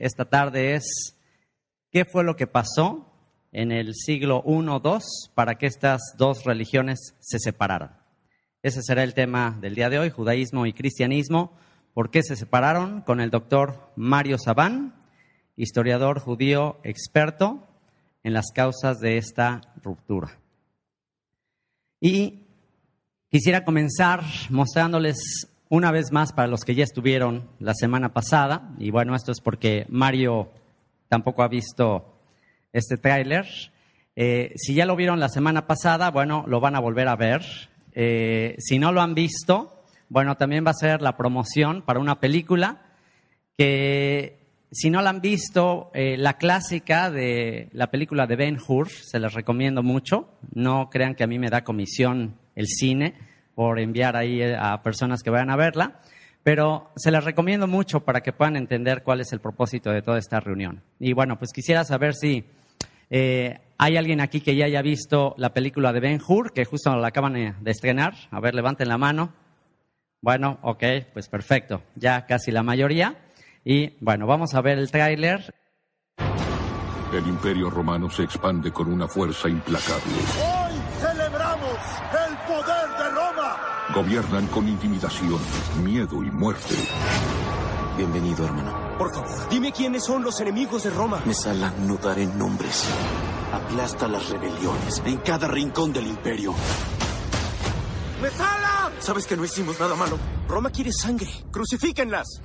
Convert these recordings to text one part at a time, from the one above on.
esta tarde es ¿qué fue lo que pasó en el siglo I o II para que estas dos religiones se separaran? Ese será el tema del día de hoy, judaísmo y cristianismo. ¿Por qué se separaron? Con el doctor Mario Sabán, historiador judío experto en las causas de esta ruptura. Y quisiera comenzar mostrándoles una vez más para los que ya estuvieron la semana pasada, y bueno, esto es porque Mario tampoco ha visto este tráiler. Eh, si ya lo vieron la semana pasada, bueno, lo van a volver a ver. Eh, si no lo han visto, bueno, también va a ser la promoción para una película que, si no la han visto, eh, la clásica de la película de Ben Hur, se les recomiendo mucho. No crean que a mí me da comisión el cine por enviar ahí a personas que vayan a verla, pero se les recomiendo mucho para que puedan entender cuál es el propósito de toda esta reunión. Y bueno, pues quisiera saber si eh, ¿Hay alguien aquí que ya haya visto la película de Ben Hur, que justo la acaban de estrenar? A ver, levanten la mano. Bueno, ok, pues perfecto. Ya casi la mayoría. Y bueno, vamos a ver el tráiler. El imperio romano se expande con una fuerza implacable. Hoy celebramos el poder de Roma. Gobiernan con intimidación, miedo y muerte. Bienvenido, hermano. Por favor, dime quiénes son los enemigos de Roma. Mesala, no daré nombres. Aplasta las rebeliones en cada rincón del imperio. ¡Mesala! Sabes que no hicimos nada malo. Roma quiere sangre. ¡Crucifíquenlas!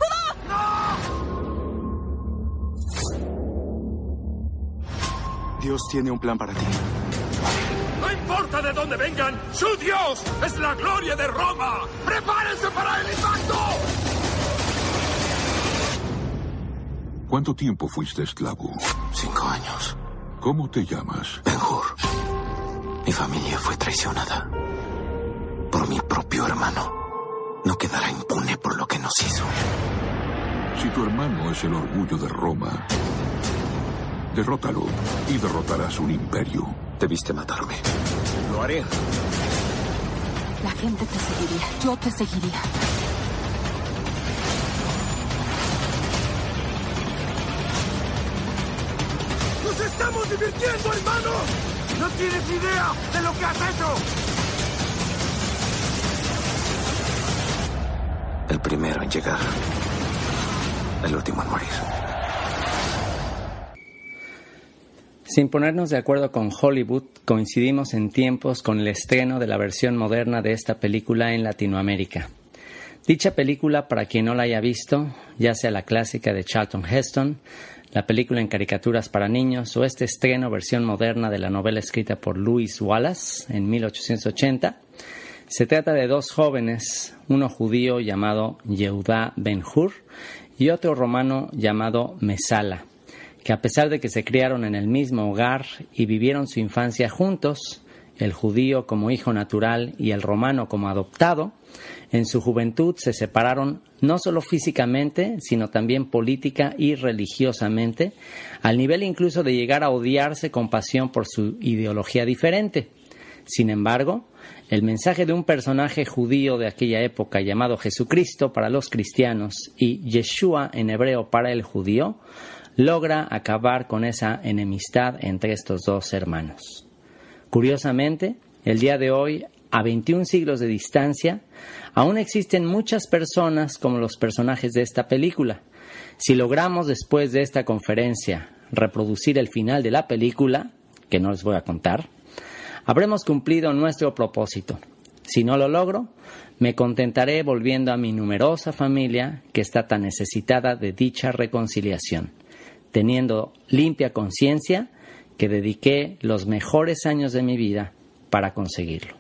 Dios tiene un plan para ti. No importa de dónde vengan, su Dios es la gloria de Roma. ¡Prepárense para el impacto! ¿Cuánto tiempo fuiste esclavo? Cinco años. ¿Cómo te llamas? Benjur. Mi familia fue traicionada por mi propio hermano. No quedará impune por lo que nos hizo. Si tu hermano es el orgullo de Roma, derrótalo y derrotarás un imperio. Debiste matarme. Lo haré. La gente te seguiría. Yo te seguiría. ¡Nos estamos divirtiendo, hermano! ¡No tienes idea de lo que has hecho! El primero en llegar. El último en morir. Sin ponernos de acuerdo con Hollywood, coincidimos en tiempos con el estreno de la versión moderna de esta película en Latinoamérica. Dicha película, para quien no la haya visto, ya sea la clásica de Charlton Heston, la película en caricaturas para niños o este estreno versión moderna de la novela escrita por Louis Wallace en 1880, se trata de dos jóvenes, uno judío llamado Yehuda Ben Hur y otro romano llamado Mesala, que a pesar de que se criaron en el mismo hogar y vivieron su infancia juntos, el judío como hijo natural y el romano como adoptado, en su juventud se separaron no solo físicamente, sino también política y religiosamente, al nivel incluso de llegar a odiarse con pasión por su ideología diferente. Sin embargo, el mensaje de un personaje judío de aquella época llamado Jesucristo para los cristianos y Yeshua en hebreo para el judío logra acabar con esa enemistad entre estos dos hermanos. Curiosamente, el día de hoy, a 21 siglos de distancia, aún existen muchas personas como los personajes de esta película. Si logramos después de esta conferencia reproducir el final de la película, que no les voy a contar, habremos cumplido nuestro propósito. Si no lo logro, me contentaré volviendo a mi numerosa familia que está tan necesitada de dicha reconciliación, teniendo limpia conciencia que dediqué los mejores años de mi vida para conseguirlo.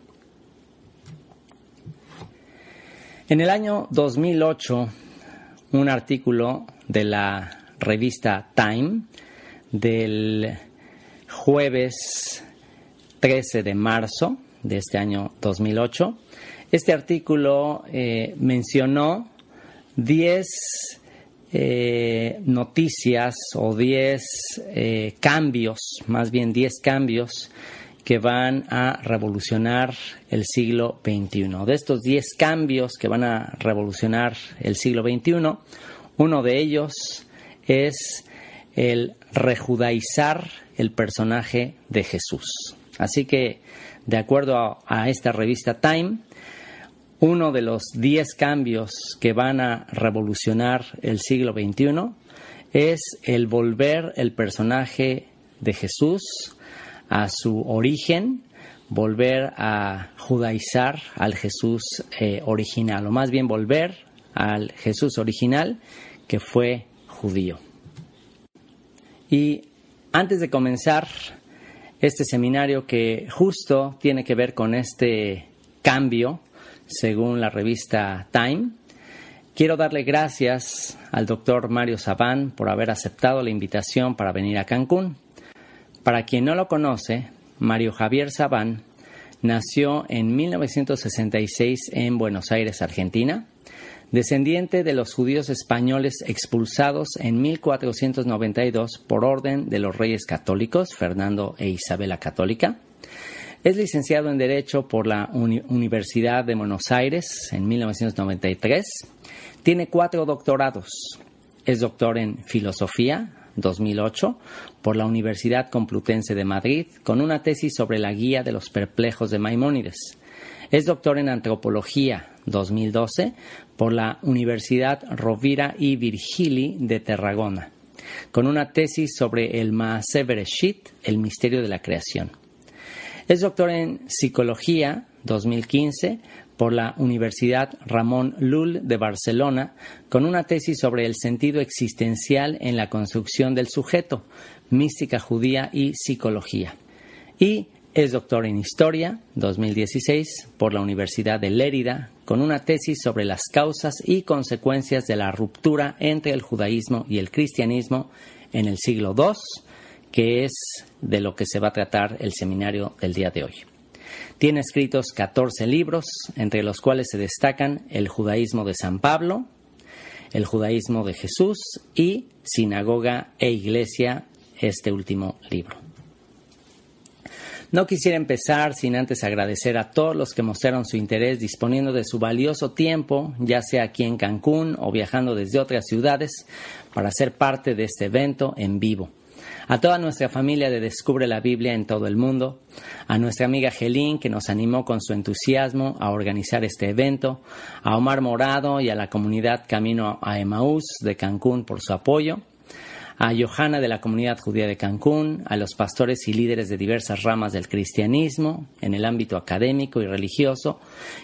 En el año 2008, un artículo de la revista Time del jueves 13 de marzo de este año 2008, este artículo eh, mencionó 10 eh, noticias o 10 eh, cambios, más bien 10 cambios que van a revolucionar el siglo XXI. De estos 10 cambios que van a revolucionar el siglo XXI, uno de ellos es el rejudaizar el personaje de Jesús. Así que, de acuerdo a, a esta revista Time, uno de los diez cambios que van a revolucionar el siglo XXI es el volver el personaje de Jesús a su origen, volver a judaizar al Jesús eh, original, o más bien volver al Jesús original que fue judío. Y antes de comenzar este seminario que justo tiene que ver con este cambio, según la revista Time, quiero darle gracias al doctor Mario Sabán por haber aceptado la invitación para venir a Cancún. Para quien no lo conoce, Mario Javier Sabán nació en 1966 en Buenos Aires, Argentina, descendiente de los judíos españoles expulsados en 1492 por orden de los reyes católicos, Fernando e Isabela Católica. Es licenciado en Derecho por la Universidad de Buenos Aires en 1993. Tiene cuatro doctorados. Es doctor en Filosofía, 2008 por la Universidad Complutense de Madrid con una tesis sobre la guía de los perplejos de Maimónides. Es doctor en Antropología 2012 por la Universidad Rovira y Virgili de Tarragona, con una tesis sobre el Maaseh Bereshit, el misterio de la creación. Es doctor en Psicología 2015 por la Universidad Ramón Lull de Barcelona con una tesis sobre el sentido existencial en la construcción del sujeto, mística judía y psicología. Y es doctor en Historia 2016 por la Universidad de Lérida con una tesis sobre las causas y consecuencias de la ruptura entre el judaísmo y el cristianismo en el siglo II, que es de lo que se va a tratar el seminario del día de hoy. Tiene escritos 14 libros, entre los cuales se destacan El judaísmo de San Pablo, El judaísmo de Jesús y Sinagoga e Iglesia, este último libro. No quisiera empezar sin antes agradecer a todos los que mostraron su interés disponiendo de su valioso tiempo, ya sea aquí en Cancún o viajando desde otras ciudades, para ser parte de este evento en vivo a toda nuestra familia de Descubre la Biblia en todo el mundo, a nuestra amiga Gelín que nos animó con su entusiasmo a organizar este evento, a Omar Morado y a la comunidad Camino a Emaús de Cancún por su apoyo, a Johanna de la comunidad judía de Cancún, a los pastores y líderes de diversas ramas del cristianismo en el ámbito académico y religioso,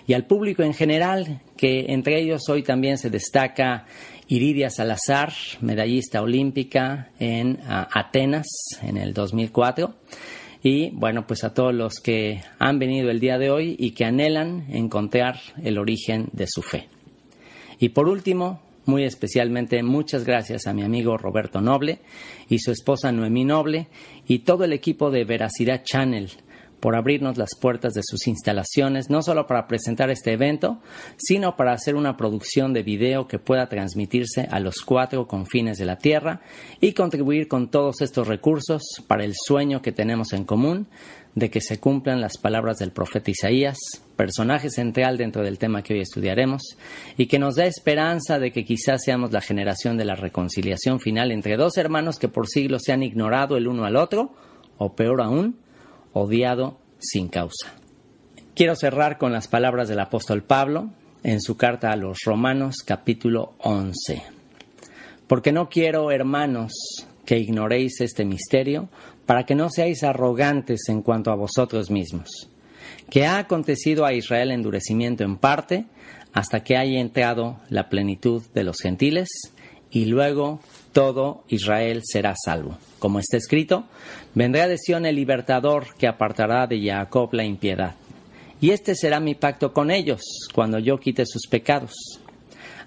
y al público en general, que entre ellos hoy también se destaca Iridia Salazar, medallista olímpica en Atenas en el 2004. Y bueno, pues a todos los que han venido el día de hoy y que anhelan encontrar el origen de su fe. Y por último, muy especialmente muchas gracias a mi amigo Roberto Noble y su esposa Noemí Noble y todo el equipo de Veracidad Channel por abrirnos las puertas de sus instalaciones, no solo para presentar este evento, sino para hacer una producción de video que pueda transmitirse a los cuatro confines de la Tierra y contribuir con todos estos recursos para el sueño que tenemos en común de que se cumplan las palabras del profeta Isaías, personaje central dentro del tema que hoy estudiaremos, y que nos da esperanza de que quizás seamos la generación de la reconciliación final entre dos hermanos que por siglos se han ignorado el uno al otro, o peor aún, odiado sin causa. Quiero cerrar con las palabras del apóstol Pablo en su carta a los Romanos capítulo 11. Porque no quiero, hermanos, que ignoréis este misterio, para que no seáis arrogantes en cuanto a vosotros mismos, que ha acontecido a Israel endurecimiento en parte, hasta que haya entrado la plenitud de los gentiles, y luego todo Israel será salvo. Como está escrito, vendrá de Sion el libertador que apartará de Jacob la impiedad. Y este será mi pacto con ellos cuando yo quite sus pecados.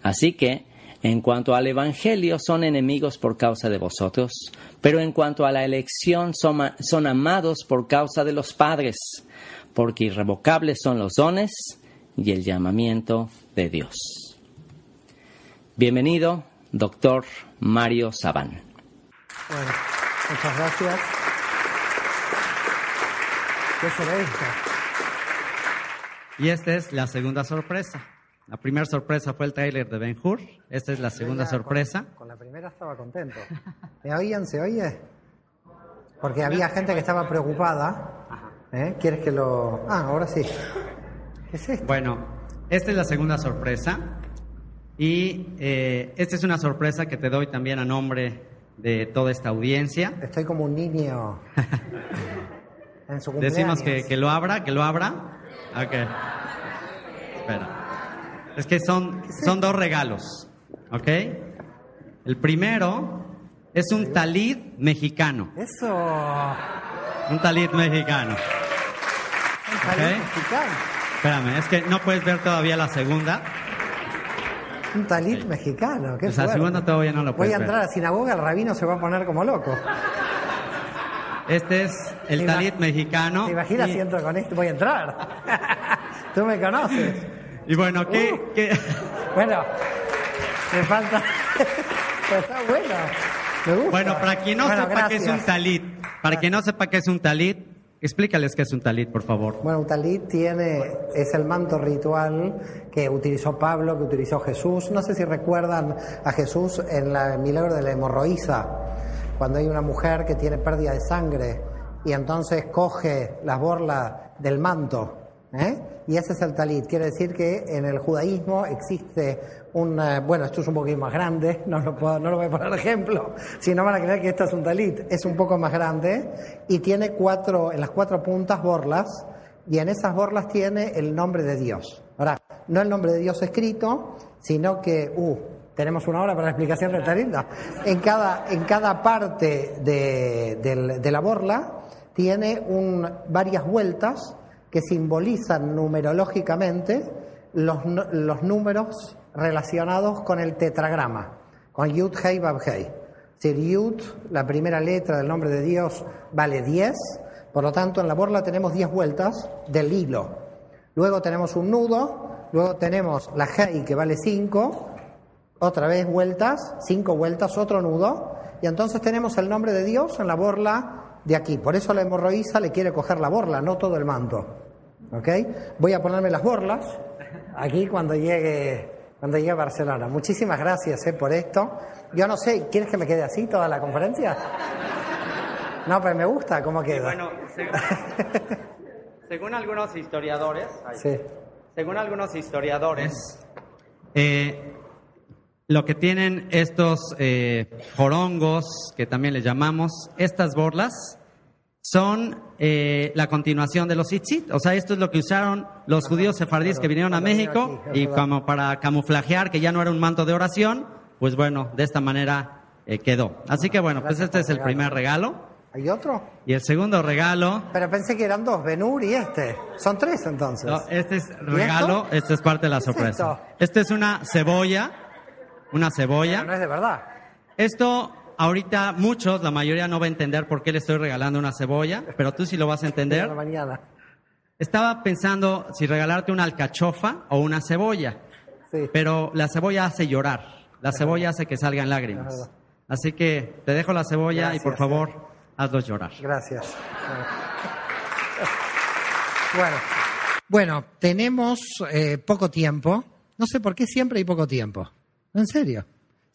Así que, en cuanto al Evangelio, son enemigos por causa de vosotros, pero en cuanto a la elección, son, amados por causa de los padres, porque irrevocables son los dones y el llamamiento de Dios. Bienvenido doctor Mario Sabán. Muchas gracias. ¿Qué será esto? Y esta es la segunda sorpresa. La primera sorpresa fue el tráiler de Ben Hur. Esta es la segunda sorpresa. Con, la primera? estaba contento. ¿Me oían? ¿Se oye? Porque había gente que estaba preocupada. ¿Eh? ¿Quieres que lo.? Ah, ahora sí. ¿Qué es esto? Bueno, esta es la segunda sorpresa. Y eh, esta es una sorpresa que te doy también a nombre de toda esta audiencia. Estoy como un niño en su cumpleaños. Decimos que, que lo abra, que lo abra. Ok. Espera. Es que son, son dos regalos. ¿Ok? El primero es un talit mexicano. Eso. Un talit mexicano. Un talit Ok. mexicano. Espérame, es que no puedes ver todavía la segunda. Un talit mexicano. Qué O sea, fuerte. segunda todavía no lo Voy puedes a ver. entrar a la sinagoga, el rabino se va a poner como loco. Este es el talit mexicano. ¿Te imaginas Y- si entro con esto? Voy a entrar. Tú me conoces. Y bueno, ¿qué, Uh. qué- Bueno, me falta. Pero está bueno. Me gusta. Bueno, para quien no Bueno, sepa qué es un gracias. talit, para quien no sepa qué es un talit, explícales qué es un talit, por favor. Bueno, un talit tiene, es el manto ritual que utilizó Pablo, que utilizó Jesús. No sé si recuerdan a Jesús en la- el milagro de la hemorroísa, cuando hay una mujer que tiene pérdida de sangre y entonces coge las borlas del manto. ¿eh? Y ese es el talit. Quiere decir que en el judaísmo existe un. eh, bueno, esto es un poquito más grande, no lo, puedo, no lo voy a poner de ejemplo, si no van a creer que esto es un talit. Es un poco más grande y tiene cuatro, en las cuatro puntas borlas y en esas borlas tiene el nombre de Dios. Ahora, no el nombre de Dios escrito, sino que, uh, tenemos una hora para la explicación del talit. En cada, en cada parte de, del- de la borla tiene un, varias vueltas que simbolizan numerológicamente los, los números relacionados con el tetragrama, con Yud, Hei, Vav, Hei. Es decir, Yud, la primera letra del nombre de Dios, vale 10, por lo tanto en la borla tenemos 10 vueltas del hilo. Luego tenemos un nudo, luego tenemos la Hei que vale 5, otra vez vueltas, 5 vueltas, otro nudo, y entonces tenemos el nombre de Dios en la borla de aquí. Por eso la hemorroísa le quiere coger la borla, no todo el manto. ¿Ok? Voy a ponerme las borlas aquí cuando llegue, cuando llegue a Barcelona. Muchísimas gracias eh, por esto. Yo no sé, ¿quieres que me quede así toda la conferencia? No, pero me gusta cómo queda. Bueno, según, según algunos historiadores, Sí. según algunos historiadores, eh, lo que tienen estos eh, jorongos, que también les llamamos, estas borlas, son eh, la continuación de los tzitzit. O sea, esto es lo que usaron los judíos sefardíes que vinieron a México aquí, es y como para camuflajear que ya no era un manto de oración, pues bueno, de esta manera eh, quedó. Así que bueno, pues este es el primer regalo. ¿Hay otro? Y el segundo regalo Pero pensé que eran dos, Benur y este. Son tres entonces. No, este es regalo, esto? esto es parte de la ¿Qué es sorpresa. esto? Este es una cebolla, una Pero cebolla. no es de verdad. Esto ahorita muchos, la mayoría no va a entender por qué le estoy regalando una cebolla, pero tú sí lo vas a entender. mañana. Estaba pensando si regalarte una alcachofa o una cebolla, Sí. pero la cebolla hace llorar, la cebolla hace que salgan lágrimas. Así que te dejo la cebolla y por Gracias, favor, hazlos llorar. Gracias. Bueno, bueno tenemos eh, poco tiempo. No sé por qué siempre hay poco tiempo. En serio.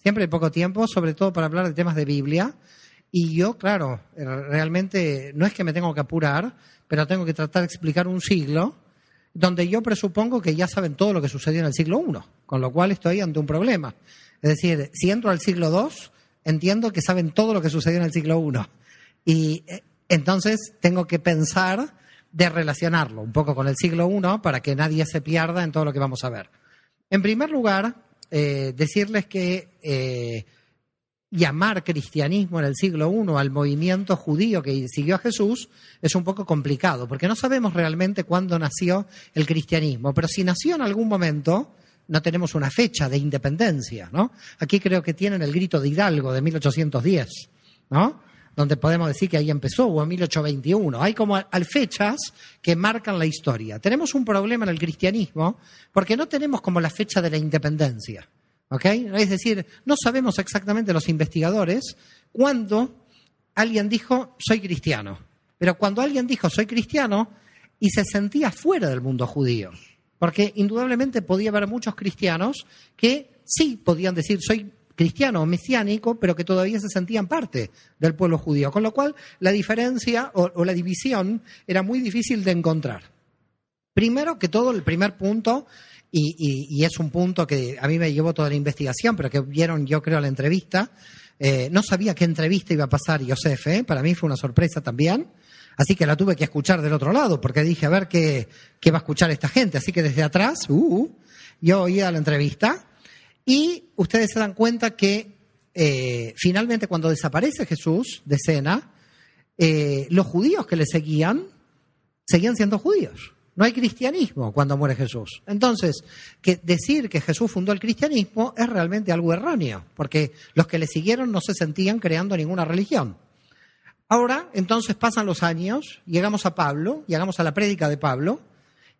Siempre hay poco tiempo, sobre todo para hablar de temas de Biblia. Y yo, claro, eh, realmente no es que me tengo que apurar, pero tengo que tratar de explicar un siglo donde yo presupongo que ya saben todo lo que sucedió en el siglo I, con lo cual estoy ante un problema. Es decir, si entro al siglo II, entiendo que saben todo lo que sucedió en el siglo I. Y eh, entonces tengo que pensar de relacionarlo un poco con el siglo I para que nadie se pierda en todo lo que vamos a ver. En primer lugar, eh, decirles que eh, llamar cristianismo en el siglo I al movimiento judío que siguió a Jesús es un poco complicado, porque no sabemos realmente cuándo nació el cristianismo, pero si nació en algún momento, no tenemos una fecha de independencia, ¿no? Aquí creo que tienen el grito de Hidalgo de 1810, ¿no? Donde podemos decir que ahí empezó, o en 1821. Hay como al- fechas que marcan la historia. Tenemos un problema en el cristianismo porque no tenemos como la fecha de la independencia. ¿Ok? Es decir, no sabemos exactamente los investigadores cuándo alguien dijo soy cristiano. Pero cuando alguien dijo soy cristiano y se sentía fuera del mundo judío. Porque indudablemente podía haber muchos cristianos que sí podían decir soy cristiano o mesiánico, pero que todavía se sentían parte del pueblo judío. Con lo cual, la diferencia o, la división era muy difícil de encontrar. Primero que todo, el primer punto y, es un punto que a mí me llevó toda la investigación, pero que vieron, yo creo, la entrevista. Eh, no sabía qué entrevista iba a pasar Yosef, ¿eh? para mí fue una sorpresa también. Así que la tuve que escuchar del otro lado, porque dije, a ver qué, va a escuchar esta gente. Así que desde atrás, uh, yo oía la entrevista y ustedes se dan cuenta que eh, finalmente cuando desaparece Jesús de escena, eh, los judíos que le seguían seguían siendo judíos. No hay cristianismo cuando muere Jesús. Entonces, que decir que Jesús fundó el cristianismo es realmente algo erróneo, porque los que le siguieron no se sentían creando ninguna religión. Ahora, entonces pasan los años, llegamos a Pablo, llegamos a la prédica de Pablo,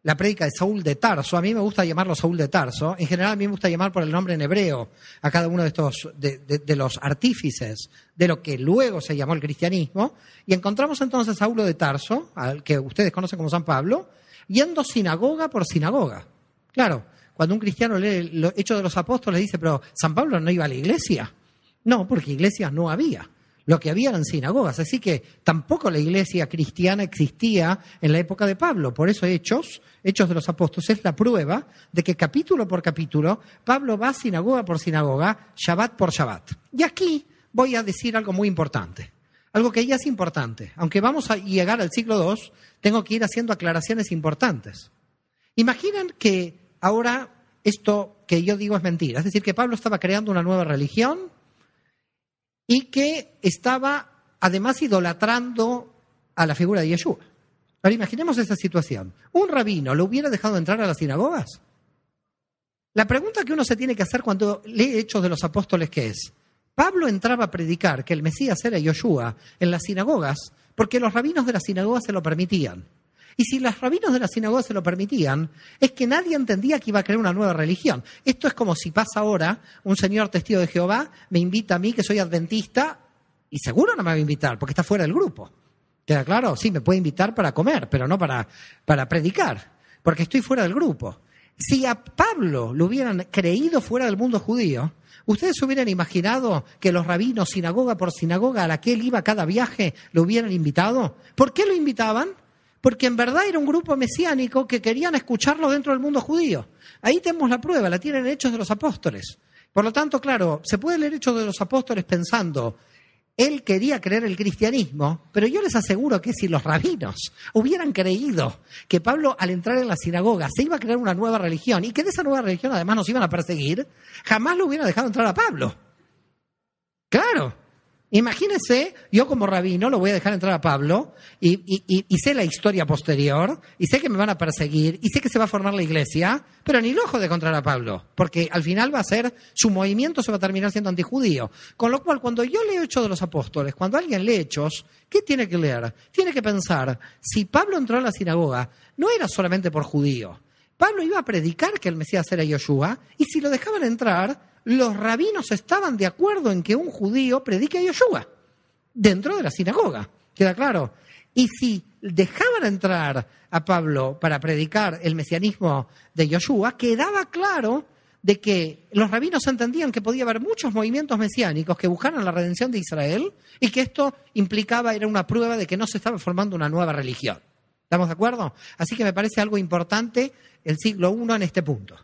la prédica de Saúl de Tarso. A mí me gusta llamarlo Saúl de Tarso. En general, a mí me gusta llamar por el nombre en hebreo a cada uno de estos, de, los artífices de lo que luego se llamó el cristianismo. Y encontramos entonces a Saulo de Tarso, al que ustedes conocen como San Pablo, yendo sinagoga por sinagoga. Claro, cuando un cristiano lee los Hechos de los Apóstoles dice, pero San Pablo no iba a la iglesia. No, porque iglesias no había. Lo que había eran sinagogas. Así que tampoco la iglesia cristiana existía en la época de Pablo. Por eso Hechos, Hechos de los Apóstoles, es la prueba de que capítulo por capítulo Pablo va sinagoga por sinagoga, Shabbat por Shabbat. Y aquí voy a decir algo muy importante. Algo que ya es importante. Aunque vamos a llegar al siglo II, tengo que ir haciendo aclaraciones importantes. Imaginen que ahora esto que yo digo es mentira. Es decir, que Pablo estaba creando una nueva religión y que estaba además idolatrando a la figura de Yeshua. Ahora imaginemos esa situación. ¿Un rabino lo hubiera dejado entrar a las sinagogas? La pregunta que uno se tiene que hacer cuando lee Hechos de los Apóstoles, ¿qué es? Pablo entraba a predicar que el Mesías era Yoshua en las sinagogas porque los rabinos de las sinagogas se lo permitían. Y si los rabinos de las sinagogas se lo permitían, es que nadie entendía que iba a crear una nueva religión. Esto es como si pasa ahora un señor testigo de Jehová, me invita a mí, que soy adventista, y seguro no me va a invitar, porque está fuera del grupo. ¿Queda claro? Sí, me puede invitar para comer, pero no para, para predicar, porque estoy fuera del grupo. Si a Pablo lo hubieran creído fuera del mundo judío, ¿Ustedes hubieran imaginado que los rabinos, sinagoga por sinagoga, a la que él iba cada viaje, lo hubieran invitado? ¿Por qué lo invitaban? Porque en verdad era un grupo mesiánico que querían escucharlo dentro del mundo judío. Ahí tenemos la prueba, la tienen Hechos de los Apóstoles. Por lo tanto, claro, se puede leer Hechos de los Apóstoles pensando, él quería creer el cristianismo, pero yo les aseguro que si los rabinos hubieran creído que Pablo al entrar en la sinagoga se iba a crear una nueva religión y que de esa nueva religión además nos iban a perseguir, jamás lo hubieran dejado entrar a Pablo. Claro. Imagínense, yo como rabino lo voy a dejar entrar a Pablo y, sé la historia posterior y sé que me van a perseguir y sé que se va a formar la iglesia, pero ni lojo de encontrar a Pablo, porque al final va a ser, su movimiento se va a terminar siendo antijudío. Con lo cual, cuando yo leo Hechos de los Apóstoles, cuando alguien lee Hechos, ¿qué tiene que leer? Tiene que pensar, si Pablo entró a la sinagoga, no era solamente por judío. Pablo iba a predicar que el Mesías era Yoshua y si lo dejaban entrar, los rabinos estaban de acuerdo en que un judío predique a Yoshua dentro de la sinagoga. ¿Queda claro? Y si dejaban entrar a Pablo para predicar el mesianismo de Yoshua, quedaba claro de que los rabinos entendían que podía haber muchos movimientos mesiánicos que buscaran la redención de Israel y que esto implicaba, era una prueba de que no se estaba formando una nueva religión. ¿Estamos de acuerdo? Así que me parece algo importante el siglo I en este punto.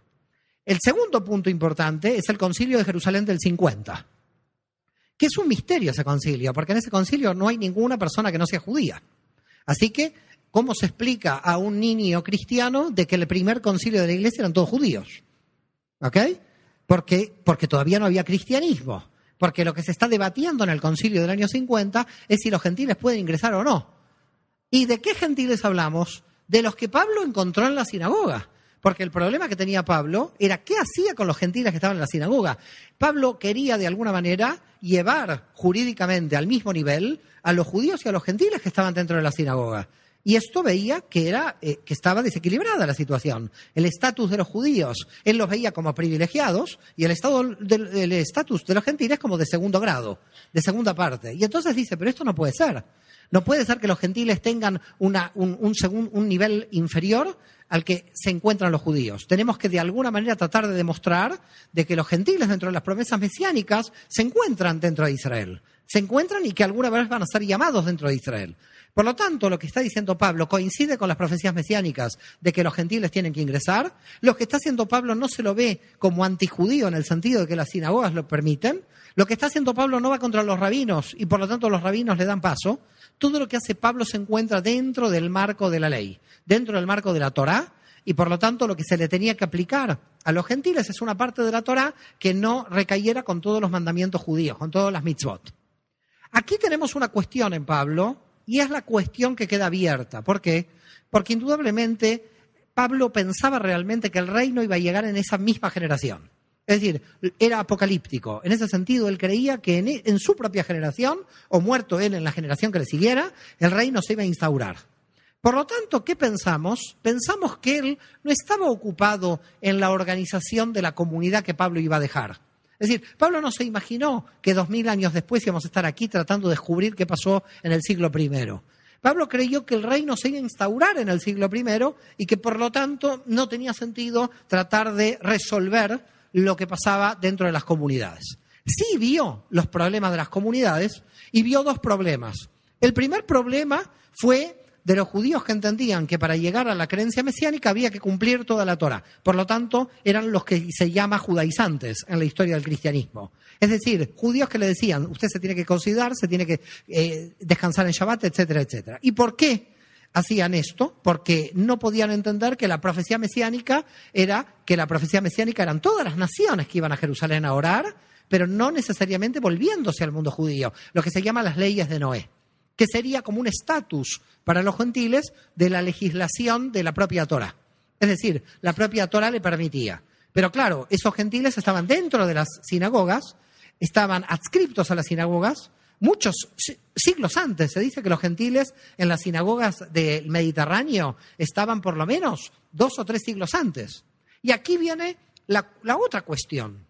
El segundo punto importante es el concilio de Jerusalén del 50, que es un misterio ese concilio, porque en ese concilio no hay ninguna persona que no sea judía. Así que, ¿cómo se explica a un niño cristiano de que el primer concilio de la iglesia eran todos judíos? ¿Ok? Porque, porque todavía no había cristianismo. Porque lo que se está debatiendo en el concilio del año 50 es si los gentiles pueden ingresar o no. ¿Y de qué gentiles hablamos? De los que Pablo encontró en la sinagoga. Porque el problema que tenía Pablo era qué hacía con los gentiles que estaban en la sinagoga. Pablo quería de alguna manera llevar jurídicamente al mismo nivel a los judíos y a los gentiles que estaban dentro de la sinagoga. Y esto veía que, era, eh, que estaba desequilibrada la situación. El estatus de los judíos, él los veía como privilegiados y el estatus de los gentiles como de segundo grado, de segunda parte. Y entonces dice, pero esto no puede ser. No puede ser que los gentiles tengan un, un nivel inferior al que se encuentran los judíos. Tenemos que de alguna manera tratar de demostrar de que los gentiles dentro de las promesas mesiánicas se encuentran dentro de Israel. Se encuentran y que alguna vez van a ser llamados dentro de Israel. Por lo tanto, lo que está diciendo Pablo coincide con las profecías mesiánicas de que los gentiles tienen que ingresar. Lo que está haciendo Pablo no se lo ve como antijudío en el sentido de que las sinagogas lo permiten. Lo que está haciendo Pablo no va contra los rabinos y por lo tanto los rabinos le dan paso. Todo lo que hace Pablo se encuentra dentro del marco de la ley, dentro del marco de la Torá y por lo tanto lo que se le tenía que aplicar a los gentiles es una parte de la Torá que no recayera con todos los mandamientos judíos, con todas las mitzvot. Aquí tenemos una cuestión en Pablo y es la cuestión que queda abierta. ¿Por qué? Porque indudablemente Pablo pensaba realmente que el reino iba a llegar en esa misma generación. Es decir, era apocalíptico. En ese sentido, él creía que en, su propia generación, o muerto él en la generación que le siguiera, el reino se iba a instaurar. Por lo tanto, ¿qué pensamos? Pensamos que él no estaba ocupado en la organización de la comunidad que Pablo iba a dejar. Es decir, Pablo no se imaginó que dos mil años después íbamos a estar aquí tratando de descubrir qué pasó en el siglo I. Pablo creyó que el reino se iba a instaurar en el siglo I y que por lo tanto no tenía sentido tratar de resolver lo que pasaba dentro de las comunidades. Sí vio los problemas de las comunidades y vio dos problemas. El primer problema fue de los judíos que entendían que para llegar a la creencia mesiánica había que cumplir toda la Torah. Por lo tanto, eran los que se llama judaizantes en la historia del cristianismo. Es decir, judíos que le decían, usted se tiene que considerar, se tiene que eh, descansar en Shabbat, etcétera, etcétera. ¿Y por qué? Hacían esto porque no podían entender que la profecía mesiánica era que la profecía mesiánica eran todas las naciones que iban a Jerusalén a orar, pero no necesariamente volviéndose al mundo judío, lo que se llama las leyes de Noé que sería como un estatus para los gentiles de la legislación de la propia Torah. Es decir, la propia Torah le permitía. Pero claro, esos gentiles estaban dentro de las sinagogas, estaban adscriptos a las sinagogas, muchos siglos antes. Se dice que los gentiles en las sinagogas del Mediterráneo estaban por lo menos dos o tres siglos antes. Y aquí viene la, otra cuestión.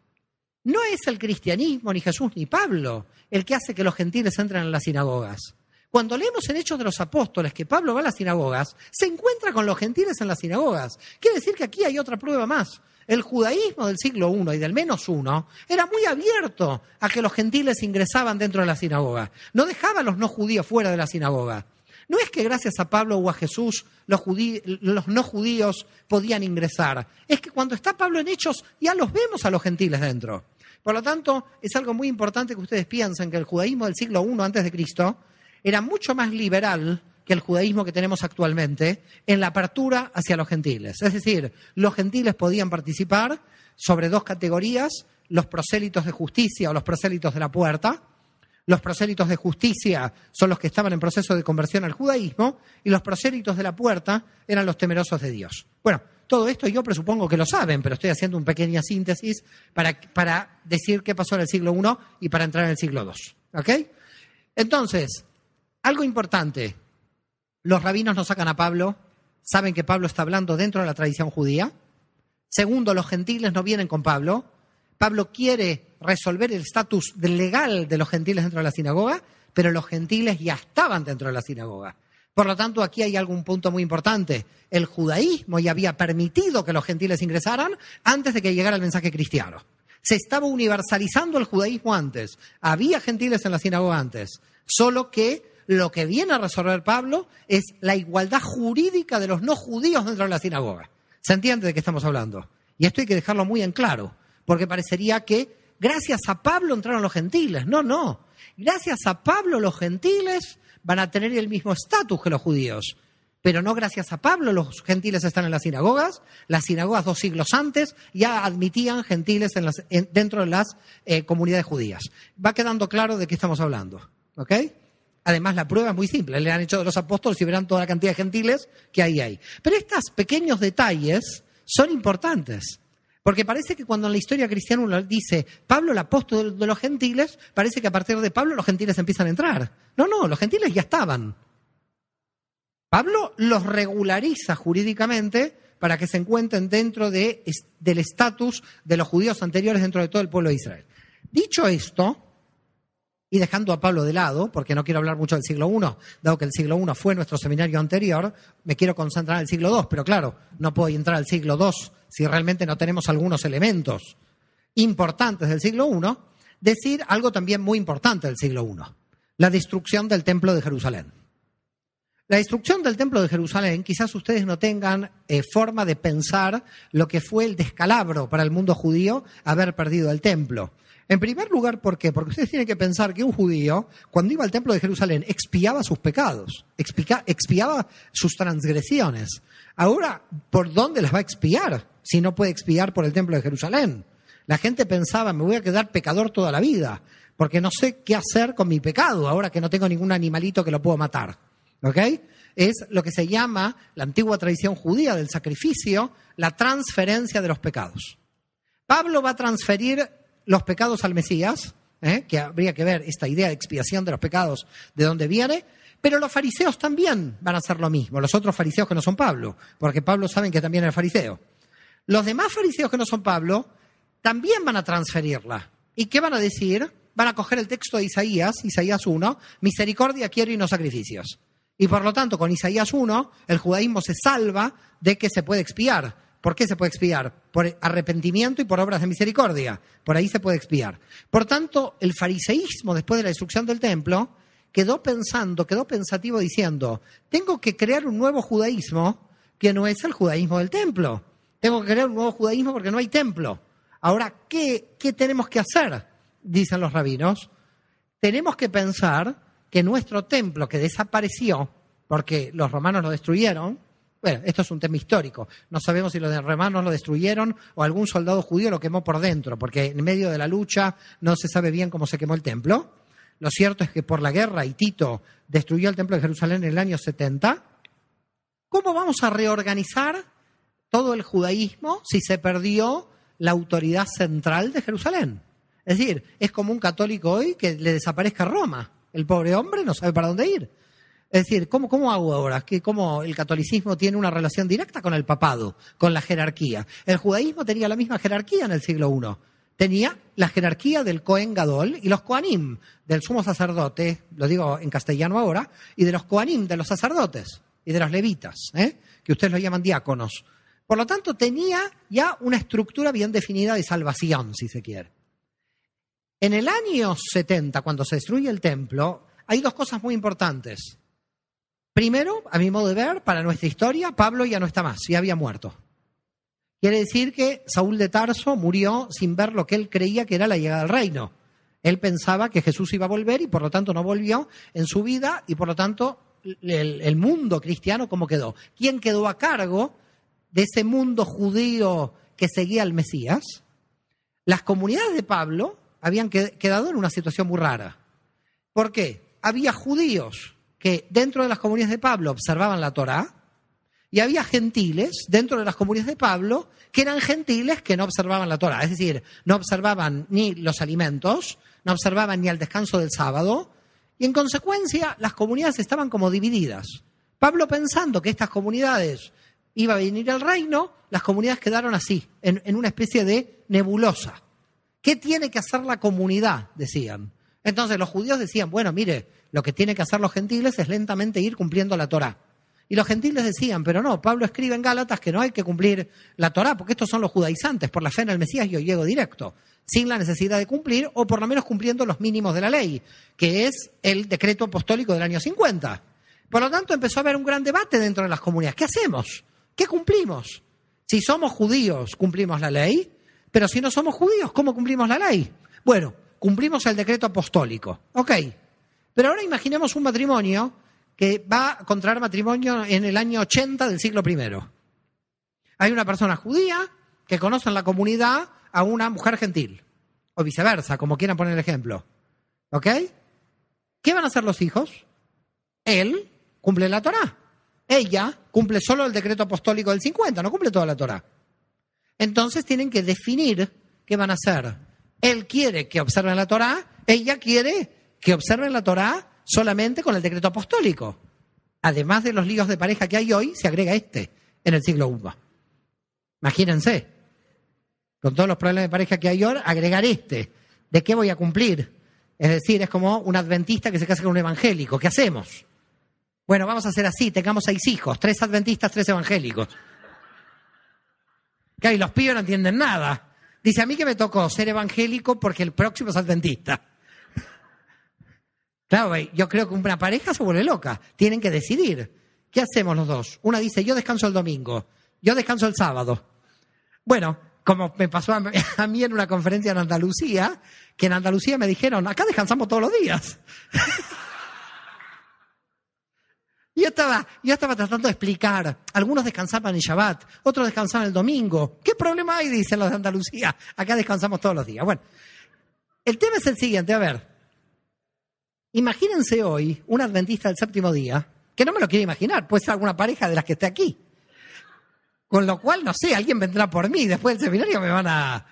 No es el cristianismo, ni Jesús, ni Pablo el que hace que los gentiles entren en las sinagogas. Cuando leemos en Hechos de los Apóstoles que Pablo va a las sinagogas, se encuentra con los gentiles en las sinagogas. Quiere decir que aquí hay otra prueba más. El judaísmo del siglo I y del menos uno era muy abierto a que los gentiles ingresaban dentro de la sinagoga. No dejaba a los no judíos fuera de la sinagoga. No es que gracias a Pablo o a Jesús los, los, no judíos podían ingresar. Es que cuando está Pablo en Hechos ya los vemos a los gentiles dentro. Por lo tanto, es algo muy importante que ustedes piensen que el judaísmo del siglo I antes de Cristo era mucho más liberal que el judaísmo que tenemos actualmente en la apertura hacia los gentiles. Es decir, los gentiles podían participar sobre dos categorías, los prosélitos de justicia o los prosélitos de la puerta. Los prosélitos de justicia son los que estaban en proceso de conversión al judaísmo y los prosélitos de la puerta eran los temerosos de Dios. Bueno, todo esto yo presupongo que lo saben, pero estoy haciendo una pequeña síntesis para, para decir qué pasó en el siglo I y para entrar en el siglo II. ¿Ok? Entonces, algo importante, los rabinos no sacan a Pablo, saben que Pablo está hablando dentro de la tradición judía. Segundo, los gentiles no vienen con Pablo. Pablo quiere resolver el estatus legal de los gentiles dentro de la sinagoga, pero los gentiles ya estaban dentro de la sinagoga. Por lo tanto, aquí hay algún punto muy importante. El judaísmo ya había permitido que los gentiles ingresaran antes de que llegara el mensaje cristiano. Se estaba universalizando el judaísmo antes. Había gentiles en la sinagoga antes. Solo que lo que viene a resolver Pablo es la igualdad jurídica de los no judíos dentro de la sinagoga. ¿Se entiende de qué estamos hablando? Y esto hay que dejarlo muy en claro, porque parecería que gracias a Pablo entraron los gentiles. No, no. Gracias a Pablo los gentiles van a tener el mismo estatus que los judíos. Pero no gracias a Pablo los gentiles están en las sinagogas. Las sinagogas dos siglos antes ya admitían gentiles dentro de las eh, comunidades judías. Va quedando claro de qué estamos hablando. ¿Ok? Además, la prueba es muy simple. Le han hecho de los apóstoles y verán toda la cantidad de gentiles que ahí hay. Pero estos pequeños detalles son importantes. Porque parece que cuando en la historia cristiana uno dice Pablo el apóstol de los gentiles, parece que a partir de Pablo los gentiles empiezan a entrar. No, no, los gentiles ya estaban. Pablo los regulariza jurídicamente para que se encuentren dentro de, del estatus de los judíos anteriores dentro de todo el pueblo de Israel. Dicho esto, y dejando a Pablo de lado, porque no quiero hablar mucho del siglo I, dado que el siglo I fue nuestro seminario anterior, me quiero concentrar en el siglo II, pero claro, no puedo entrar al siglo II si realmente no tenemos algunos elementos importantes del siglo I, decir algo también muy importante del siglo I, la destrucción del templo de Jerusalén. La destrucción del templo de Jerusalén, quizás ustedes no tengan eh, forma de pensar lo que fue el descalabro para el mundo judío haber perdido el templo. En primer lugar, ¿por qué? Porque ustedes tienen que pensar que un judío, cuando iba al templo de Jerusalén, expiaba sus pecados, expiaba sus transgresiones. Ahora, ¿por dónde las va a expiar si no puede expiar por el templo de Jerusalén? La gente pensaba, me voy a quedar pecador toda la vida, porque no sé qué hacer con mi pecado ahora que no tengo ningún animalito que lo puedo matar. ¿Ok? Es lo que se llama la antigua tradición judía del sacrificio, la transferencia de los pecados. Pablo va a transferir los pecados al Mesías, ¿eh? que habría que ver esta idea de expiación de los pecados, de dónde viene, pero los fariseos también van a hacer lo mismo, los otros fariseos que no son Pablo, porque Pablo saben que también es fariseo. Los demás fariseos que no son Pablo también van a transferirla. ¿Y qué van a decir? Van a coger el texto de Isaías, Isaías 1, misericordia quiero y no sacrificios. Y por lo tanto, con Isaías 1, el judaísmo se salva de que se puede expiar. ¿Por qué se puede expiar? Por arrepentimiento y por obras de misericordia. Por ahí se puede expiar. Por tanto, el fariseísmo, después de la destrucción del templo, quedó pensando, quedó pensativo diciendo, tengo que crear un nuevo judaísmo que no es el judaísmo del templo. Tengo que crear un nuevo judaísmo porque no hay templo. Ahora, ¿qué, qué tenemos que hacer? Dicen los rabinos. Tenemos que pensar que nuestro templo que desapareció, porque los romanos lo destruyeron, bueno, esto es un tema histórico. No sabemos si los romanos lo destruyeron o algún soldado judío lo quemó por dentro, porque en medio de la lucha no se sabe bien cómo se quemó el templo. Lo cierto es que por la guerra y Tito destruyó el templo de Jerusalén en el año 70. ¿Cómo vamos a reorganizar todo el judaísmo si se perdió la autoridad central de Jerusalén? Es decir, es como un católico hoy que le desaparezca Roma. El pobre hombre no sabe para dónde ir. Es decir, ¿cómo, cómo hago ahora? Que cómo el catolicismo tiene una relación directa con el papado, con la jerarquía. El judaísmo tenía la misma jerarquía en el siglo I. Tenía la jerarquía del Cohen Gadol y los Koanim, del sumo sacerdote, lo digo en castellano ahora, y de los Koanim, de los sacerdotes y de los levitas, ¿eh? que ustedes lo llaman diáconos. Por lo tanto, tenía ya una estructura bien definida de salvación, si se quiere. En el año 70, cuando se destruye el templo, hay dos cosas muy importantes. Primero, a mi modo de ver, para nuestra historia, Pablo ya no está más, ya había muerto. Quiere decir que Saúl de Tarso murió sin ver lo que él creía que era la llegada del reino. Él pensaba que Jesús iba a volver y por lo tanto no volvió en su vida y por lo tanto el, el mundo cristiano, ¿cómo quedó? ¿Quién quedó a cargo de ese mundo judío que seguía al Mesías? Las comunidades de Pablo habían quedado en una situación muy rara. ¿Por qué? Había judíos que dentro de las comunidades de Pablo observaban la Torá y había gentiles dentro de las comunidades de Pablo que eran gentiles que no observaban la Torá, es decir, no observaban ni los alimentos, no observaban ni el descanso del sábado y en consecuencia las comunidades estaban como divididas. Pablo pensando que estas comunidades iba a venir el reino, las comunidades quedaron así, en, en una especie de nebulosa. ¿Qué tiene que hacer la comunidad? Decían. Entonces los judíos decían, bueno, mire, lo que tienen que hacer los gentiles es lentamente ir cumpliendo la Torá. Y los gentiles decían, pero no, Pablo escribe en Gálatas que no hay que cumplir la Torá, porque estos son los judaizantes, por la fe en el Mesías yo llego directo, sin la necesidad de cumplir, o por lo menos cumpliendo los mínimos de la ley, que es el decreto apostólico del año 50. Por lo tanto, empezó a haber un gran debate dentro de las comunidades. ¿Qué hacemos? ¿Qué cumplimos? Si somos judíos, cumplimos la ley, pero si no somos judíos, ¿cómo cumplimos la ley? Bueno, cumplimos el decreto apostólico. Ok. Pero ahora imaginemos un matrimonio que va a contraer matrimonio en el año 80 del siglo I. Hay una persona judía que conoce en la comunidad a una mujer gentil, o viceversa, como quieran poner el ejemplo. ¿Ok? ¿Qué van a hacer los hijos? Él cumple la Torá. Ella cumple solo el decreto apostólico del 50, no cumple toda la Torá. Entonces tienen que definir qué van a hacer. Él quiere que observen la Torá, ella quiere que observen la Torá solamente con el decreto apostólico. además de los líos de pareja que hay hoy, se agrega este en el siglo I. Imagínense, con todos los problemas de pareja que hay hoy, agregar este. ¿De qué voy a cumplir? Es decir, es como un adventista que se casa con un evangélico. ¿Qué hacemos? Bueno, vamos a hacer así, tengamos seis hijos, tres adventistas, tres evangélicos. Que y los pibes no entienden nada. Dice, a mí que me tocó ser evangélico porque el próximo es adventista. Claro, yo creo que una pareja se vuelve loca. Tienen que decidir. ¿Qué hacemos los dos? Una dice, yo descanso el domingo, yo descanso el sábado. Bueno, como me pasó a mí en una conferencia en Andalucía, que en Andalucía me dijeron, acá descansamos todos los días. Yo estaba, yo estaba tratando de explicar. Algunos descansaban en Shabbat, otros descansaban el domingo. ¿Qué problema hay? Dicen los de Andalucía. Acá descansamos todos los días. Bueno, el tema es el siguiente. A ver, imagínense hoy un adventista del séptimo día, que no me lo quiero imaginar, puede ser alguna pareja de las que esté aquí. Con lo cual, no sé, alguien vendrá por mí. Después del seminario me van a,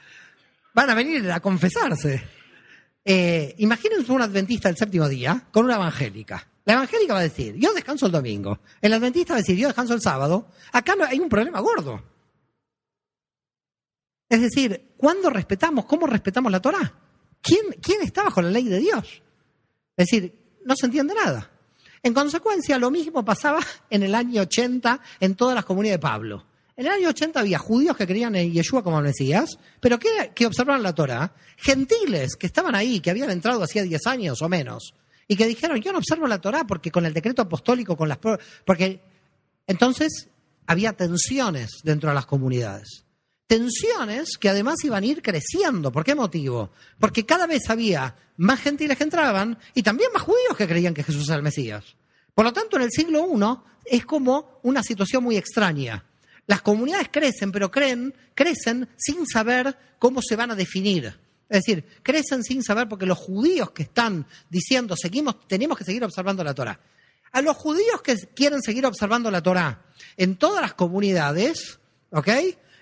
van a venir a confesarse. Eh, imagínense un adventista del séptimo día con una evangélica. La evangélica va a decir, yo descanso el domingo. El adventista va a decir, yo descanso el sábado. Acá hay un problema gordo. Es decir, ¿cuándo respetamos? ¿Cómo respetamos la Torah? ¿Quién, ¿Quién está bajo la ley de Dios? Es decir, no se entiende nada. En consecuencia, lo mismo pasaba en el año 80 en todas las comunidades de Pablo. En el año 80 había judíos que creían en Yeshua como Mesías, pero que, que observaban la Torah, gentiles que estaban ahí, que habían entrado hacía 10 años o menos, y que dijeron, yo no observo la Torah porque con el decreto apostólico, con las... Porque entonces había tensiones dentro de las comunidades. Tensiones que además iban a ir creciendo. ¿Por qué motivo? Porque cada vez había más gentiles que entraban y también más judíos que creían que Jesús era el Mesías. Por lo tanto, en el siglo I es como una situación muy extraña. Las comunidades crecen, pero creen, crecen sin saber cómo se van a definir. Es decir, crecen sin saber porque los judíos que están diciendo seguimos, tenemos que seguir observando la Torah. A los judíos que quieren seguir observando la Torah en todas las comunidades, ¿ok?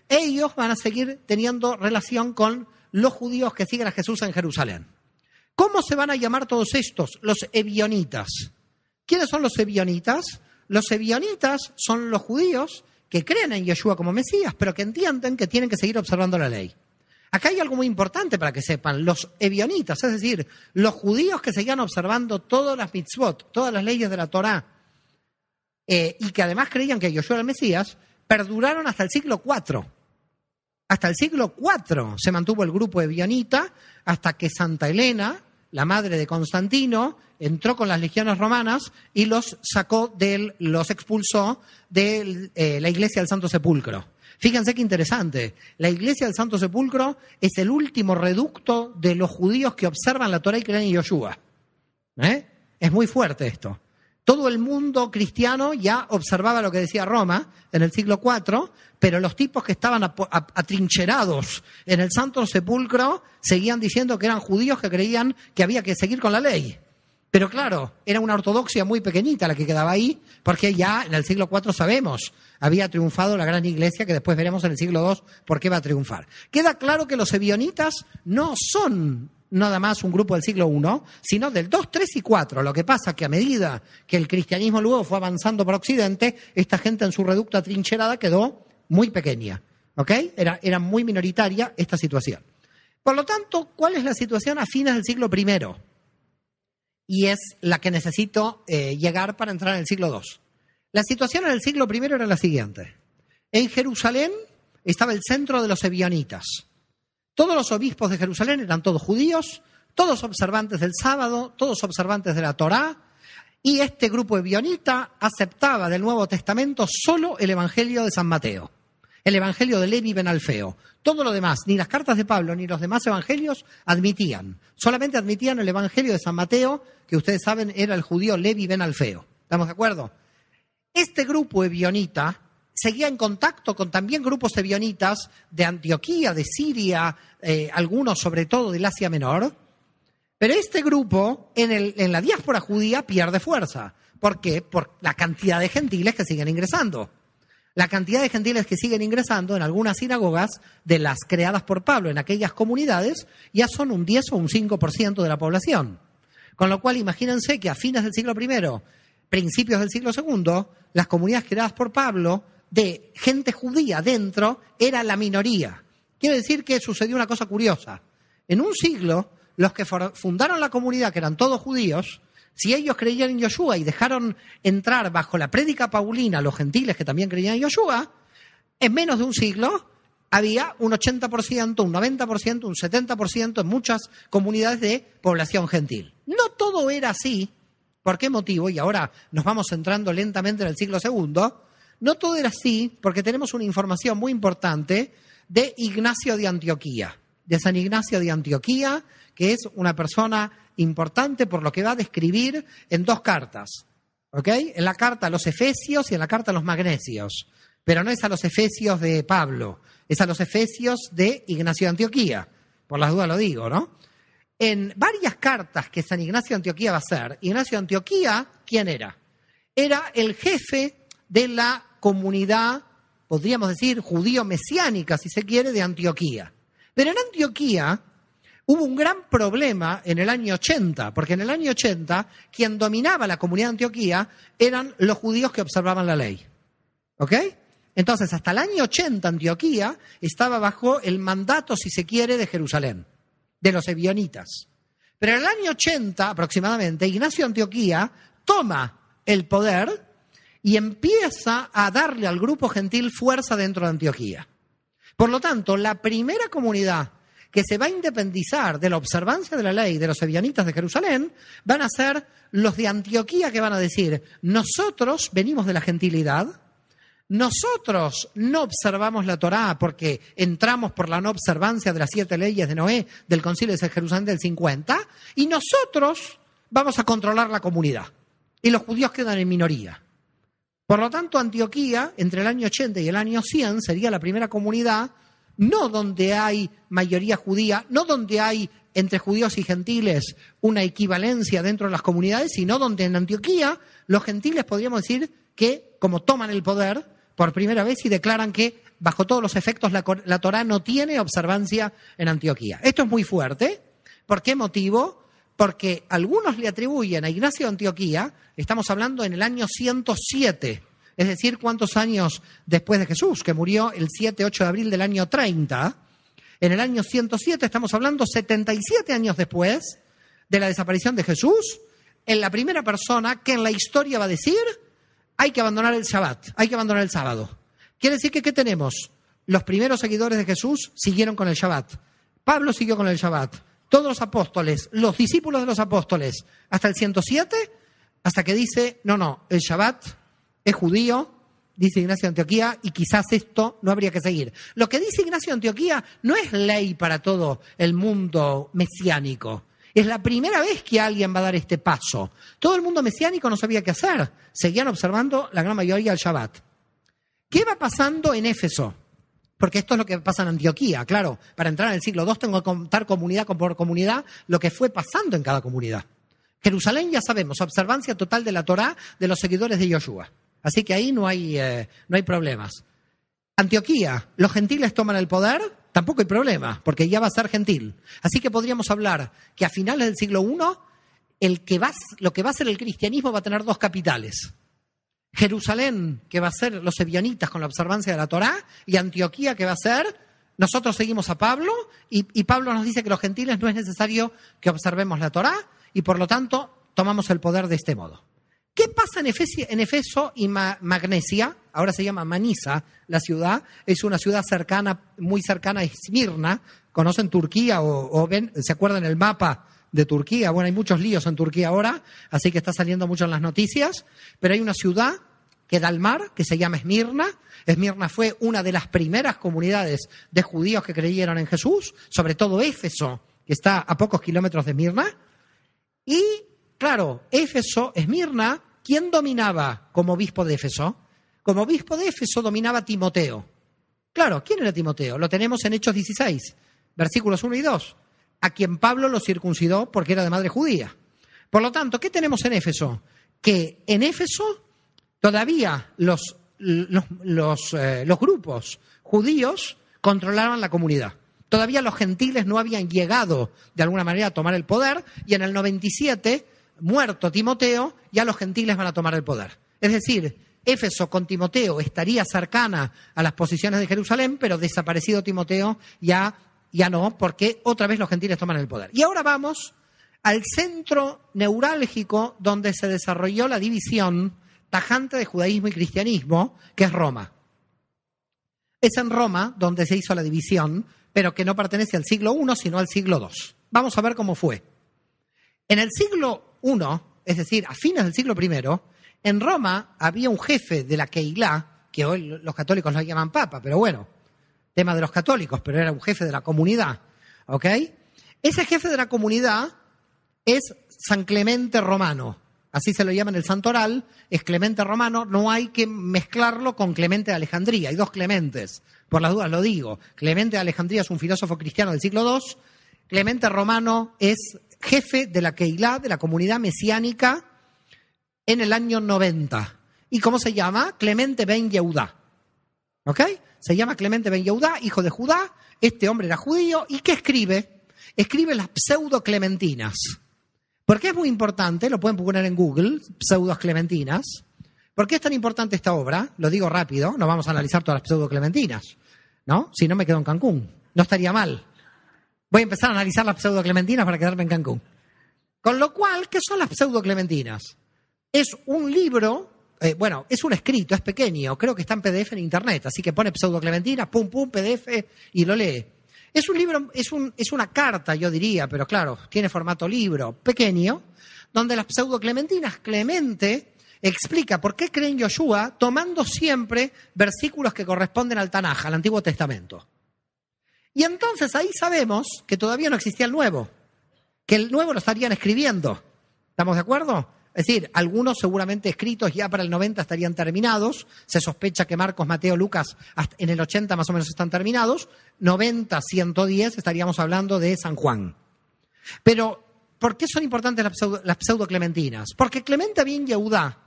Ellos van a seguir teniendo relación con los judíos que siguen a Jesús en Jerusalén. ¿Cómo se van a llamar todos estos? Los ebionitas. ¿Quiénes son los ebionitas? Los ebionitas son los judíos que creen en Yeshua como Mesías, pero que entienden que tienen que seguir observando la ley. Acá hay algo muy importante para que sepan. Los ebionitas, es decir, los judíos que seguían observando todas las mitzvot, todas las leyes de la Torá, eh, y que además creían que Yeshua era el Mesías, perduraron hasta el siglo IV. Hasta el siglo IV se mantuvo el grupo ebionita hasta que Santa Elena, la madre de Constantino, entró con las legiones romanas y los sacó del, los expulsó de eh, la iglesia del Santo Sepulcro. Fíjense qué interesante. La iglesia del Santo Sepulcro es el último reducto de los judíos que observan la Torah y creen en Yoshua. ¿Eh? Es muy fuerte esto. Todo el mundo cristiano ya observaba lo que decía Roma en el siglo IV, pero los tipos que estaban atrincherados en el Santo Sepulcro seguían diciendo que eran judíos que creían que había que seguir con la ley. Pero claro, era una ortodoxia muy pequeñita la que quedaba ahí, porque ya en el siglo IV sabemos, había triunfado la gran iglesia, que después veremos en el siglo II por qué va a triunfar. Queda claro que los ebionitas no son nada más un grupo del siglo I, sino del 2, 3 y 4. Lo que pasa es que a medida que el cristianismo luego fue avanzando por Occidente, esta gente en su reducta trincherada quedó muy pequeña. ¿Ok? Era, era muy minoritaria esta situación. Por lo tanto, ¿cuál es la situación a fines del siglo I? Y es la que necesito eh, llegar para entrar en el siglo II. La situación en el siglo I era la siguiente. En Jerusalén estaba el centro de los ebionitas. Todos los obispos de Jerusalén eran todos judíos, todos observantes del sábado, todos observantes de la Torá, y este grupo ebionita aceptaba del Nuevo Testamento solo el Evangelio de San Mateo el Evangelio de Levi Ben Alfeo. Todo lo demás, ni las cartas de Pablo ni los demás evangelios admitían. Solamente admitían el Evangelio de San Mateo, que ustedes saben era el judío Levi Ben Alfeo. ¿Estamos de acuerdo? Este grupo ebionita seguía en contacto con también grupos ebionitas de Antioquía, de Siria, eh, algunos sobre todo del Asia Menor. Pero este grupo en, en la diáspora judía pierde fuerza. ¿Por qué? Por la cantidad de gentiles que siguen ingresando la cantidad de gentiles que siguen ingresando en algunas sinagogas de las creadas por Pablo en aquellas comunidades ya son un 10 o un 5% de la población. Con lo cual, imagínense que a fines del siglo I, principios del siglo II, las comunidades creadas por Pablo, de gente judía dentro, era la minoría. Quiere decir que sucedió una cosa curiosa. En un siglo, los que fundaron la comunidad, que eran todos judíos, si ellos creían en Yoshua y dejaron entrar bajo la prédica paulina los gentiles que también creían en Yoshua, en menos de un siglo había un 80%, un 90%, un 70% en muchas comunidades de población gentil. No todo era así. ¿Por qué motivo? Y ahora nos vamos entrando lentamente en el siglo segundo. No todo era así porque tenemos una información muy importante de Ignacio de Antioquía, de San Ignacio de Antioquía, que es una persona importante por lo que va a describir en dos cartas. ¿Ok? En la carta a los Efesios y en la carta a los Magnesios. Pero no es a los Efesios de Pablo, es a los Efesios de Ignacio de Antioquía. Por las dudas lo digo, ¿no? En varias cartas que San Ignacio de Antioquía va a hacer, Ignacio de Antioquía, ¿quién era? Era el jefe de la comunidad, podríamos decir, judío-mesiánica, si se quiere, de Antioquía. Pero en Antioquía hubo un gran problema en el año 80, porque en el año 80 quien dominaba la comunidad de Antioquía eran los judíos que observaban la ley. ¿Ok? Entonces, hasta el año 80 Antioquía estaba bajo el mandato, si se quiere, de Jerusalén, de los ebionitas. Pero en el año 80 aproximadamente, Ignacio Antioquía toma el poder y empieza a darle al grupo gentil fuerza dentro de Antioquía. Por lo tanto, la primera comunidad que se va a independizar de la observancia de la ley de los ebionitas de Jerusalén van a ser los de Antioquía que van a decir, nosotros venimos de la gentilidad, nosotros no observamos la Torá porque entramos por la no observancia de las siete leyes de Noé del Concilio de Jerusalén del 50 y nosotros vamos a controlar la comunidad. Y los judíos quedan en minoría. Por lo tanto, Antioquía, entre el año 80 y el año 100, sería la primera comunidad, no donde hay mayoría judía, no donde hay entre judíos y gentiles una equivalencia dentro de las comunidades, sino donde en Antioquía los gentiles podríamos decir que, como toman el poder por primera vez y declaran que, bajo todos los efectos, la, la Torah no tiene observancia en Antioquía. Esto es muy fuerte. ¿Por qué motivo? porque algunos le atribuyen a Ignacio de Antioquía, estamos hablando en el año 107, es decir, cuántos años después de Jesús, que murió el 7-8 de abril del año 30, en el año 107 estamos hablando 77 años después de la desaparición de Jesús, en la primera persona que en la historia va a decir, hay que abandonar el Shabbat, hay que abandonar el sábado. Quiere decir que ¿qué tenemos? Los primeros seguidores de Jesús siguieron con el Shabbat. Pablo siguió con el Shabbat todos los apóstoles, los discípulos de los apóstoles, hasta el 107, hasta que dice, no, no, el Shabbat es judío, dice Ignacio de Antioquía, y quizás esto no habría que seguir. Lo que dice Ignacio de Antioquía no es ley para todo el mundo mesiánico. Es la primera vez que alguien va a dar este paso. Todo el mundo mesiánico no sabía qué hacer. Seguían observando la gran mayoría el Shabbat. ¿Qué va pasando en Éfeso? Porque esto es lo que pasa en Antioquía, claro. Para entrar en el siglo II tengo que contar comunidad por comunidad lo que fue pasando en cada comunidad. Jerusalén ya sabemos, observancia total de la Torá de los seguidores de Yoshua. Así que ahí no hay, eh, no hay problemas. Antioquía, los gentiles toman el poder, tampoco hay problema, porque ya va a ser gentil. Así que podríamos hablar que a finales del siglo I, el que va, lo que va a ser el cristianismo va a tener dos capitales. Jerusalén, que va a ser los ebionitas con la observancia de la Torá, y Antioquía, que va a ser, nosotros seguimos a Pablo, y, Pablo nos dice que los gentiles no es necesario que observemos la Torá, y por lo tanto tomamos el poder de este modo. ¿Qué pasa en, Efeso y Magnesia? Ahora se llama Manisa, la ciudad. Es una ciudad cercana, muy cercana a Esmirna. ¿Conocen Turquía o, se acuerdan el mapa de Turquía. Bueno, hay muchos líos en Turquía ahora, así que está saliendo mucho en las noticias, pero hay una ciudad que da al mar, que se llama Esmirna. Esmirna fue una de las primeras comunidades de judíos que creyeron en Jesús, sobre todo Éfeso, que está a pocos kilómetros de Esmirna. Y, claro, Éfeso, Esmirna, ¿quién dominaba como obispo de Éfeso? Como obispo de Éfeso dominaba Timoteo. Claro, ¿quién era Timoteo? Lo tenemos en Hechos 16, versículos 1 y 2 a quien Pablo lo circuncidó porque era de madre judía. Por lo tanto, ¿qué tenemos en Éfeso? Que en Éfeso todavía los, los, eh, grupos judíos controlaban la comunidad. Todavía los gentiles no habían llegado de alguna manera a tomar el poder y en el 97 muerto Timoteo, ya los gentiles van a tomar el poder. Es decir, Éfeso con Timoteo estaría cercana a las posiciones de Jerusalén, pero desaparecido Timoteo ya, ya no, porque otra vez los gentiles toman el poder. Y ahora vamos al centro neurálgico donde se desarrolló la división tajante de judaísmo y cristianismo, que es Roma. Es en Roma donde se hizo la división, pero que no pertenece al siglo I, sino al siglo II. Vamos a ver cómo fue. En el siglo I, es decir, a fines del siglo I, en Roma había un jefe de la Keilah, que hoy los católicos lo llaman papa, pero bueno, tema de los católicos, pero era un jefe de la comunidad. ¿Ok? Ese jefe de la comunidad es San Clemente Romano. Así se lo llama en el Santoral, es Clemente Romano, no hay que mezclarlo con Clemente de Alejandría, hay dos Clementes, por las dudas lo digo. Clemente de Alejandría es un filósofo cristiano del siglo II, Clemente Romano es jefe de la Keilah, de la comunidad mesiánica, en el año 90. ¿Y cómo se llama? Clemente ben Yehudá. ¿Ok? Se llama Clemente ben Yehudá, hijo de Judá. Este hombre era judío. ¿Y qué escribe? Escribe las pseudo-clementinas. ¿Por qué es muy importante? Lo pueden poner en Google, pseudo-clementinas. ¿Por qué es tan importante esta obra? Lo digo rápido, no vamos a analizar todas las pseudo-clementinas. ¿No? Si no me quedo en Cancún. No estaría mal. Voy a empezar a analizar las pseudo-clementinas para quedarme en Cancún. Con lo cual, ¿qué son las pseudo-clementinas? Es un libro, eh, bueno, es un escrito, es pequeño, creo que está en PDF en internet, así que pone pseudo Clementina, pum, pum, PDF y lo lee. Es un libro, es, un, es una carta, yo diría, pero claro, tiene formato libro, pequeño, donde las pseudo Clementinas, Clemente, explica por qué creen Yoshua tomando siempre versículos que corresponden al Tanaj, al Antiguo Testamento. Y entonces ahí sabemos que todavía no existía el Nuevo, que el Nuevo lo estarían escribiendo. ¿Estamos de acuerdo? Es decir, algunos seguramente escritos ya para el 90 estarían terminados. Se sospecha que Marcos, Mateo, Lucas en el 80 más o menos están terminados. 90, 110 estaríamos hablando de San Juan. Pero, ¿por qué son importantes las pseudo, clementinas? Porque Clemente bien Yehudá,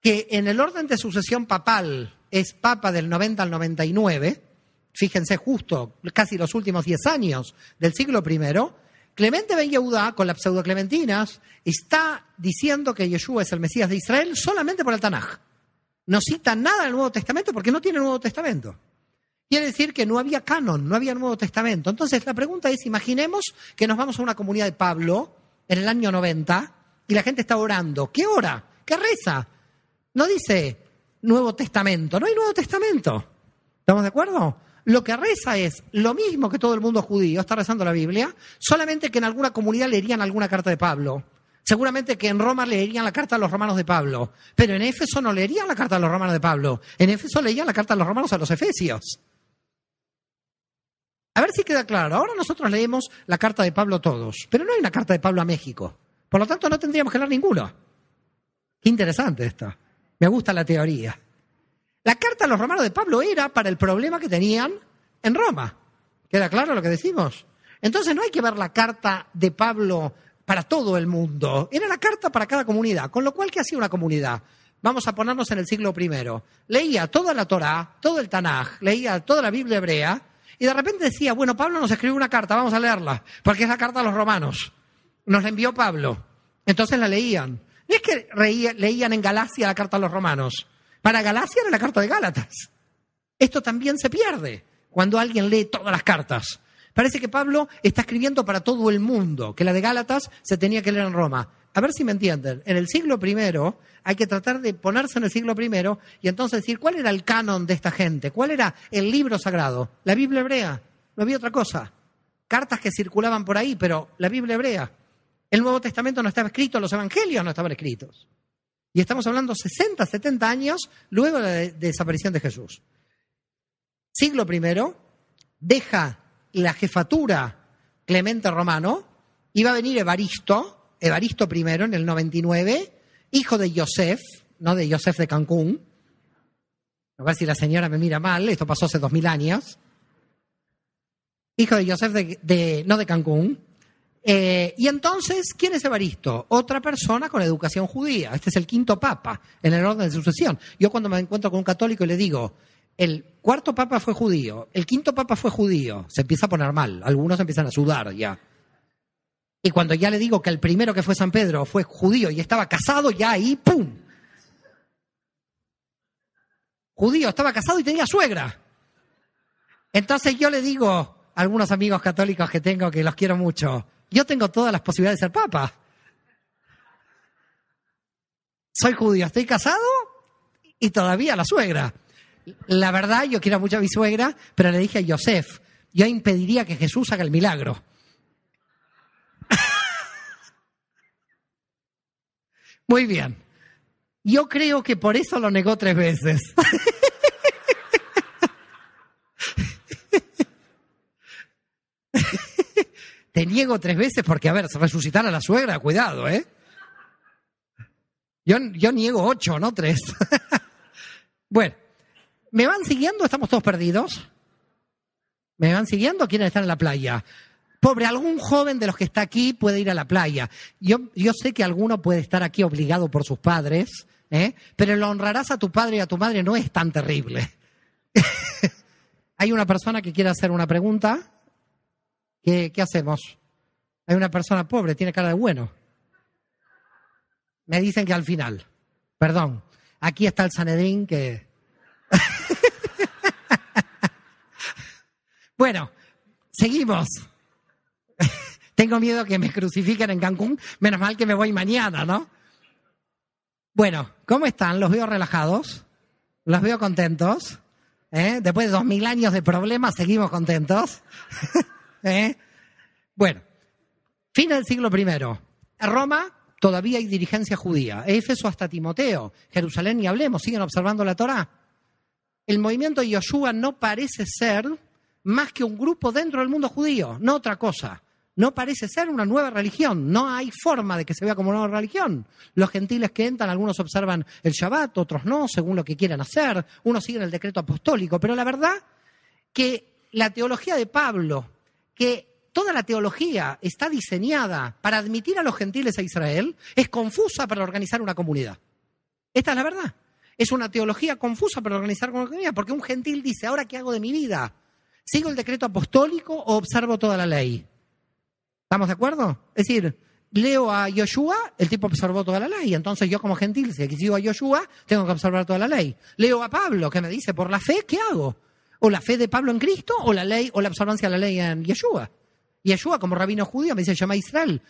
que en el orden de sucesión papal es papa del 90 al 99, fíjense justo casi los últimos 10 años del siglo I, Clemente Ben Yehuda, con las pseudo-clementinas, está diciendo que Yeshua es el Mesías de Israel solamente por el Tanaj. No cita nada del Nuevo Testamento porque no tiene Nuevo Testamento. Quiere decir que no había canon, no había Nuevo Testamento. Entonces la pregunta es, imaginemos que nos vamos a una comunidad de Pablo en el año 90 y la gente está orando. ¿Qué ora? ¿Qué reza? No dice Nuevo Testamento, no hay Nuevo Testamento. ¿Estamos de acuerdo? Lo que reza es lo mismo que todo el mundo judío está rezando la Biblia, solamente que en alguna comunidad leerían alguna carta de Pablo. Seguramente que en Roma leerían la carta a los romanos de Pablo, pero en Éfeso no leerían la carta a los romanos de Pablo. En Éfeso leían la carta a los romanos a los efesios. A ver si queda claro. Ahora nosotros leemos la carta de Pablo todos, pero no hay una carta de Pablo a México. Por lo tanto, no tendríamos que leer ninguna. Interesante esto. Me gusta la teoría. La carta a los romanos de Pablo era para el problema que tenían en Roma. ¿Queda claro lo que decimos? Entonces no hay que ver la carta de Pablo para todo el mundo. Era la carta para cada comunidad. Con lo cual, ¿qué hacía una comunidad? Vamos a ponernos en el siglo I. Leía toda la Torá, todo el Tanaj, leía toda la Biblia hebrea, y de repente decía, bueno, Pablo nos escribió una carta, vamos a leerla, porque es la carta a los romanos. Nos la envió Pablo. Entonces la leían. No es que leían en Galacia la carta a los romanos. Para Galacia era la carta de Gálatas. Esto también se pierde cuando alguien lee todas las cartas. Parece que Pablo está escribiendo para todo el mundo, que la de Gálatas se tenía que leer en Roma. A ver si me entienden. En el siglo I hay que tratar de ponerse en el siglo I y entonces decir cuál era el canon de esta gente, cuál era el libro sagrado. La Biblia hebrea. No había otra cosa. Cartas que circulaban por ahí, pero la Biblia hebrea. El Nuevo Testamento no estaba escrito, los Evangelios no estaban escritos. Y estamos hablando 60, 70 años luego de la desaparición de Jesús. Siglo I, deja la jefatura Clemente Romano, iba a venir Evaristo, Evaristo I en el 99, hijo de Joseph, no de Joseph de Cancún. A ver si la señora me mira mal, esto pasó hace dos mil años. Hijo de Joseph de no de Cancún, eh, y entonces, ¿quién es Evaristo? Otra persona con educación judía. Este es el quinto papa en el orden de sucesión. Yo cuando me encuentro con un católico y le digo, el cuarto papa fue judío, el quinto papa fue judío, se empieza a poner mal, algunos empiezan a sudar ya. Y cuando ya le digo que el primero que fue San Pedro fue judío y estaba casado, ya ahí, ¡pum! Judío, estaba casado y tenía suegra. Entonces yo le digo a algunos amigos católicos que tengo, que los quiero mucho, yo tengo todas las posibilidades de ser papa. Soy judío, estoy casado y todavía la suegra. La verdad, yo quiero mucho a mi suegra, pero le dije a Yosef, yo impediría que Jesús haga el milagro. Muy bien. Yo creo que por eso lo negó tres veces. Te niego tres veces porque, a ver, resucitar a la suegra, cuidado, ¿eh? Yo, yo niego ocho, no tres. bueno, ¿me van siguiendo? ¿Estamos todos perdidos? ¿Me van siguiendo? ¿Quieren estar en la playa? Pobre, algún joven de los que está aquí puede ir a la playa. Yo, yo sé que alguno puede estar aquí obligado por sus padres, ¿eh? pero lo honrarás a tu padre y a tu madre no es tan terrible. Hay una persona que quiere hacer una pregunta. ¿Qué, ¿Qué hacemos? Hay una persona pobre, tiene cara de bueno. Me dicen que al final. Perdón. Aquí está el Sanedrín que. bueno, seguimos. Tengo miedo que me crucifiquen en Cancún. Menos mal que me voy mañana, ¿no? Bueno, ¿cómo están? ¿Los veo relajados? ¿Los veo contentos? ¿Eh? Después de dos mil años de problemas, seguimos contentos. ¿Eh? Bueno, fin del siglo I. Roma todavía hay dirigencia judía. Éfeso hasta Timoteo. Jerusalén, y hablemos, siguen observando la Torá. El movimiento de Yoshua no parece ser más que un grupo dentro del mundo judío, no otra cosa no parece ser una nueva religión. No hay forma de que se vea como una nueva religión. Los gentiles que entran, algunos observan el Shabbat, otros no, según lo que quieran hacer. Unos siguen el decreto apostólico. Pero la verdad que la teología de Pablo, que toda la teología está diseñada para admitir a los gentiles a Israel, es confusa para organizar una comunidad. Esta es la verdad. Es una teología confusa para organizar una comunidad, porque un gentil dice, ¿ahora qué hago de mi vida? ¿Sigo el decreto apostólico o observo toda la ley? ¿Estamos de acuerdo? Es decir, leo a Yoshua, el tipo observó toda la ley. Entonces yo como gentil, si sigo a Yoshua, tengo que observar toda la ley. Leo a Pablo, que me dice, por la fe, ¿qué hago? ¿O la fe de Pablo en Cristo o la ley o la observancia de la ley en Yeshua? Yeshua, como rabino judío, me dice, llama a Israel.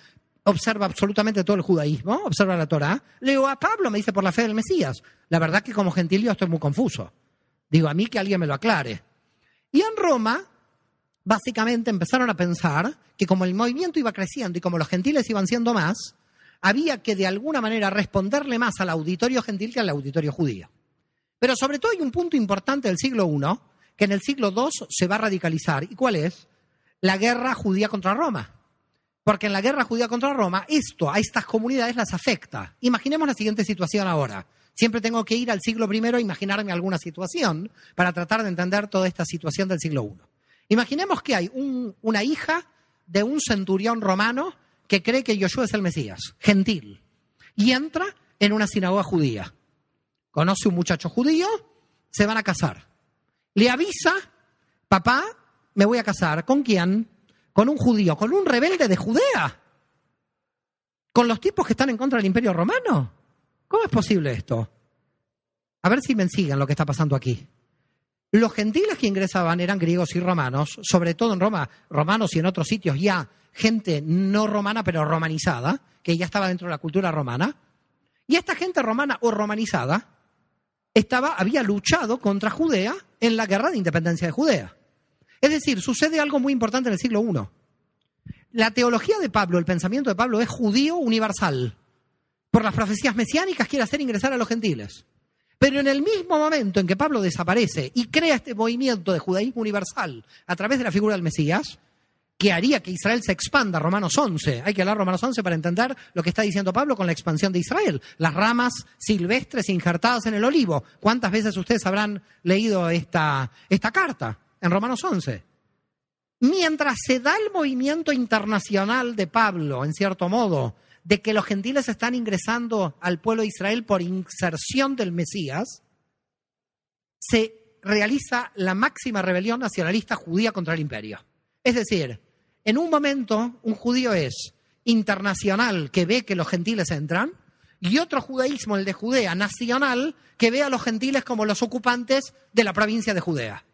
Observa absolutamente todo el judaísmo, observa la Torah. Leo a Pablo, me dice, por la fe del Mesías. La verdad que como gentil yo estoy muy confuso. Digo, a mí que alguien me lo aclare. Y en Roma, básicamente empezaron a pensar que como el movimiento iba creciendo y como los gentiles iban siendo más, había que de alguna manera responderle más al auditorio gentil que al auditorio judío. Pero sobre todo hay un punto importante del siglo I, que en el siglo II se va a radicalizar. ¿Y cuál es? La guerra judía contra Roma. Porque en la guerra judía contra Roma, esto a estas comunidades las afecta. Imaginemos la siguiente situación ahora. Siempre tengo que ir al siglo I a imaginarme alguna situación para tratar de entender toda esta situación del siglo I. Imaginemos que hay una hija de un centurión romano que cree que Yoshua es el Mesías, gentil, y entra en una sinagoga judía. Conoce un muchacho judío, se van a casar. Le avisa, papá, me voy a casar. ¿Con quién? Con un judío, con un rebelde de Judea. Con los tipos que están en contra del imperio romano. ¿Cómo es posible esto? A ver si me siguen lo que está pasando aquí. Los gentiles que ingresaban eran griegos y romanos, sobre todo en Roma, romanos y en otros sitios ya gente no romana pero romanizada, que ya estaba dentro de la cultura romana. Y esta gente romana o romanizada estaba, había luchado contra Judea en la guerra de independencia de Judea. Es decir, sucede algo muy importante en el siglo I. La teología de Pablo, el pensamiento de Pablo es judío universal. Por las profecías mesiánicas quiere hacer ingresar a los gentiles. Pero en el mismo momento en que Pablo desaparece y crea este movimiento de judaísmo universal a través de la figura del Mesías, que haría que Israel se expanda, Romanos 11. Hay que hablar Romanos 11 para entender lo que está diciendo Pablo con la expansión de Israel. Las ramas silvestres injertadas en el olivo. ¿Cuántas veces ustedes habrán leído esta, esta carta en Romanos 11? Mientras se da el movimiento internacional de Pablo, en cierto modo, de que los gentiles están ingresando al pueblo de Israel por inserción del Mesías, se realiza la máxima rebelión nacionalista judía contra el imperio. Es decir, en un momento un judío es internacional que ve que los gentiles entran y otro judaísmo, el de Judea, nacional, que ve a los gentiles como los ocupantes de la provincia de Judea.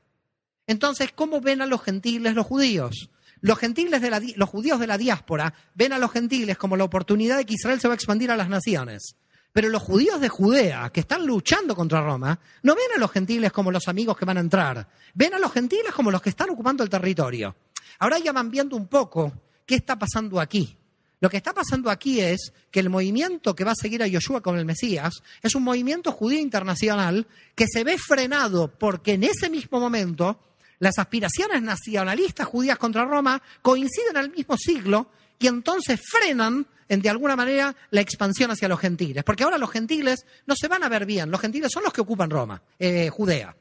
Entonces, ¿cómo ven a los gentiles los judíos? Los gentiles los judíos de la diáspora ven a los gentiles como la oportunidad de que Israel se va a expandir a las naciones. Pero los judíos de Judea, que están luchando contra Roma, no ven a los gentiles como los amigos que van a entrar. Ven a los gentiles como los que están ocupando el territorio. Ahora ya van viendo un poco qué está pasando aquí. Lo que está pasando aquí es que el movimiento que va a seguir a Yoshua con el Mesías es un movimiento judío internacional que se ve frenado porque en ese mismo momento las aspiraciones nacionalistas judías contra Roma coinciden al mismo siglo y entonces frenan en, de alguna manera la expansión hacia los gentiles. Porque ahora los gentiles no se van a ver bien, los gentiles son los que ocupan Roma, eh, Judea.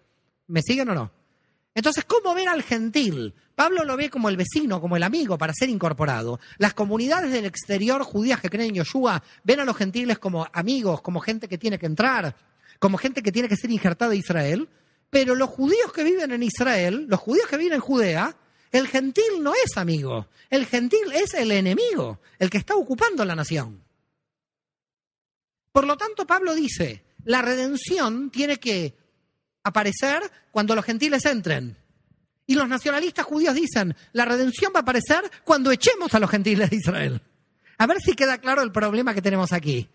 ¿Me siguen o no? Entonces, ¿cómo ven al gentil? Pablo lo ve como el vecino, como el amigo, para ser incorporado. Las comunidades del exterior judías que creen en Yoshua ven a los gentiles como amigos, como gente que tiene que entrar, como gente que tiene que ser injertada a Israel. Pero los judíos que viven en Israel, los judíos que viven en Judea, el gentil no es amigo, el gentil es el enemigo, el que está ocupando la nación. Por lo tanto, Pablo dice, la redención tiene que aparecer cuando los gentiles entren. Y los nacionalistas judíos dicen, la redención va a aparecer cuando echemos a los gentiles de Israel. A ver si queda claro el problema que tenemos aquí.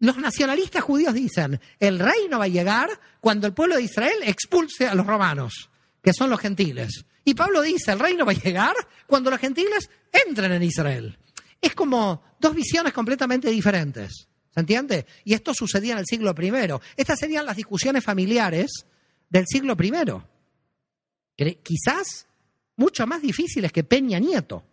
Los nacionalistas judíos dicen, el reino va a llegar cuando el pueblo de Israel expulse a los romanos, que son los gentiles. Y Pablo dice, el reino va a llegar cuando los gentiles entren en Israel. Es como dos visiones completamente diferentes. ¿Se entiende? Y esto sucedía en el siglo I. Estas serían las discusiones familiares del siglo I. Quizás mucho más difíciles que Peña Nieto.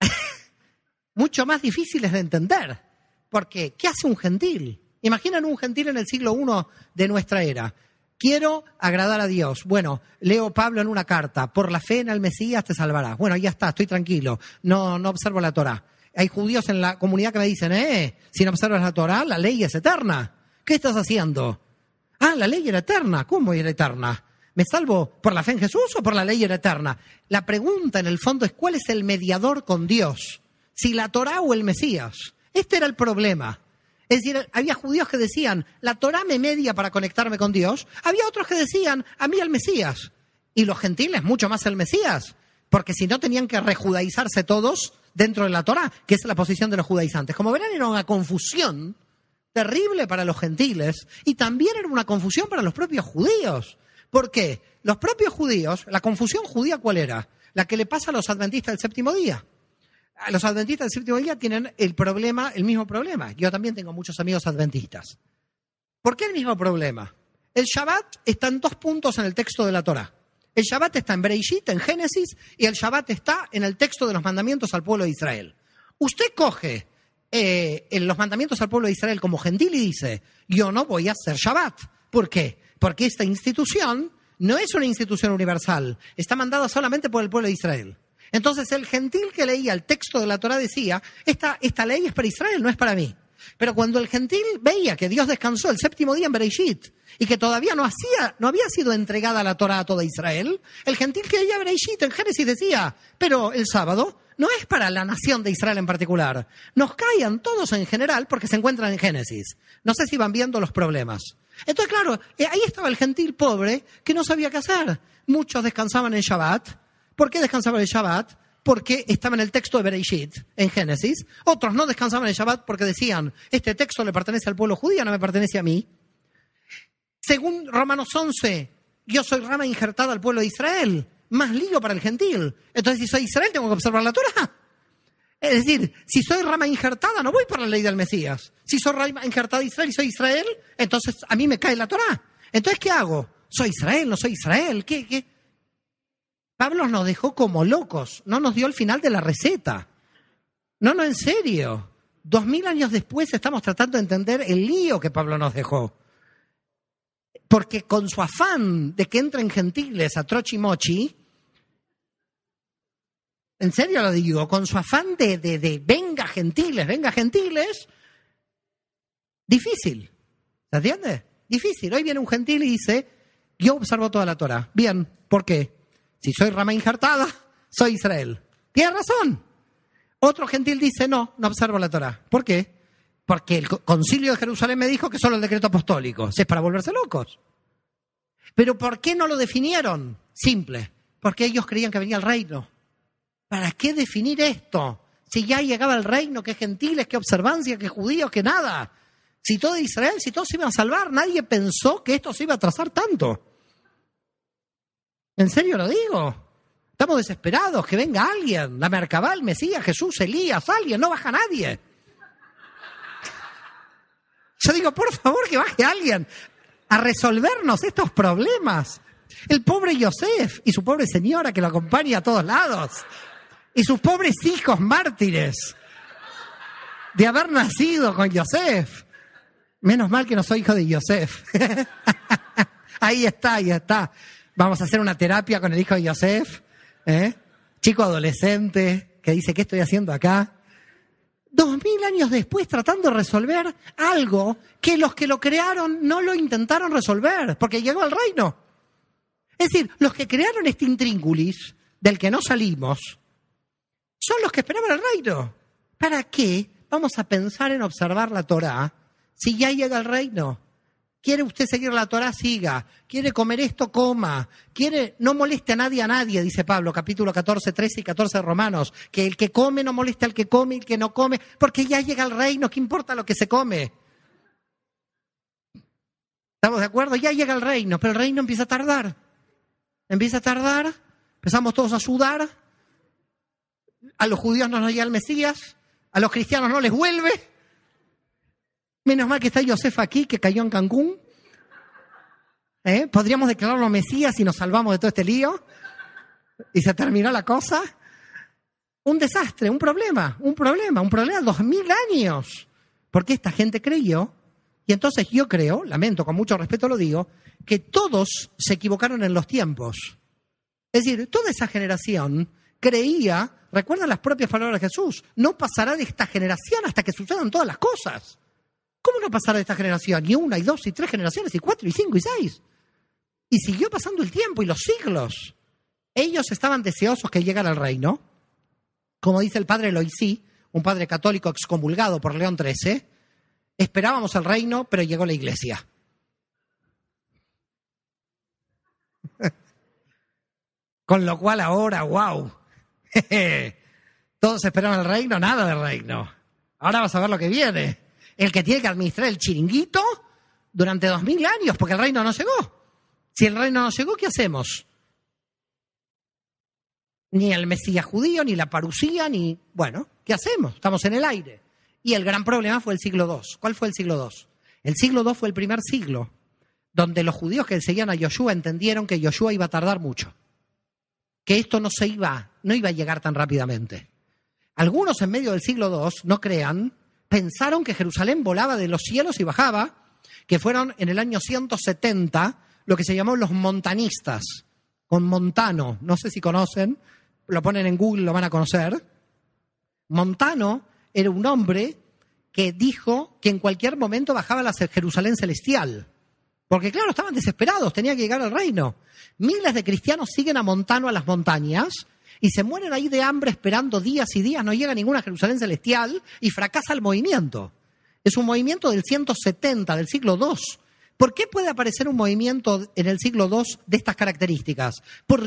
mucho más difíciles de entender. Porque, ¿qué hace un gentil? Imaginen un gentil en el siglo I de nuestra era. Quiero agradar a Dios. Bueno, leo Pablo en una carta, por la fe en el Mesías te salvarás. Bueno, ya está, estoy tranquilo, no, no observo la Torah. Hay judíos en la comunidad que me dicen, eh, si no observas la Torah, la ley es eterna. ¿Qué estás haciendo? Ah, la ley era eterna. ¿Cómo era eterna? ¿Me salvo por la fe en Jesús o por la ley era eterna? La pregunta en el fondo es cuál es el mediador con Dios, si la Torah o el Mesías. Este era el problema. Es decir, había judíos que decían, la Torah me media para conectarme con Dios. Había otros que decían, a mí el Mesías. Y los gentiles, mucho más el Mesías. Porque si no tenían que rejudaizarse todos dentro de la Torah, que es la posición de los judaizantes. Como verán, era una confusión terrible para los gentiles y también era una confusión para los propios judíos. ¿Por qué? Los propios judíos, la confusión judía, ¿cuál era? La que le pasa a los adventistas del séptimo día los adventistas del séptimo día tienen el problema, el mismo problema. Yo también tengo muchos amigos adventistas. ¿Por qué el mismo problema? El Shabbat está en dos puntos en el texto de la Torah. El Shabbat está en Bereishit, en Génesis, y el Shabbat está en el texto de los mandamientos al pueblo de Israel. Usted coge eh, en los mandamientos al pueblo de Israel como gentil y dice, yo no voy a hacer Shabbat. ¿Por qué? Porque esta institución no es una institución universal, está mandada solamente por el pueblo de Israel. Entonces el gentil que leía el texto de la Torah decía, esta, esta ley es para Israel, no es para mí. Pero cuando el gentil veía que Dios descansó el séptimo día en Bereshit y que todavía no, hacía, no había sido entregada la Torah a toda Israel, el gentil que leía Bereshit en Génesis decía, pero el sábado no es para la nación de Israel en particular. Nos caían todos en general porque se encuentran en Génesis. No sé si van viendo los problemas. Entonces, claro, eh, ahí estaba el gentil pobre que no sabía qué hacer. Muchos descansaban en Shabbat, ¿Por qué descansaban el Shabbat? Porque estaba en el texto de Bereshit, en Génesis. Otros no descansaban el Shabbat porque decían, este texto le pertenece al pueblo judío, no me pertenece a mí. Según Romanos 11, yo soy rama injertada al pueblo de Israel, más lío para el gentil. Entonces, si soy Israel, tengo que observar la Torah. Es decir, si soy rama injertada, no voy por la ley del Mesías. Si soy rama injertada de Israel y soy Israel, entonces a mí me cae la Torah. Entonces, ¿qué hago? ¿Soy Israel? ¿No soy Israel? ¿Qué, qué? Pablo nos dejó como locos, no nos dio el final de la receta. No, no, en serio. Dos mil años después estamos tratando de entender el lío que Pablo nos dejó. Porque con su afán de que entren gentiles a Trochimochi, en serio lo digo, con su afán de, de, de venga gentiles, venga gentiles, difícil. ¿Se entiende? Difícil. Hoy viene un gentil y dice, yo observo toda la Torah. Bien, ¿por qué? Si soy rama injertada, soy Israel. Tiene razón. Otro gentil dice, no, no observo la Torah. ¿Por qué? Porque el concilio de Jerusalén me dijo que solo el decreto apostólico. es para volverse locos. Pero ¿por qué no lo definieron? Simple. Porque ellos creían que venía el reino. ¿Para qué definir esto? Si ya llegaba el reino, qué gentiles, qué observancia, qué judíos, qué nada. Si todo Israel, si todos se iban a salvar, nadie pensó que esto se iba a trazar tanto. En serio lo digo. Estamos desesperados, que venga alguien, la Mercabal, Mesías, Jesús, Elías, alguien, no baja nadie. Yo digo, por favor, que baje alguien a resolvernos estos problemas. El pobre Yosef y su pobre señora que lo acompaña a todos lados. Y sus pobres hijos mártires de haber nacido con Yosef. Menos mal que no soy hijo de Yosef. ahí está, ahí está. Vamos a hacer una terapia con el hijo de Yosef. ¿eh? Chico adolescente que dice, ¿qué estoy haciendo acá? Dos mil años después tratando de resolver algo que los que lo crearon no lo intentaron resolver, porque llegó al reino. Es decir, los que crearon este intríngulis del que no salimos son los que esperaban el reino. ¿Para qué vamos a pensar en observar la Torah si ya llega el reino? ¿Quiere usted seguir la Torah? Siga. ¿Quiere comer esto? Coma. ¿Quiere? No moleste a nadie a nadie, dice Pablo, capítulo 14, 13 y 14 de Romanos. Que el que come no moleste al que come y el que no come, porque ya llega el reino, ¿qué importa lo que se come? ¿Estamos de acuerdo? Ya llega el reino, pero el reino empieza a tardar. Empieza a tardar, empezamos todos a sudar. A los judíos no nos llega el Mesías, a los cristianos no les vuelve. Menos mal que está Josef aquí, que cayó en Cancún. ¿Eh? Podríamos declararlo Mesías y nos salvamos de todo este lío. Y se terminó la cosa. Un desastre, un problema, un problema, un problema, dos mil años. Porque esta gente creyó, y entonces yo creo, lamento, con mucho respeto lo digo, que todos se equivocaron en los tiempos. Es decir, toda esa generación creía, recuerda las propias palabras de Jesús, no pasará de esta generación hasta que sucedan todas las cosas. ¿Cómo no pasar de esta generación? Y una, y dos, y tres generaciones, y cuatro, y cinco, y seis. Y siguió pasando el tiempo y los siglos. Ellos estaban deseosos que llegara el reino. Como dice el padre Loisí, un padre católico excomulgado por León XIII, esperábamos el reino, pero llegó la iglesia. Con lo cual ahora, wow, todos esperaban el reino, nada del reino. Ahora vas a ver lo que viene el que tiene que administrar el chiringuito durante dos mil años, porque el reino no llegó. Si el reino no llegó, ¿qué hacemos? Ni el Mesías judío, ni la parusía, ni... Bueno, ¿qué hacemos? Estamos en el aire. Y el gran problema fue el siglo II. ¿Cuál fue el siglo II? El siglo II fue el primer siglo donde los judíos que seguían a Yoshua entendieron que Yoshua iba a tardar mucho, que esto no se iba, no iba a llegar tan rápidamente. Algunos en medio del siglo II, no crean, pensaron que Jerusalén volaba de los cielos y bajaba, que fueron en el año 170 lo que se llamó los montanistas, con Montano, no sé si conocen, lo ponen en Google, lo van a conocer. Montano era un hombre que dijo que en cualquier momento bajaba la Jerusalén celestial. Porque claro, estaban desesperados, tenía que llegar al reino. Miles de cristianos siguen a Montano a las montañas y se mueren ahí de hambre esperando días y días, no llega ninguna Jerusalén celestial y fracasa el movimiento. Es un movimiento del 170, del siglo II. ¿Por qué puede aparecer un movimiento en el siglo II de estas características?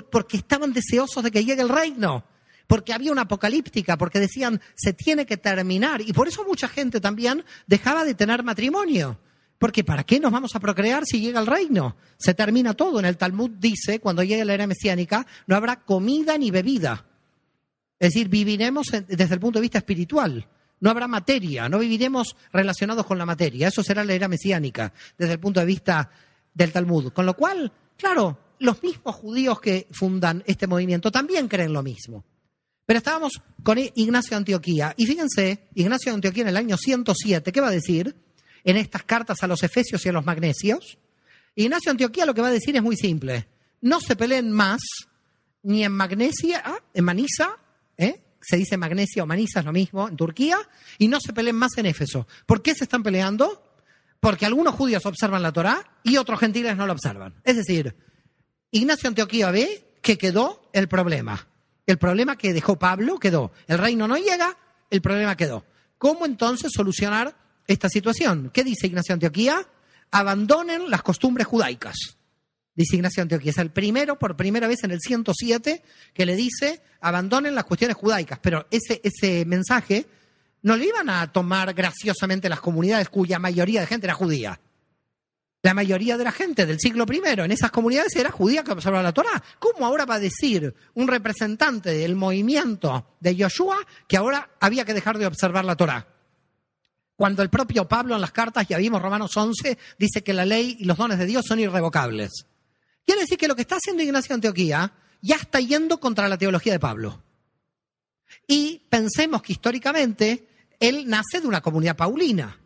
porque estaban deseosos de que llegue el reino, porque había una apocalíptica, porque decían se tiene que terminar y por eso mucha gente también dejaba de tener matrimonio. Porque ¿para qué nos vamos a procrear si llega el reino? Se termina todo. En el Talmud dice, cuando llegue la era mesiánica, no habrá comida ni bebida. Es decir, viviremos desde el punto de vista espiritual. No habrá materia, no viviremos relacionados con la materia. Eso será la era mesiánica desde el punto de vista del Talmud. Con lo cual, claro, los mismos judíos que fundan este movimiento también creen lo mismo. Pero estábamos con Ignacio de Antioquía. Y fíjense, Ignacio de Antioquía en el año 107, ¿qué va a decir? En estas cartas a los efesios y a los magnesios. Ignacio Antioquía lo que va a decir es muy simple. No se peleen más ni en Magnesia, ah, en Manisa, ¿eh? se dice Magnesia o Manisa, es lo mismo, en Turquía, y no se peleen más en Éfeso. ¿Por qué se están peleando? Porque algunos judíos observan la Torá y otros gentiles no la observan. Es decir, Ignacio Antioquía ve que quedó el problema. El problema que dejó Pablo quedó. El reino no llega, el problema quedó. ¿Cómo entonces solucionar esta situación? ¿Qué dice Ignacio Antioquía? Abandonen las costumbres judaicas. Dice Ignacio Antioquía. Es el primero, por primera vez en el 107, que le dice abandonen las cuestiones judaicas. Pero ese, ese mensaje no le iban a tomar graciosamente las comunidades cuya mayoría de gente era judía. La mayoría de la gente del siglo I en esas comunidades era judía que observaba la Torah. ¿Cómo ahora va a decir un representante del movimiento de Yoshua que ahora había que dejar de observar la Torah? Cuando el propio Pablo en las cartas, ya vimos Romanos 11, dice que la ley y los dones de Dios son irrevocables. Quiere decir que lo que está haciendo Ignacio Antioquía ya está yendo contra la teología de Pablo. Y pensemos que históricamente él nace de una comunidad paulina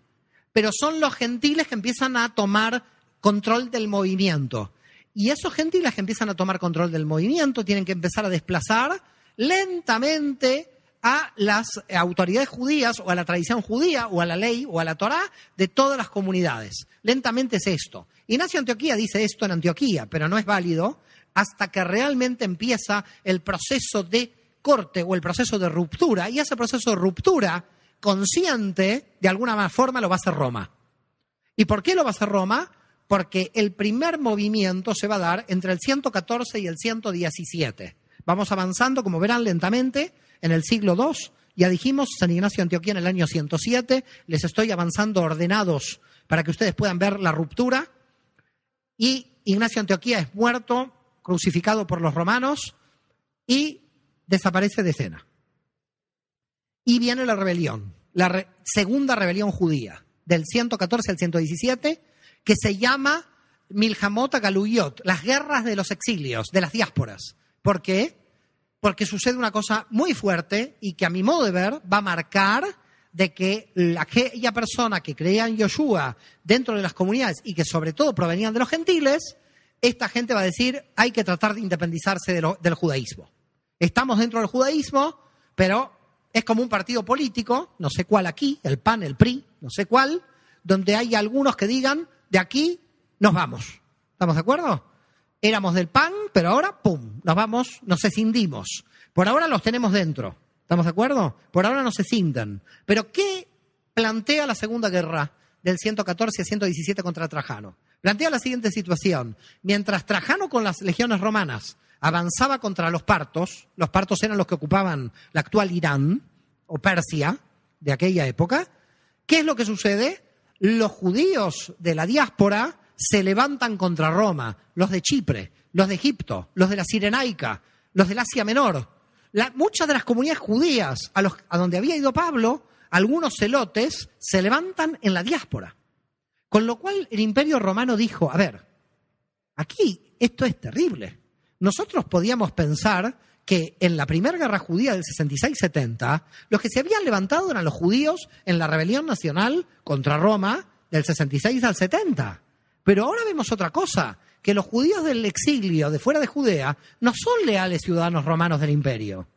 pero son los gentiles que empiezan a tomar control del movimiento. Y esos gentiles que empiezan a tomar control del movimiento tienen que empezar a desplazar lentamente a las autoridades judías o a la tradición judía o a la ley o a la Torá de todas las comunidades. Lentamente es esto. Ignacio Antioquía dice esto en Antioquía, pero no es válido hasta que realmente empieza el proceso de corte o el proceso de ruptura. Y ese proceso de ruptura consciente, de alguna forma lo va a hacer Roma. ¿Y por qué lo va a hacer Roma? Porque el primer movimiento se va a dar entre el 114 y el 117. Vamos avanzando, como verán, lentamente en el siglo II. Ya dijimos, San Ignacio Antioquía en el año 107. Les estoy avanzando ordenados para que ustedes puedan ver la ruptura. Y Ignacio Antioquía es muerto, crucificado por los romanos y desaparece de escena. Y viene la rebelión, la segunda rebelión judía, del 114 al 117, que se llama Milhamot Galuyot, las guerras de los exilios, de las diásporas. ¿Por qué? Porque sucede una cosa muy fuerte y que a mi modo de ver va a marcar de que aquella persona que creía en Yoshua dentro de las comunidades y que sobre todo provenían de los gentiles, esta gente va a decir hay que tratar de independizarse del judaísmo. Estamos dentro del judaísmo, pero es como un partido político, no sé cuál aquí, el PAN, el PRI, no sé cuál, donde hay algunos que digan, de aquí nos vamos. ¿Estamos de acuerdo? Éramos del PAN, pero ahora, ¡pum!, nos vamos, nos escindimos. Por ahora los tenemos dentro. ¿Estamos de acuerdo? Por ahora no se cindan. Pero ¿qué plantea la Segunda Guerra del 114 a 117 contra Trajano? Plantea la siguiente situación. Mientras Trajano con las legiones romanas avanzaba contra los partos, los partos eran los que ocupaban la actual Irán o Persia de aquella época, ¿qué es lo que sucede? Los judíos de la diáspora se levantan contra Roma, los de Chipre, los de Egipto, los de la Sirenaica, los del Asia Menor. muchas de las comunidades judías a, a donde había ido Pablo, algunos celotes, se levantan en la diáspora. Con lo cual el imperio romano dijo, a ver, aquí esto es terrible. Nosotros podíamos pensar que en la primera guerra judía del 66-70, los que se habían levantado eran los judíos en la rebelión nacional contra Roma del 66 al 70. Pero ahora vemos otra cosa, que los judíos del exilio de fuera de Judea no son leales ciudadanos romanos del imperio.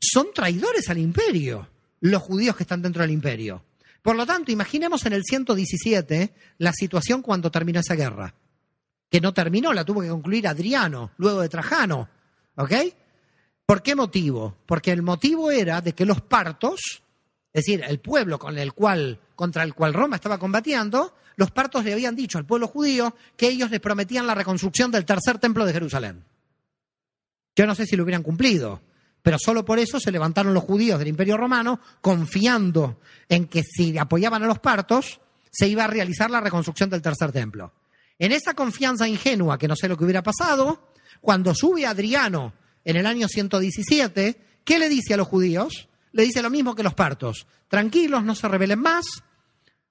Son traidores al imperio, los judíos que están dentro del imperio. Por lo tanto, imaginemos en el 117 la situación cuando terminó esa guerra que no terminó, la tuvo que concluir Adriano, luego de Trajano. ¿Ok? ¿Por qué motivo? Porque el motivo era de que los partos, es decir, el pueblo con el cual, contra el cual Roma estaba combatiendo, los partos le habían dicho al pueblo judío que ellos les prometían la reconstrucción del tercer templo de Jerusalén. Yo no sé si lo hubieran cumplido, pero solo por eso se levantaron los judíos del Imperio Romano confiando en que si apoyaban a los partos, se iba a realizar la reconstrucción del tercer templo. En esa confianza ingenua, que no sé lo que hubiera pasado, cuando sube Adriano en el año 117, ¿qué le dice a los judíos? Le dice lo mismo que los partos. Tranquilos, no se rebelen más,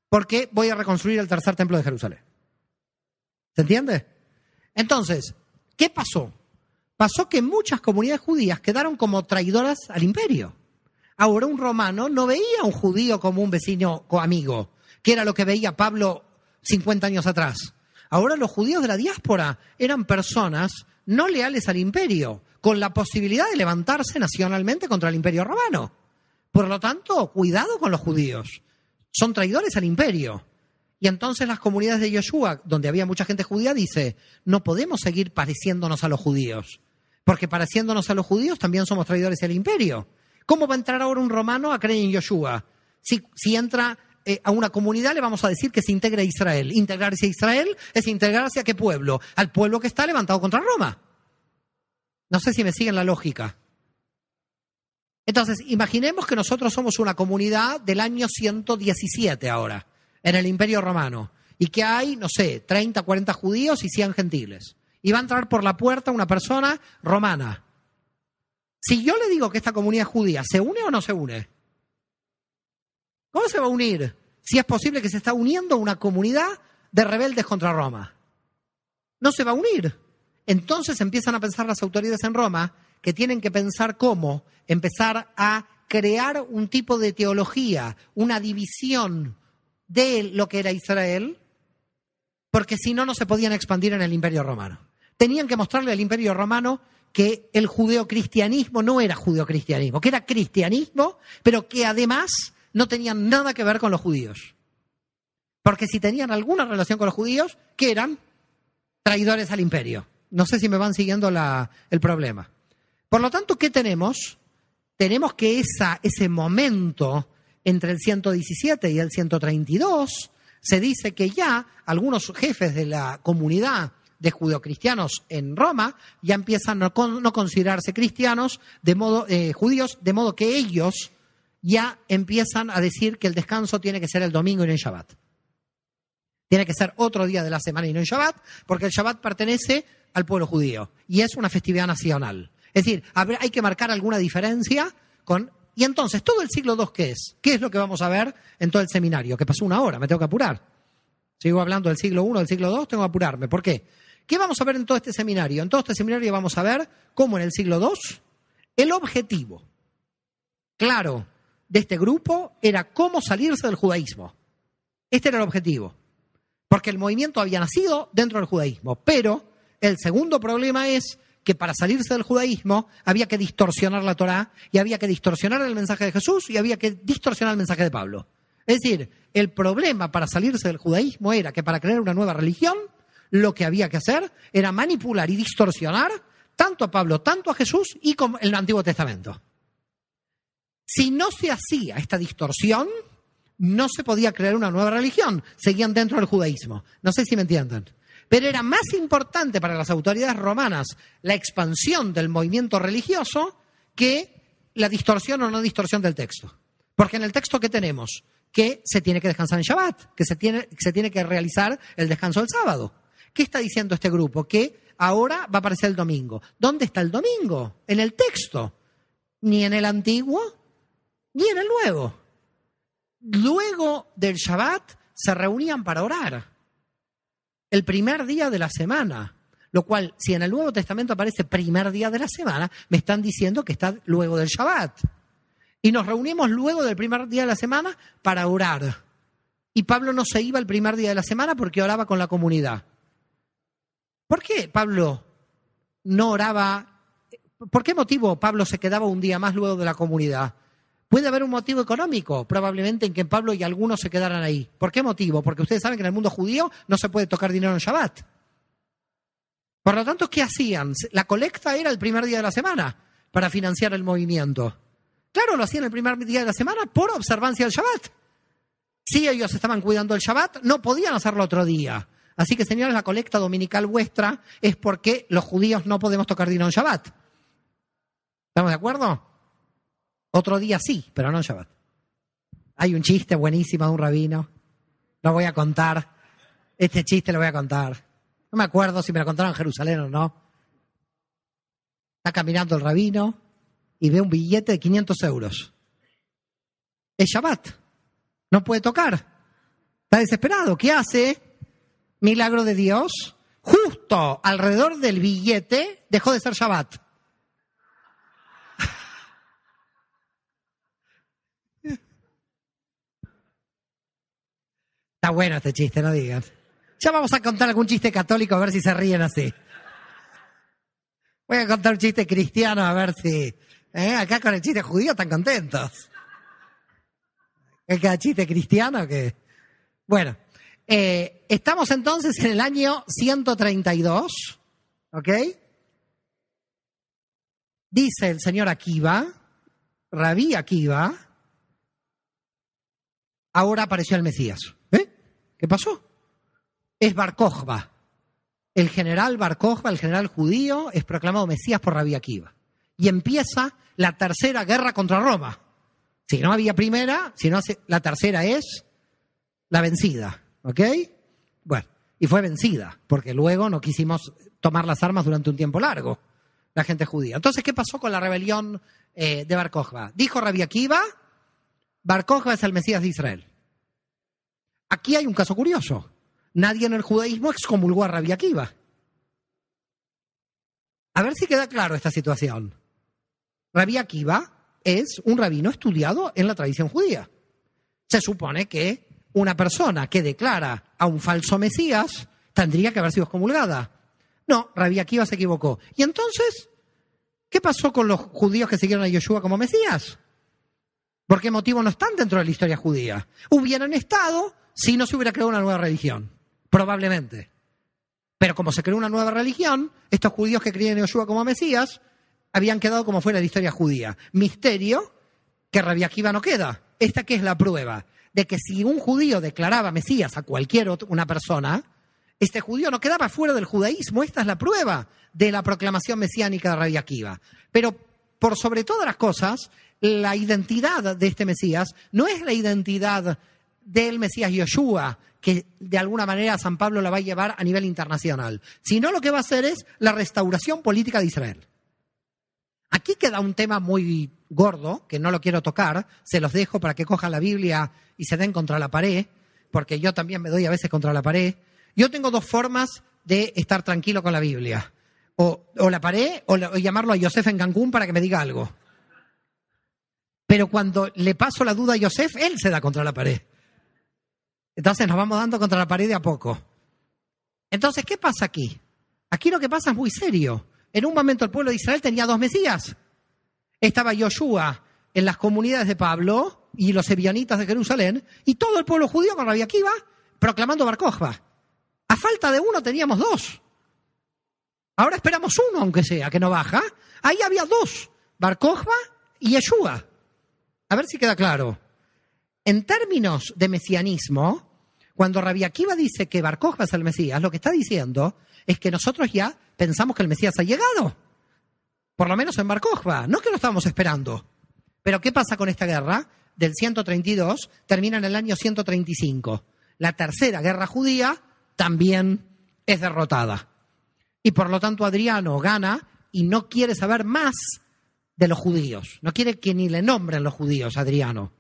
porque voy a reconstruir el tercer templo de Jerusalén. ¿Se entiende? Entonces, ¿qué pasó? Pasó que muchas comunidades judías quedaron como traidoras al imperio. Ahora un romano no veía a un judío como un vecino o amigo, que era lo que veía Pablo 50 años atrás. Ahora los judíos de la diáspora eran personas no leales al imperio, con la posibilidad de levantarse nacionalmente contra el imperio romano. Por lo tanto, cuidado con los judíos. Son traidores al imperio. Y entonces las comunidades de Yeshua, donde había mucha gente judía, dice, no podemos seguir pareciéndonos a los judíos. Porque pareciéndonos a los judíos también somos traidores del imperio. ¿Cómo va a entrar ahora un romano a creer en Yoshua? Si, si entra eh, a una comunidad le vamos a decir que se integre a Israel. Integrarse a Israel es integrarse a qué pueblo? Al pueblo que está levantado contra Roma. No sé si me siguen la lógica. Entonces, imaginemos que nosotros somos una comunidad del año 117 ahora, en el Imperio Romano, y que hay, no sé, 30, 40 judíos y 100 gentiles. Y va a entrar por la puerta una persona romana. Si yo le digo que esta comunidad judía, ¿se une o no se une? ¿Cómo se va a unir? Si es posible que se está uniendo una comunidad de rebeldes contra Roma. No se va a unir. Entonces empiezan a pensar las autoridades en Roma que tienen que pensar cómo empezar a crear un tipo de teología, una división de lo que era Israel, porque si no, no se podían expandir en el imperio romano. Tenían que mostrarle al imperio romano que el judeocristianismo no era judeocristianismo, que era cristianismo, pero que además no tenían nada que ver con los judíos. Porque si tenían alguna relación con los judíos, ¿qué eran? Traidores al imperio. No sé si me van siguiendo el problema. Por lo tanto, ¿qué tenemos? Tenemos que ese momento entre el 117 y el 132, se dice que ya algunos jefes de la comunidad de judeocristianos en Roma ya empiezan a no considerarse cristianos, de modo, eh, judíos, de modo que ellos ya empiezan a decir que el descanso tiene que ser el domingo y no el Shabbat. Tiene que ser otro día de la semana y no el Shabbat, porque el Shabbat pertenece al pueblo judío y es una festividad nacional. Es decir, hay que marcar alguna diferencia con... Y entonces, ¿todo el siglo II qué es? ¿Qué es lo que vamos a ver en todo el seminario? Que pasó una hora, me tengo que apurar. Sigo hablando del siglo I, del siglo II, tengo que apurarme. ¿Por qué? ¿Qué vamos a ver en todo este seminario? En todo este seminario vamos a ver cómo en el siglo II el objetivo claro de este grupo era cómo salirse del judaísmo. Este era el objetivo. Porque el movimiento había nacido dentro del judaísmo. Pero el segundo problema es que para salirse del judaísmo había que distorsionar la Torá y había que distorsionar el mensaje de Jesús y había que distorsionar el mensaje de Pablo. Es decir, el problema para salirse del judaísmo era que para crear una nueva religión, lo que había que hacer era manipular y distorsionar tanto a Pablo, tanto a Jesús y como el Antiguo Testamento. Si no se hacía esta distorsión, no se podía crear una nueva religión. Seguían dentro del judaísmo. No sé si me entienden. Pero era más importante para las autoridades romanas la expansión del movimiento religioso que la distorsión o no distorsión del texto. Porque en el texto que tenemos, que se tiene que descansar en Shabbat, que se tiene, se tiene que realizar el descanso del sábado. ¿Qué está diciendo este grupo? Que ahora va a aparecer el domingo. ¿Dónde está el domingo? En el texto. Ni en el antiguo, ni en el nuevo. Luego del Shabbat se reunían para orar el primer día de la semana. Lo cual, si en el Nuevo Testamento aparece primer día de la semana, me están diciendo que está luego del Shabbat. Y nos reunimos luego del primer día de la semana para orar. Y Pablo no se iba el primer día de la semana porque oraba con la comunidad. ¿Por qué Pablo no oraba? ¿Por qué motivo Pablo se quedaba un día más luego de la comunidad? Puede haber un motivo económico, probablemente, en que Pablo y algunos se quedaran ahí. ¿Por qué motivo? Porque ustedes saben que en el mundo judío no se puede tocar dinero en Shabbat. Por lo tanto, ¿qué hacían? La colecta era el primer día de la semana para financiar el movimiento. Claro, lo hacían el primer día de la semana por observancia del Shabbat. Si ellos estaban cuidando el Shabbat, no podían hacerlo otro día. Así que, señores, la colecta dominical vuestra es porque los judíos no podemos tocar dinero en Shabbat. ¿Estamos de acuerdo? Otro día sí, pero no en Shabbat. Hay un chiste buenísimo de un rabino. Lo voy a contar. Este chiste lo voy a contar. No me acuerdo si me lo contaron en Jerusalén o no. Está caminando el rabino y ve un billete de 500 euros. Es Shabbat. No puede tocar. Está desesperado. ¿Qué hace? Milagro de Dios. Justo alrededor del billete dejó de ser Shabbat. Está bueno este chiste, no digan. Ya vamos a contar algún chiste católico a ver si se ríen así. Voy a contar un chiste cristiano a ver si. ¿eh? Acá con el chiste judío están contentos. Es chiste cristiano que. Bueno, eh, estamos entonces en el año 132, ¿ok? Dice el señor Akiva, Rabí Akiva, ahora apareció el Mesías. ¿Qué pasó? Es Bar. El general Bar el general judío, es proclamado Mesías por Rabí Akiva. Y empieza la tercera guerra contra Roma. Si no había primera, si no hace, la tercera es la vencida. ¿Ok? Bueno, y fue vencida, porque luego no quisimos tomar las armas durante un tiempo largo, la gente judía. Entonces, ¿qué pasó con la rebelión eh, de Bar? Dijo Rabbi Akiva, Bar es el Mesías de Israel. Aquí hay un caso curioso. Nadie en el judaísmo excomulgó a Rabbi Akiva. A ver si queda claro esta situación. Rabbi Akiva es un rabino estudiado en la tradición judía. Se supone que una persona que declara a un falso Mesías tendría que haber sido excomulgada. No, Rabbi Akiva se equivocó. ¿Y entonces qué pasó con los judíos que siguieron a Yeshua como Mesías? ¿Por qué motivo no están dentro de la historia judía? Hubieran estado si no se hubiera creado una nueva religión, probablemente. Pero como se creó una nueva religión, estos judíos que creían en Yeshua como Mesías habían quedado como fuera de la historia judía. Misterio que Rabbi Akiva no queda. Esta que es la prueba de que si un judío declaraba Mesías a cualquier otra, una persona, este judío no quedaba fuera del judaísmo. Esta es la prueba de la proclamación mesiánica de Rabbi Akiva. Pero por sobre todas las cosas, la identidad de este Mesías no es la identidad del Mesías Yoshua, que de alguna manera San Pablo la va a llevar a nivel internacional, sino lo que va a hacer es la restauración política de Israel. Aquí queda un tema muy gordo, que no lo quiero tocar, se los dejo para que cojan la Biblia y se den contra la pared, porque yo también me doy a veces contra la pared. Yo tengo dos formas de estar tranquilo con la Biblia. O, la pared o, o, llamarlo a Yosef en Cancún para que me diga algo. Pero cuando le paso la duda a Yosef, él se da contra la pared. Entonces nos vamos dando contra la pared de a poco. Entonces, ¿qué pasa aquí? Aquí lo que pasa es muy serio. En un momento el pueblo de Israel tenía dos Mesías. Estaba Yoshua en las comunidades de Pablo y los ebionitas de Jerusalén, y todo el pueblo judío con Rabia Akiva proclamando Bar A falta de uno teníamos dos. Ahora esperamos uno, aunque sea, que no baja. Ahí había dos, Bar y Yeshua. A ver si queda claro. En términos de mesianismo, cuando Rabia Akiva dice que Bar es el Mesías, lo que está diciendo es que nosotros ya pensamos que el Mesías ha llegado. Por lo menos en Bar no que lo estábamos esperando. Pero ¿qué pasa con esta guerra? Del 132 termina en el año 135. La tercera guerra judía también es derrotada. Y por lo tanto Adriano gana y no quiere saber más de los judíos. No quiere que ni le nombren los judíos, Adriano.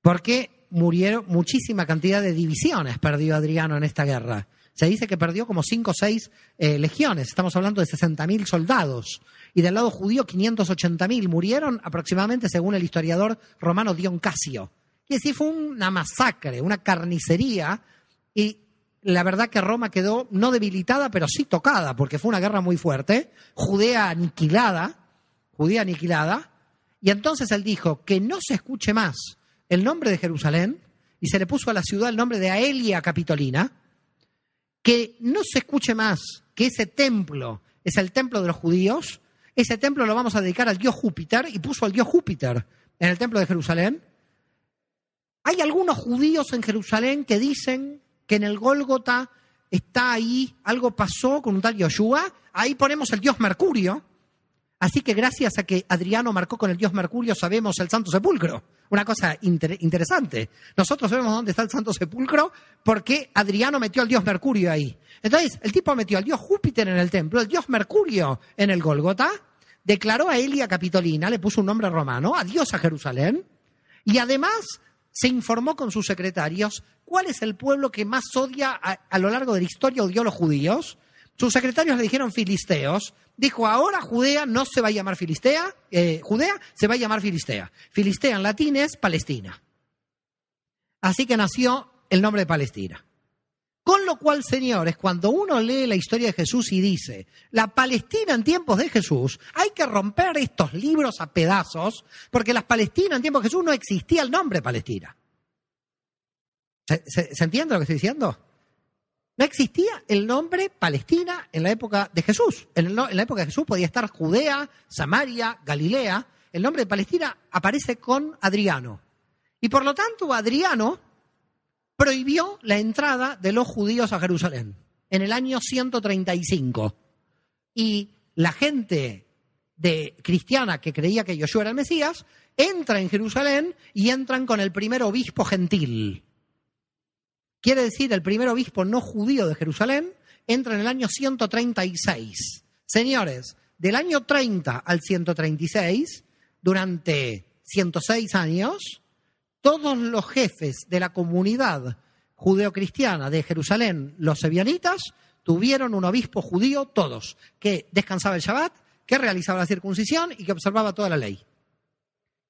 Porque murieron muchísima cantidad de divisiones, perdió Adriano en esta guerra. Se dice que perdió como cinco o seis eh, legiones, estamos hablando de 60.000 soldados. Y del lado judío, 580.000 murieron aproximadamente, según el historiador romano Dion Casio. Y así fue una masacre, una carnicería. Y la verdad que Roma quedó no debilitada, pero sí tocada, porque fue una guerra muy fuerte. Judea aniquilada, Judea aniquilada. Y entonces él dijo que no se escuche más el nombre de Jerusalén, y se le puso a la ciudad el nombre de Aelia Capitolina, que no se escuche más que ese templo es el templo de los judíos, ese templo lo vamos a dedicar al dios Júpiter y puso al dios Júpiter en el templo de Jerusalén. Hay algunos judíos en Jerusalén que dicen que en el Gólgota está ahí, algo pasó con un tal Yoshua, ahí ponemos el dios Mercurio. Así que gracias a que Adriano marcó con el dios Mercurio sabemos el Santo Sepulcro. Una cosa interesante. Nosotros sabemos dónde está el Santo Sepulcro porque Adriano metió al dios Mercurio ahí. Entonces, el tipo metió al dios Júpiter en el templo, el dios Mercurio en el Gólgota, declaró a Elia Capitolina, le puso un nombre romano, adiós a Jerusalén, y además se informó con sus secretarios cuál es el pueblo que más odia a, a lo largo de la historia odió a los judíos. Sus secretarios le dijeron filisteos, dijo, ahora Judea no se va a llamar Filistea, eh, Judea se va a llamar Filistea. Filistea en latín es Palestina. Así que nació el nombre de Palestina. Con lo cual, señores, cuando uno lee la historia de Jesús y dice, la Palestina en tiempos de Jesús, hay que romper estos libros a pedazos, porque las Palestinas en tiempos de Jesús no existía el nombre Palestina. ¿Se, se entiende lo que estoy diciendo? No existía el nombre Palestina en la época de Jesús. En, la época de Jesús podía estar Judea, Samaria, Galilea. El nombre de Palestina aparece con Adriano. Y por lo tanto, Adriano prohibió la entrada de los judíos a Jerusalén en el año 135. Y la gente de cristiana que creía que Yoshua era el Mesías entra en Jerusalén y entran con el primer obispo gentil. Quiere decir, el primer obispo no judío de Jerusalén entra en el año 136. Señores, del año 30 al 136, durante 106 años, todos los jefes de la comunidad judeocristiana de Jerusalén, los sebianitas, tuvieron un obispo judío, todos, que descansaba el Shabbat, que realizaba la circuncisión y que observaba toda la ley.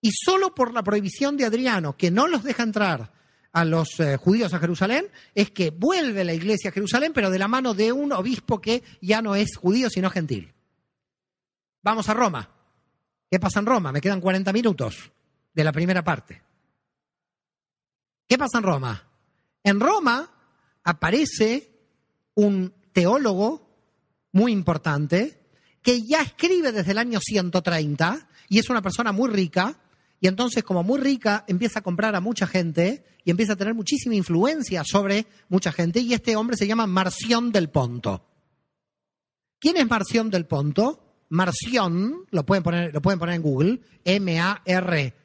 Y solo por la prohibición de Adriano, que no los deja entrar a los eh, judíos a Jerusalén, es que vuelve la iglesia a Jerusalén, pero de la mano de un obispo que ya no es judío, sino gentil. Vamos a Roma. ¿Qué pasa en Roma? Me quedan 40 minutos de la primera parte. ¿Qué pasa en Roma? En Roma aparece un teólogo muy importante que ya escribe desde el año 130 y es una persona muy rica y entonces como muy rica empieza a comprar a mucha gente y empieza a tener muchísima influencia sobre mucha gente y este hombre se llama Marción del Ponto. ¿Quién es Marción del Ponto? Marción, lo pueden poner, lo pueden poner en Google, M-A-R-C-I-O-N.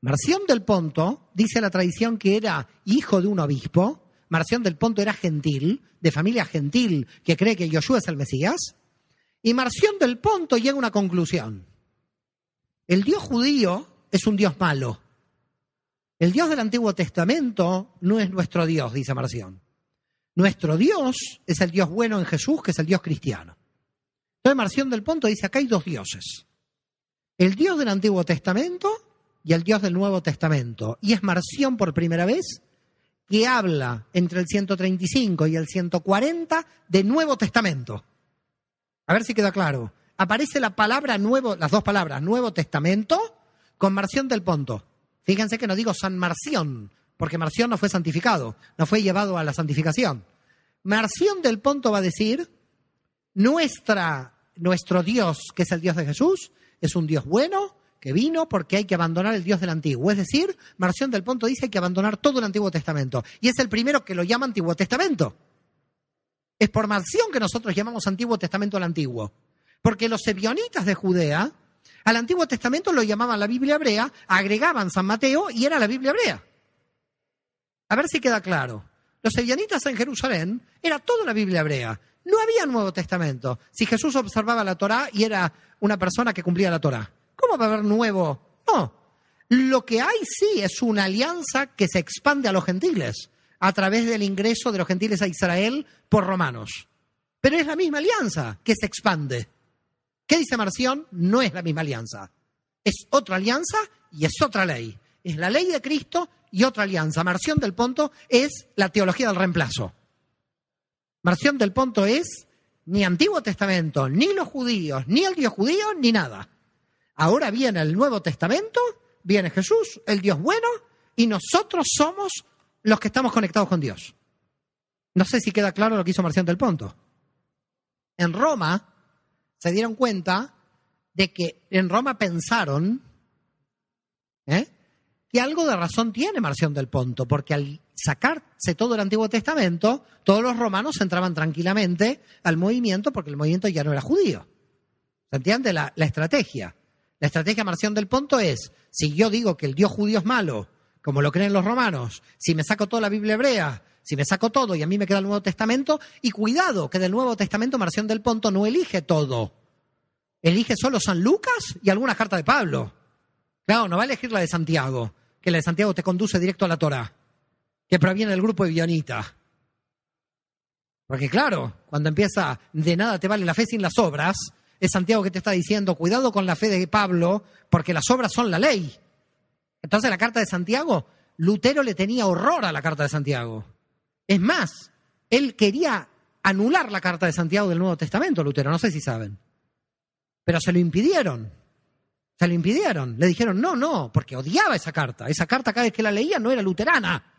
Marción del Ponto, dice la tradición que era hijo de un obispo. Marción del Ponto era gentil, de familia gentil, que cree que Yoshua es el Mesías. Y Marción del Ponto llega a una conclusión. El Dios judío es un Dios malo. El Dios del Antiguo Testamento no es nuestro Dios, dice Marción. Nuestro Dios es el Dios bueno en Jesús, que es el Dios cristiano. Entonces Marción del Ponto dice, acá hay dos dioses. El Dios del Antiguo Testamento y el Dios del Nuevo Testamento. Y es Marción por primera vez que habla entre el 135 y el 140 de Nuevo Testamento. A ver si queda claro. Aparece la palabra nuevo, las dos palabras, Nuevo Testamento, con Marción del Ponto. Fíjense que no digo San Marción, porque Marción no fue santificado, no fue llevado a la santificación. Marción del Ponto va a decir, nuestra, nuestro Dios, que es el Dios de Jesús, es un Dios bueno, que vino porque hay que abandonar el Dios del Antiguo. Es decir, Marción del Ponto dice que hay que abandonar todo el Antiguo Testamento. Y es el primero que lo llama Antiguo Testamento. Es por Marción que nosotros llamamos Antiguo Testamento al Antiguo. Porque los ebionitas de Judea al Antiguo Testamento lo llamaban la Biblia hebrea, agregaban San Mateo y era la Biblia hebrea. A ver si queda claro. Los ebionitas en Jerusalén era toda la Biblia hebrea. No había Nuevo Testamento. Si Jesús observaba la Torá y era una persona que cumplía la Torá, ¿cómo va a haber nuevo? No. Lo que hay sí es una alianza que se expande a los gentiles a través del ingreso de los gentiles a Israel por romanos. Pero es la misma alianza que se expande. ¿Qué dice Marción? No es la misma alianza. Es otra alianza y es otra ley. Es la ley de Cristo y otra alianza. Marción del Ponto es la teología del reemplazo. Marción del Ponto es ni Antiguo Testamento, ni los judíos, ni el Dios judío, ni nada. Ahora viene el Nuevo Testamento, viene Jesús, el Dios bueno, y nosotros somos los que estamos conectados con Dios. No sé si queda claro lo que hizo Marción del Ponto. En Roma se dieron cuenta de que en Roma pensaron ¿eh? que algo de razón tiene Marción del Ponto, porque al sacarse todo el Antiguo Testamento, todos los romanos entraban tranquilamente al movimiento porque el movimiento ya no era judío. ¿Se entiende la, estrategia? La estrategia Marción del Ponto es, si yo digo que el Dios judío es malo, como lo creen los romanos, si me saco toda la Biblia hebrea, si me saco todo y a mí me queda el Nuevo Testamento, y cuidado, que del Nuevo Testamento Marción del Ponto no elige todo. Elige solo San Lucas y alguna carta de Pablo. Claro, no va a elegir la de Santiago, que la de Santiago te conduce directo a la Torah, que proviene del grupo de Bionita. Porque claro, cuando empieza de nada te vale la fe sin las obras, es Santiago que te está diciendo, cuidado con la fe de Pablo, porque las obras son la ley. Entonces la carta de Santiago, Lutero le tenía horror a la carta de Santiago. Es más, él quería anular la carta de Santiago del Nuevo Testamento, Lutero, no sé si saben. Pero se lo impidieron. Se lo impidieron. Le dijeron, no, no, porque odiaba esa carta. Esa carta cada vez que la leía no era luterana.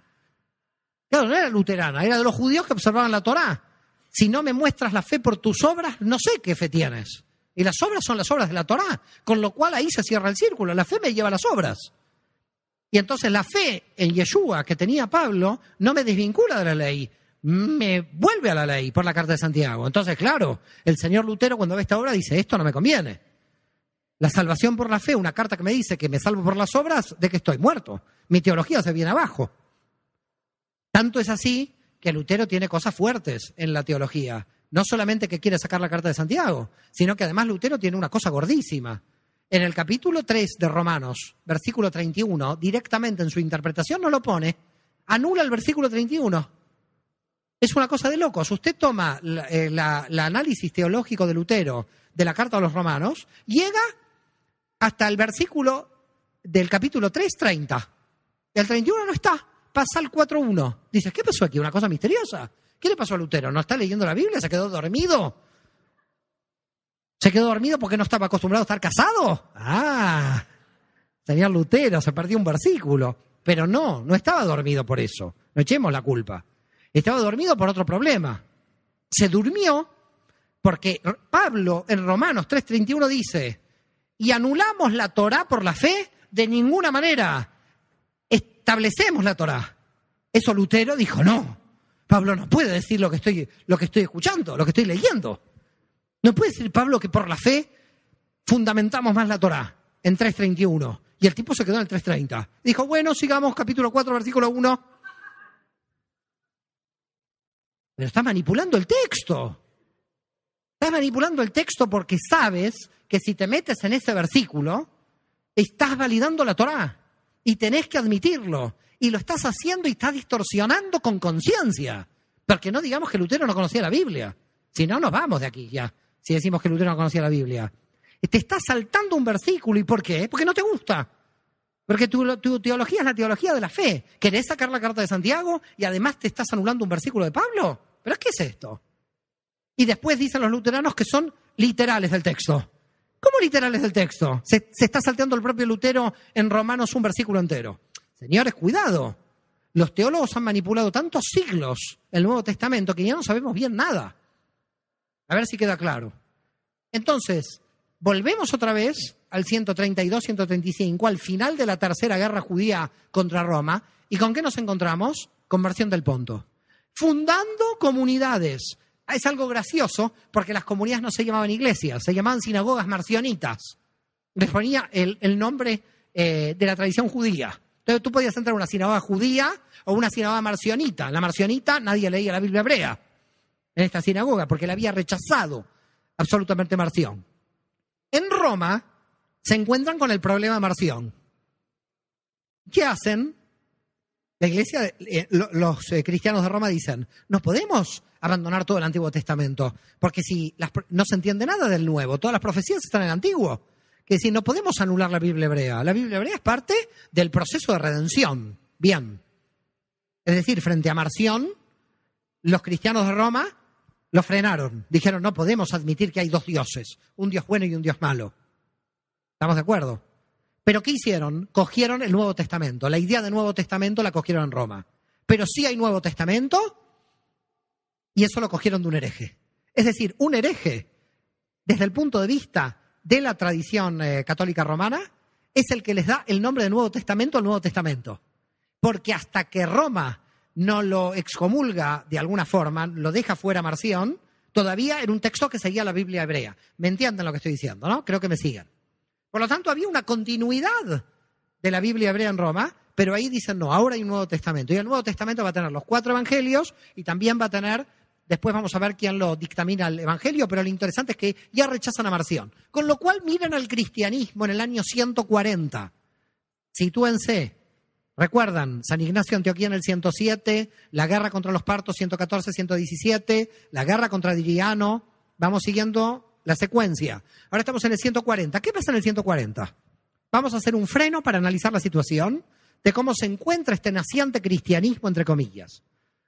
Claro, no era luterana, era de los judíos que observaban la Torá. Si no me muestras la fe por tus obras, no sé qué fe tienes. Y las obras son las obras de la Torá, con lo cual ahí se cierra el círculo. La fe me lleva a las obras. Y entonces la fe en Yeshua que tenía Pablo no me desvincula de la ley, me vuelve a la ley por la carta de Santiago. Entonces, claro, el señor Lutero cuando ve esta obra dice, esto no me conviene. La salvación por la fe, una carta que me dice que me salvo por las obras, de que estoy muerto. Mi teología se viene abajo. Tanto es así que Lutero tiene cosas fuertes en la teología. No solamente que quiere sacar la carta de Santiago, sino que además Lutero tiene una cosa gordísima. En el capítulo 3 de Romanos, versículo 31, directamente en su interpretación no lo pone, anula el versículo 31. Es una cosa de locos. Usted toma el análisis teológico de Lutero de la carta a los romanos, llega hasta el versículo del capítulo 3, 30. El 31 no está pasa al 4.1. Dices, ¿qué pasó aquí? Una cosa misteriosa. ¿Qué le pasó a Lutero? ¿No está leyendo la Biblia? ¿Se quedó dormido? ¿Se quedó dormido porque no estaba acostumbrado a estar casado? Ah, tenía Lutero, se perdió un versículo. Pero no, no estaba dormido por eso. No echemos la culpa. Estaba dormido por otro problema. Se durmió porque Pablo en Romanos 3:31 dice, y anulamos la Torah por la fe de ninguna manera establecemos la Torah. Eso Lutero dijo, no, Pablo no puede decir lo que estoy, lo que estoy escuchando, lo que estoy leyendo. No puede decir Pablo que por la fe fundamentamos más la Torah en 3.31. Y el tipo se quedó en el 3.30. Dijo, bueno, sigamos capítulo 4, versículo 1. Pero está manipulando el texto. Estás manipulando el texto porque sabes que si te metes en ese versículo, estás validando la Torah y tenés que admitirlo. Y lo estás haciendo y estás distorsionando con conciencia. Porque no digamos que Lutero no conocía la Biblia. Si no, nos vamos de aquí ya. Si decimos que Lutero no conocía la Biblia. Te estás saltando un versículo. ¿Y por qué? Porque no te gusta. Porque tu, teología es la teología de la fe. ¿Querés sacar la carta de Santiago y además te estás anulando un versículo de Pablo? ¿Pero qué es esto? Y después dicen los luteranos que son literales del texto. ¿Cómo literales del texto? Se, está salteando el propio Lutero en Romanos un versículo entero. Señores, cuidado. Los teólogos han manipulado tantos siglos el Nuevo Testamento que ya no sabemos bien nada. A ver si queda claro. Entonces, volvemos otra vez al 132-135, al final de la tercera guerra judía contra Roma. ¿Y con qué nos encontramos? Conversión del Ponto. Fundando comunidades es algo gracioso porque las comunidades no se llamaban iglesias, se llamaban sinagogas marcionitas. Les ponía el, nombre eh, de la tradición judía. Entonces tú podías entrar a una sinagoga judía o una sinagoga marcionita. la marcionita nadie leía la Biblia hebrea en esta sinagoga porque la había rechazado absolutamente Marción. En Roma se encuentran con el problema Marción. ¿Qué hacen? La iglesia, eh, los eh, cristianos de Roma dicen, no podemos abandonar todo el Antiguo Testamento, porque si no se entiende nada del Nuevo, todas las profecías están en el Antiguo. Que decir, no podemos anular la Biblia hebrea. La Biblia hebrea es parte del proceso de redención. Bien. Es decir, frente a Marción, los cristianos de Roma lo frenaron. Dijeron, no podemos admitir que hay dos dioses, un Dios bueno y un Dios malo. ¿Estamos de acuerdo? Pero ¿qué hicieron? Cogieron el Nuevo Testamento. La idea del Nuevo Testamento la cogieron en Roma. Pero sí hay Nuevo Testamento y eso lo cogieron de un hereje. Es decir, un hereje, desde el punto de vista de la tradición eh, católica romana, es el que les da el nombre de Nuevo Testamento al Nuevo Testamento. Porque hasta que Roma no lo excomulga de alguna forma, lo deja fuera Marción, todavía era un texto que seguía la Biblia hebrea. ¿Me entienden lo que estoy diciendo, no? Creo que me sigan. Por lo tanto, había una continuidad de la Biblia hebrea en Roma, pero ahí dicen, no, ahora hay un Nuevo Testamento. Y el Nuevo Testamento va a tener los cuatro evangelios y también va a tener, después vamos a ver quién lo dictamina el evangelio, pero lo interesante es que ya rechazan a Marción. Con lo cual miren al cristianismo en el año 140. Sitúense. Recuerdan, San Ignacio Antioquía en el 107, la guerra contra los partos 114, 117, la guerra contra Adriano. Vamos siguiendo la secuencia. Ahora estamos en el 140. ¿Qué pasa en el 140? Vamos a hacer un freno para analizar la situación de cómo se encuentra este naciente cristianismo, entre comillas.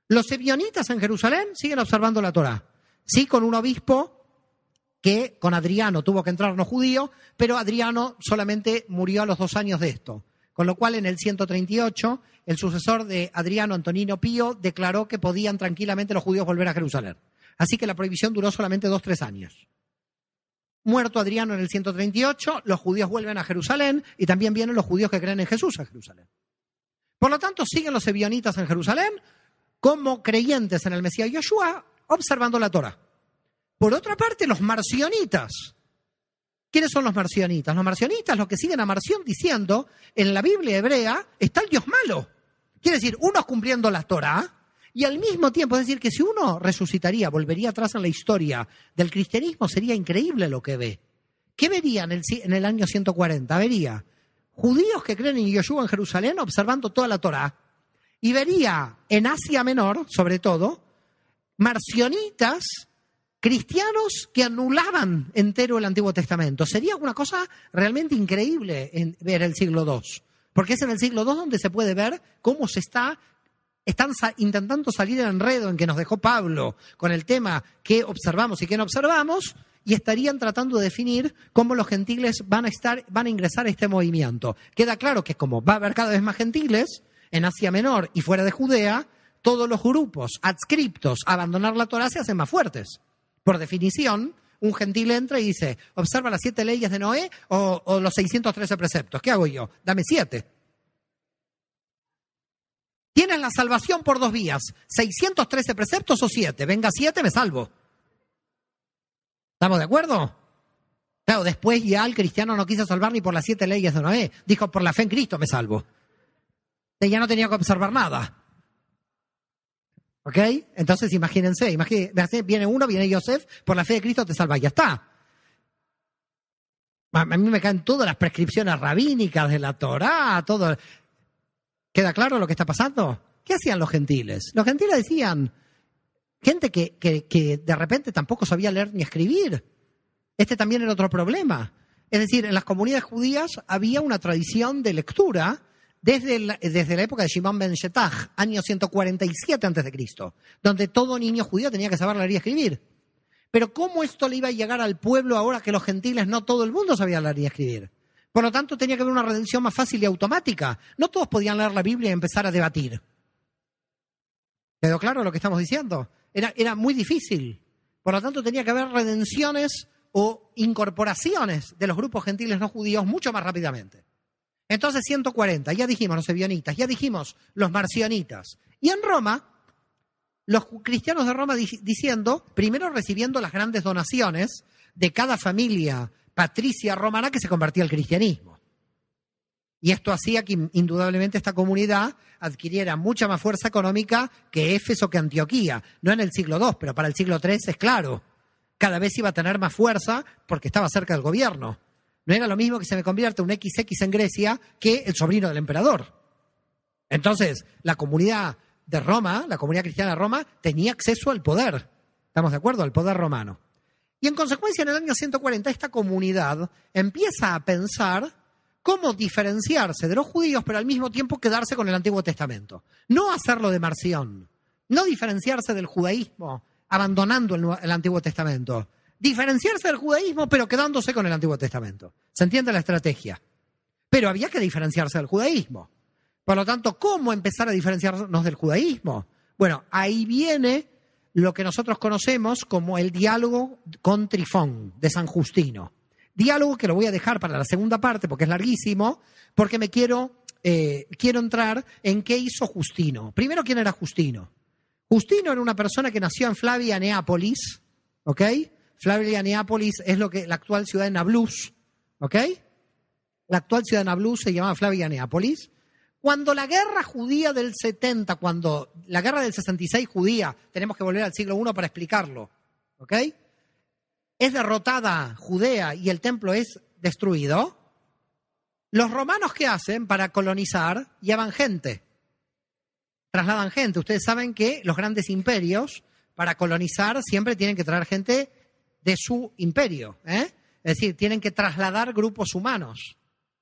Los ebionitas en Jerusalén siguen observando la Torá. Sí, con un obispo que con Adriano tuvo que entrar no judío, pero Adriano solamente murió a los dos años de esto. Con lo cual, en el 138, el sucesor de Adriano Antonino Pío declaró que podían tranquilamente los judíos volver a Jerusalén. Así que la prohibición duró solamente dos, tres años. Muerto Adriano en el 138, los judíos vuelven a Jerusalén y también vienen los judíos que creen en Jesús a Jerusalén. Por lo tanto, siguen los ebionitas en Jerusalén como creyentes en el Mesías Yoshua, observando la Torah. Por otra parte, los marcionitas. ¿Quiénes son los marcionitas? Los marcionitas, los que siguen a Marción diciendo, en la Biblia hebrea está el Dios malo. Quiere decir, unos cumpliendo la Torah y al mismo tiempo, es decir, que si uno resucitaría, volvería atrás en la historia del cristianismo, sería increíble lo que ve. ¿Qué vería en el, en el año 140? Vería judíos que creen en Yoshua en Jerusalén observando toda la Torah. Y vería en Asia Menor, sobre todo, marcionitas cristianos que anulaban entero el Antiguo Testamento. Sería una cosa realmente increíble en ver el siglo II, porque es en el siglo II donde se puede ver cómo se está intentando salir del enredo en que nos dejó Pablo con el tema que observamos y que no observamos y estarían tratando de definir cómo los gentiles van a estar van a ingresar a este movimiento. Queda claro que como va a haber cada vez más gentiles en Asia Menor y fuera de Judea, todos los grupos adscriptos a abandonar la Torah se hacen más fuertes. Por definición, un gentil entra y dice, observa las siete leyes de Noé o, o los 613 preceptos. ¿Qué hago yo? Dame siete. Tienes la salvación por dos vías, 613 preceptos o siete. Venga siete, me salvo. ¿Estamos de acuerdo? Claro, después ya el cristiano no quiso salvar ni por las siete leyes de Noé. Dijo, por la fe en Cristo me salvo. Ya no tenía que observar nada. ¿Ok? Entonces imagínense, imagínense, viene uno, viene Joseph, por la fe de Cristo te salva, ya está. A mí me caen todas las prescripciones rabínicas de la Torá, todo. ¿Queda claro lo que está pasando? ¿Qué hacían los gentiles? Los gentiles decían, gente que, que de repente tampoco sabía leer ni escribir. Este también era otro problema. Es decir, en las comunidades judías había una tradición de lectura desde la, desde la época de Shimon ben Shetach, año 147 a.C., donde todo niño judío tenía que saber leer y escribir. Pero ¿cómo esto le iba a llegar al pueblo ahora que los gentiles no todo el mundo sabía leer y escribir? Por lo tanto, tenía que haber una redención más fácil y automática. No todos podían leer la Biblia y empezar a debatir. ¿Quedó claro lo que estamos diciendo? Era, era muy difícil. Por lo tanto, tenía que haber redenciones o incorporaciones de los grupos gentiles no judíos mucho más rápidamente. Entonces 140, ya dijimos los ebionitas, ya dijimos los marcionitas. Y en Roma, los cristianos de Roma diciendo, primero recibiendo las grandes donaciones de cada familia patricia romana que se convertía al cristianismo. Y esto hacía que indudablemente esta comunidad adquiriera mucha más fuerza económica que Éfeso, que Antioquía. No en el siglo II, pero para el siglo III es claro. Cada vez iba a tener más fuerza porque estaba cerca del gobierno. No era lo mismo que se me convierta un XX en Grecia que el sobrino del emperador. Entonces, la comunidad de Roma, la comunidad cristiana de Roma, tenía acceso al poder. ¿Estamos de acuerdo? Al poder romano. Y en consecuencia, en el año 140, esta comunidad empieza a pensar cómo diferenciarse de los judíos, pero al mismo tiempo quedarse con el Antiguo Testamento. No hacerlo de Marción, no diferenciarse del judaísmo, abandonando el, el Antiguo Testamento, diferenciarse del judaísmo, pero quedándose con el Antiguo Testamento. ¿Se entiende la estrategia? Pero había que diferenciarse del judaísmo. Por lo tanto, ¿cómo empezar a diferenciarnos del judaísmo? Bueno, ahí viene lo que nosotros conocemos como el diálogo con Trifón de San Justino. Diálogo que lo voy a dejar para la segunda parte porque es larguísimo, porque me quiero, eh, quiero entrar en qué hizo Justino. Primero, ¿quién era Justino? Justino era una persona que nació en Flavia, Neápolis, ¿ok? Neápolis es lo que la actual ciudad de Nablus, ¿ok? La actual ciudad de Nablus se llamaba Flavia Neápolis. Cuando la guerra judía del 70, cuando la guerra del 66 judía, tenemos que volver al siglo I para explicarlo, ¿ok? Es derrotada Judea y el templo es destruido. Los romanos, ¿qué hacen para colonizar? Llevan gente. Trasladan gente. Ustedes saben que los grandes imperios, para colonizar, siempre tienen que traer gente de su imperio. ¿eh? Es decir, tienen que trasladar grupos humanos.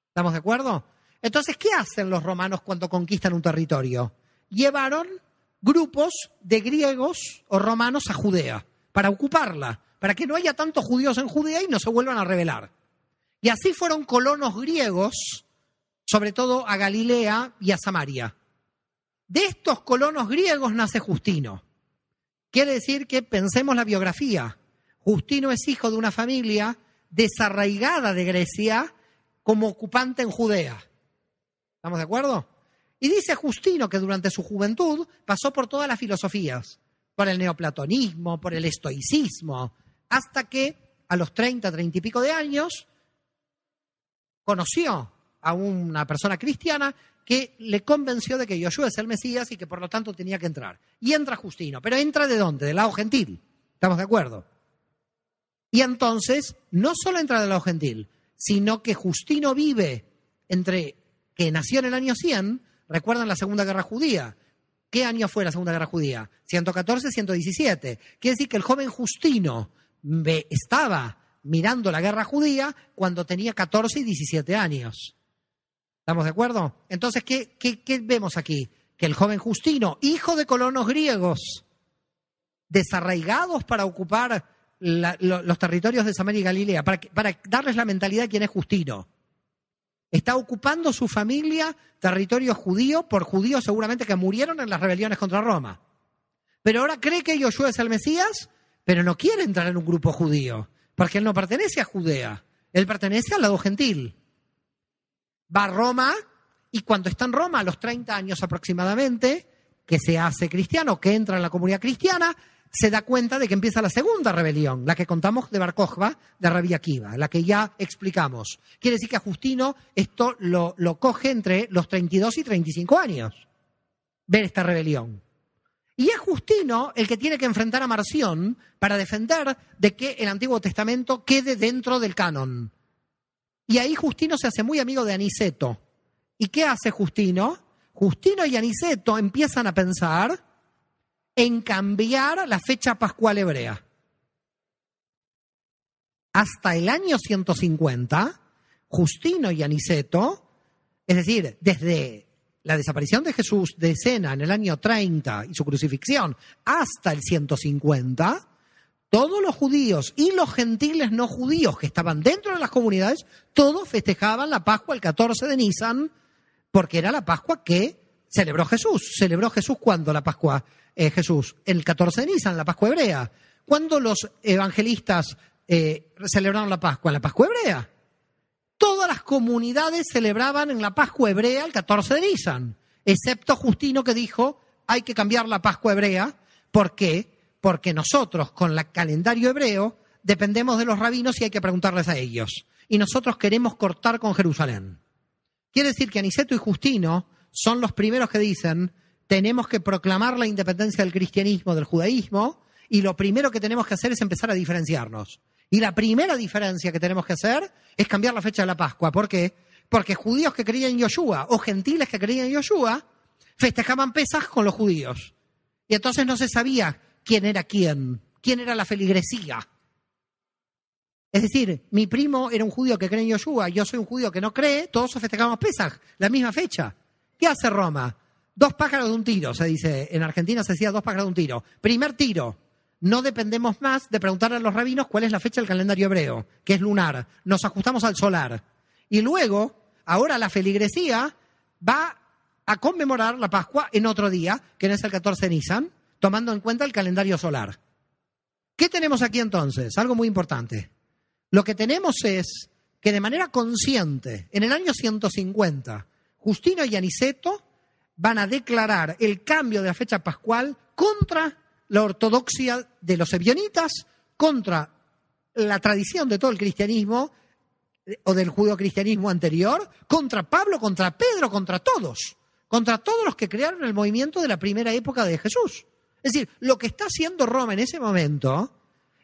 ¿Estamos de acuerdo? Entonces, ¿qué hacen los romanos cuando conquistan un territorio? Llevaron grupos de griegos o romanos a Judea para ocuparla, para que no haya tantos judíos en Judea y no se vuelvan a rebelar. Y así fueron colonos griegos sobre todo a Galilea y a Samaria. De estos colonos griegos nace Justino. Quiere decir que pensemos la biografía. Justino es hijo de una familia desarraigada de Grecia como ocupante en Judea. ¿Estamos de acuerdo? Y dice Justino que durante su juventud pasó por todas las filosofías, por el neoplatonismo, por el estoicismo, hasta que a los 30, 30 y pico de años conoció a una persona cristiana que le convenció de que Yoshua es el Mesías y que por lo tanto tenía que entrar. Y entra Justino, pero entra de dónde? Del lado gentil. ¿Estamos de acuerdo? Y entonces, no solo entra del lado gentil, sino que Justino vive entre que nació en el año 100, recuerdan la Segunda Guerra Judía. ¿Qué año fue la Segunda Guerra Judía? 114, 117. Quiere decir que el joven Justino estaba mirando la guerra judía cuando tenía 14 y 17 años. ¿Estamos de acuerdo? Entonces, ¿qué, qué vemos aquí? Que el joven Justino, hijo de colonos griegos, desarraigados para ocupar los territorios de Samaria y Galilea, para, darles la mentalidad de quién es Justino. Está ocupando su familia territorio judío por judíos seguramente que murieron en las rebeliones contra Roma. Pero ahora cree que Yoshua es el Mesías, pero no quiere entrar en un grupo judío, porque él no pertenece a Judea, él pertenece al lado gentil. Va a Roma y cuando está en Roma, a los 30 años aproximadamente, que se hace cristiano, que entra en la comunidad cristiana, se da cuenta de que empieza la segunda rebelión, la que contamos de Bar de Rabí Akiva, la que ya explicamos. Quiere decir que a Justino esto lo, lo coge entre los 32 y 35 años, ver esta rebelión. Y es Justino el que tiene que enfrentar a Marción para defender de que el Antiguo Testamento quede dentro del canon. Y ahí Justino se hace muy amigo de Aniceto. ¿Y qué hace Justino? Justino y Aniceto empiezan a pensar en cambiar la fecha pascual hebrea. Hasta el año 150, Justino y Aniceto, es decir, desde la desaparición de Jesús de escena en el año 30 y su crucifixión hasta el 150, todos los judíos y los gentiles no judíos que estaban dentro de las comunidades, todos festejaban la Pascua el 14 de Nisan, porque era la Pascua que celebró Jesús. Celebró Jesús cuando la Pascua Jesús? El 14 de Nisan, la Pascua hebrea. ¿Cuándo los evangelistas eh, celebraron la Pascua? La Pascua hebrea. Todas las comunidades celebraban en la Pascua hebrea el 14 de Nisan, excepto Justino que dijo hay que cambiar la Pascua hebrea. ¿Por qué? Porque nosotros con el calendario hebreo dependemos de los rabinos y hay que preguntarles a ellos. Y nosotros queremos cortar con Jerusalén. Quiere decir que Aniceto y Justino son los primeros que dicen tenemos que proclamar la independencia del cristianismo, del judaísmo, y lo primero que tenemos que hacer es empezar a diferenciarnos. Y la primera diferencia que tenemos que hacer es cambiar la fecha de la Pascua. ¿Por qué? Porque judíos que creían en Yoshua o gentiles que creían en Yoshua festejaban Pesaj con los judíos. Y entonces no se sabía quién era quién, quién era la feligresía. Es decir, mi primo era un judío que cree en Yoshua, yo soy un judío que no cree, todos festejamos Pesaj, la misma fecha. ¿Qué hace Roma? Dos pájaros de un tiro, se dice. En Argentina se decía dos pájaros de un tiro. Primer tiro. No dependemos más de preguntarle a los rabinos cuál es la fecha del calendario hebreo, que es lunar. Nos ajustamos al solar. Y luego, ahora la feligresía va a conmemorar la Pascua en otro día, que no es el 14 de Nisan, tomando en cuenta el calendario solar. ¿Qué tenemos aquí entonces? Algo muy importante. Lo que tenemos es que de manera consciente, en el año 150, Justino y Aniceto van a declarar el cambio de la fecha pascual contra la ortodoxia de los ebionitas, contra la tradición de todo el cristianismo o del judio-cristianismo anterior, contra Pablo, contra Pedro, contra todos, contra todos los que crearon el movimiento de la primera época de Jesús. Es decir, lo que está haciendo Roma en ese momento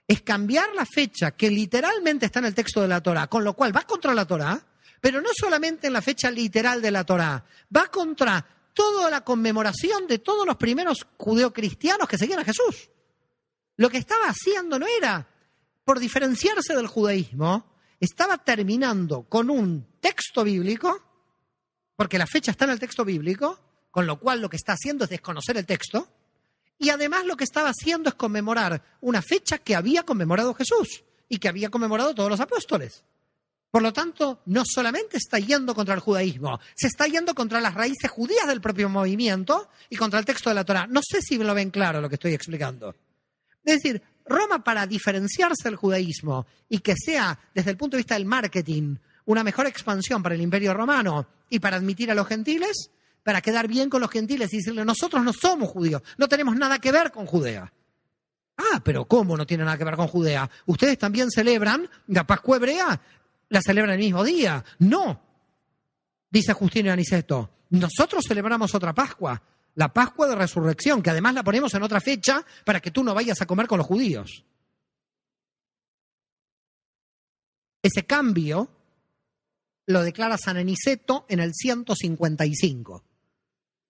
es cambiar la fecha que literalmente está en el texto de la Torah, con lo cual va contra la Torah, pero no solamente en la fecha literal de la Torah, va contra toda la conmemoración de todos los primeros judeocristianos que seguían a Jesús. Lo que estaba haciendo no era, por diferenciarse del judaísmo, estaba terminando con un texto bíblico, porque la fecha está en el texto bíblico, con lo cual lo que está haciendo es desconocer el texto, y además lo que estaba haciendo es conmemorar una fecha que había conmemorado Jesús y que había conmemorado todos los apóstoles. Por lo tanto, no solamente está yendo contra el judaísmo, se está yendo contra las raíces judías del propio movimiento y contra el texto de la Torah. No sé si lo ven claro lo que estoy explicando. Es decir, Roma para diferenciarse del judaísmo y que sea, desde el punto de vista del marketing, una mejor expansión para el imperio romano y para admitir a los gentiles, para quedar bien con los gentiles y decirle, nosotros no somos judíos, no tenemos nada que ver con Judea. Ah, pero ¿cómo no tiene nada que ver con Judea? Ustedes también celebran la Pascua hebrea la celebran el mismo día. No, dice Justino Aniceto. Nosotros celebramos otra Pascua, la Pascua de Resurrección, que además la ponemos en otra fecha para que tú no vayas a comer con los judíos. Ese cambio lo declara San Aniceto en el 155,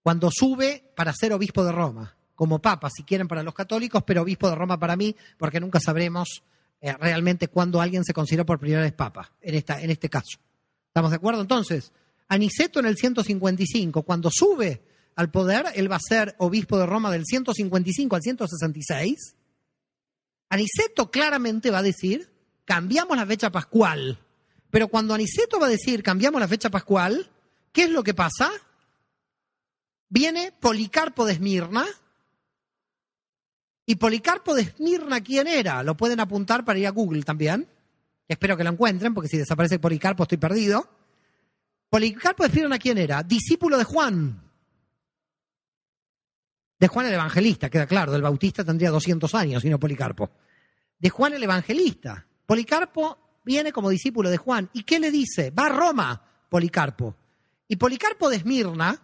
cuando sube para ser obispo de Roma, como papa, si quieren, para los católicos, pero obispo de Roma para mí, porque nunca sabremos eh, realmente cuando alguien se considera por primera vez papa, en, esta, en este caso. ¿Estamos de acuerdo? Entonces, Aniceto en el 155, cuando sube al poder, él va a ser obispo de Roma del 155 al 166. Aniceto claramente va a decir, cambiamos la fecha pascual. Pero cuando Aniceto va a decir, cambiamos la fecha pascual, ¿qué es lo que pasa? Viene Policarpo de Esmirna, ¿Y Policarpo de Esmirna quién era? Lo pueden apuntar para ir a Google también. Espero que lo encuentren, porque si desaparece Policarpo estoy perdido. Policarpo de Esmirna quién era? Discípulo de Juan. De Juan el Evangelista, queda claro, del Bautista tendría 200 años, y no Policarpo. De Juan el Evangelista. Policarpo viene como discípulo de Juan. ¿Y qué le dice? Va a Roma, Policarpo. Y Policarpo de Esmirna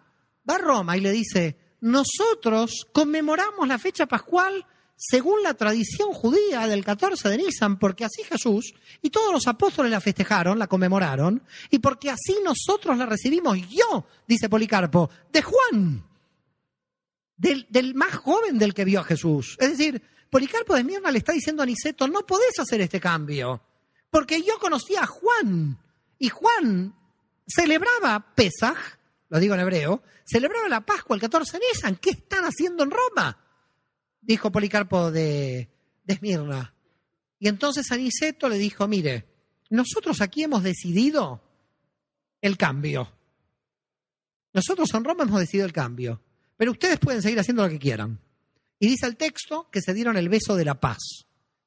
va a Roma y le dice, nosotros conmemoramos la fecha pascual según la tradición judía del 14 de Nisan, porque así Jesús y todos los apóstoles la festejaron, la conmemoraron, y porque así nosotros la recibimos yo, dice Policarpo, de Juan, del, más joven del que vio a Jesús. Es decir, Policarpo de Mirna le está diciendo a Aniceto, no podés hacer este cambio, porque yo conocía a Juan, y Juan celebraba Pesaj, lo digo en hebreo, celebraba la Pascua el 14 de Nisan. ¿Qué están haciendo en Roma? Dijo Policarpo de, de Esmirna. Y entonces Aniceto le dijo, mire, nosotros aquí hemos decidido el cambio. Nosotros en Roma hemos decidido el cambio. Pero ustedes pueden seguir haciendo lo que quieran. Y dice el texto que se dieron el beso de la paz.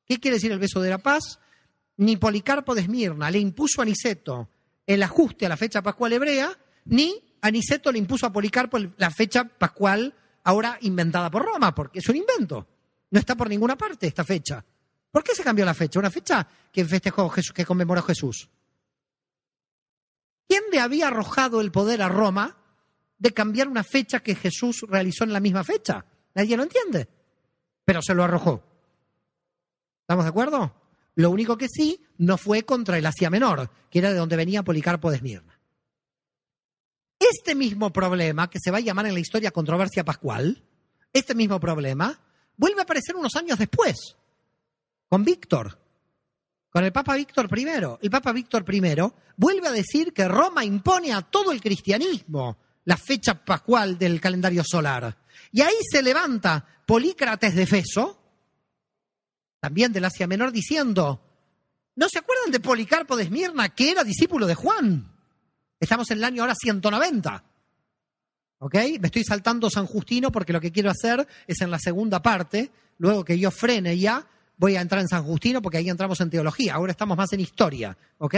¿Qué quiere decir el beso de la paz? Ni Policarpo de Esmirna le impuso a Aniceto el ajuste a la fecha pascual hebrea, ni Aniceto le impuso a Policarpo la fecha pascual ahora inventada por Roma, porque es un invento. No está por ninguna parte esta fecha. ¿Por qué se cambió la fecha? Una fecha que festejó Jesús, que conmemoró Jesús. ¿Quién le había arrojado el poder a Roma de cambiar una fecha que Jesús realizó en la misma fecha? Nadie lo entiende. Pero se lo arrojó. ¿Estamos de acuerdo? Lo único que sí no fue contra el Asia Menor, que era de donde venía Policarpo de. Este mismo problema, que se va a llamar en la historia controversia pascual, este mismo problema, vuelve a aparecer unos años después, con Víctor, con el Papa Víctor I. El Papa Víctor I vuelve a decir que Roma impone a todo el cristianismo la fecha pascual del calendario solar. Y ahí se levanta Polícrates de Feso, también del Asia Menor, diciendo, ¿no se acuerdan de Policarpo de Esmirna, que era discípulo de Juan? Estamos en el año ahora 190. ¿Ok? Me estoy saltando San Justino porque lo que quiero hacer es en la segunda parte, luego que yo frene ya, voy a entrar en San Justino porque ahí entramos en teología. Ahora estamos más en historia. ¿Ok?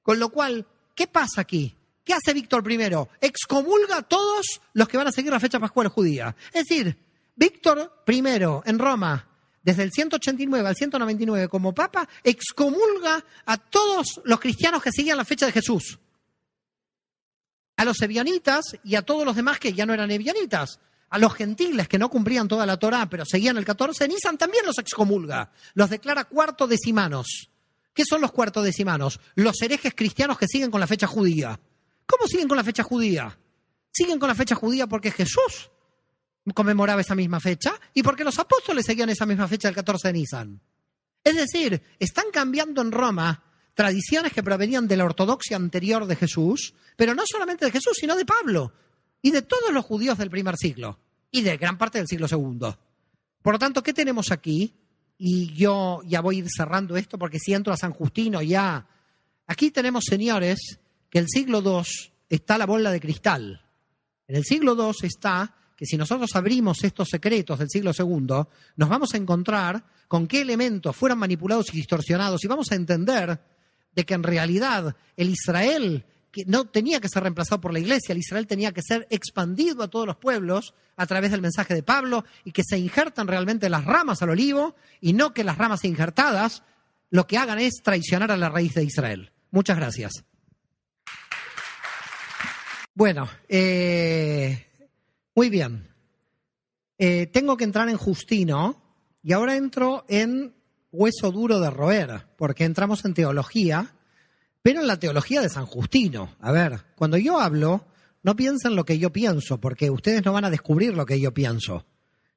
Con lo cual, ¿qué pasa aquí? ¿Qué hace Víctor I? Excomulga a todos los que van a seguir la fecha pascual judía. Es decir, Víctor I en Roma, desde el 189 al 199 como papa, excomulga a todos los cristianos que seguían la fecha de Jesús a los ebionitas y a todos los demás que ya no eran ebionitas. A los gentiles que no cumplían toda la Torá, pero seguían el 14, Nisan también los excomulga. Los declara cuarto decimanos. ¿Qué son los cuarto decimanos? Los herejes cristianos que siguen con la fecha judía. ¿Cómo siguen con la fecha judía? Siguen con la fecha judía porque Jesús conmemoraba esa misma fecha y porque los apóstoles seguían esa misma fecha del 14 de Nisan. Es decir, están cambiando en Roma tradiciones que provenían de la ortodoxia anterior de Jesús, pero no solamente de Jesús, sino de Pablo y de todos los judíos del primer siglo y de gran parte del siglo segundo. Por lo tanto, ¿qué tenemos aquí? Y yo ya voy cerrando esto porque si entro a San Justino ya Aquí tenemos, señores, que el siglo II está la bola de cristal. En el siglo II está que si nosotros abrimos estos secretos del siglo II, nos vamos a encontrar con qué elementos fueron manipulados y distorsionados y vamos a entender de que en realidad el Israel que no tenía que ser reemplazado por la iglesia, el Israel tenía que ser expandido a todos los pueblos a través del mensaje de Pablo y que se injertan realmente las ramas al olivo y no que las ramas injertadas lo que hagan es traicionar a la raíz de Israel. Muchas gracias. Bueno, eh, muy bien. Eh, tengo que entrar en Justino y ahora entro en hueso duro de roer, porque entramos en teología, pero en la teología de San Justino. A ver, cuando yo hablo, no piensen lo que yo pienso, porque ustedes no van a descubrir lo que yo pienso.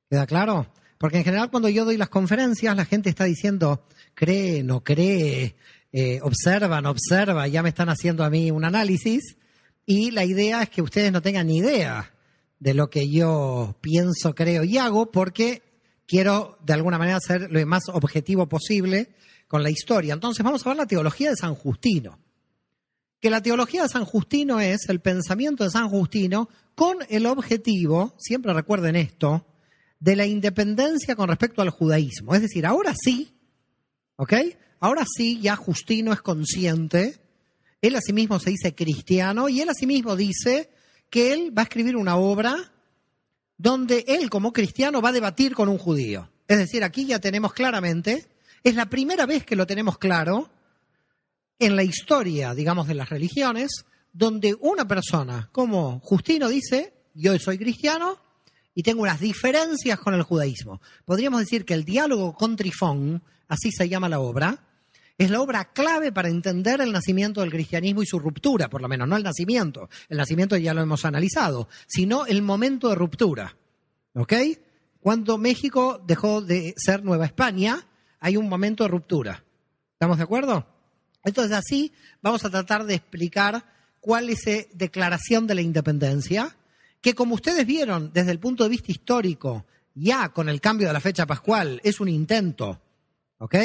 ¿Queda claro? Porque en general cuando yo doy las conferencias, la gente está diciendo, cree, no cree, eh, observa, no observa, ya me están haciendo a mí un análisis. Y la idea es que ustedes no tengan ni idea de lo que yo pienso, creo y hago, porque quiero de alguna manera ser lo más objetivo posible con la historia. Entonces vamos a ver la teología de San Justino. Que la teología de San Justino es el pensamiento de San Justino con el objetivo, siempre recuerden esto, de la independencia con respecto al judaísmo. Es decir, ahora sí, ¿ok? Ahora sí, ya Justino es consciente, él a sí mismo se dice cristiano y él a sí mismo dice que él va a escribir una obra donde él como cristiano va a debatir con un judío. Es decir, aquí ya tenemos claramente, es la primera vez que lo tenemos claro en la historia, digamos, de las religiones, donde una persona como Justino dice, yo soy cristiano y tengo unas diferencias con el judaísmo. Podríamos decir que el diálogo con Trifón, así se llama la obra, es la obra clave para entender el nacimiento del cristianismo y su ruptura, por lo menos, no el nacimiento, el nacimiento ya lo hemos analizado, sino el momento de ruptura. ¿Ok? Cuando México dejó de ser Nueva España, hay un momento de ruptura. ¿Estamos de acuerdo? Entonces así vamos a tratar de explicar cuál es la declaración de la independencia, que como ustedes vieron desde el punto de vista histórico, ya con el cambio de la fecha pascual, es un intento, ¿ok?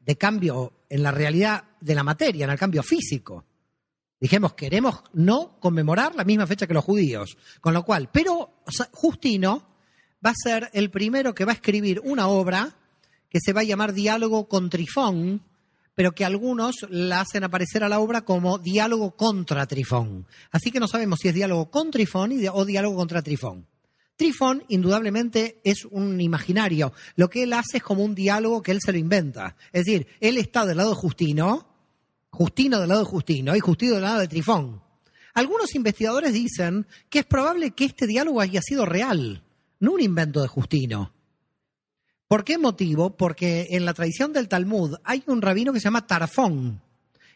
De cambio en la realidad de la materia, en el cambio físico. Dijimos, queremos no conmemorar la misma fecha que los judíos. Con lo cual, pero Justino va a ser el primero que va a escribir una obra que se va a llamar Diálogo con Trifón, pero que algunos la hacen aparecer a la obra como Diálogo contra Trifón. Así que no sabemos si es Diálogo con Trifón o Diálogo contra Trifón. Trifón, indudablemente, es un imaginario. Lo que él hace es como un diálogo que él se lo inventa. Es decir, él está del lado de Justino, Justino del lado de Justino y Justino del lado de Trifón. Algunos investigadores dicen que es probable que este diálogo haya sido real, no un invento de Justino. ¿Por qué motivo? Porque en la tradición del Talmud hay un rabino que se llama Tarfón.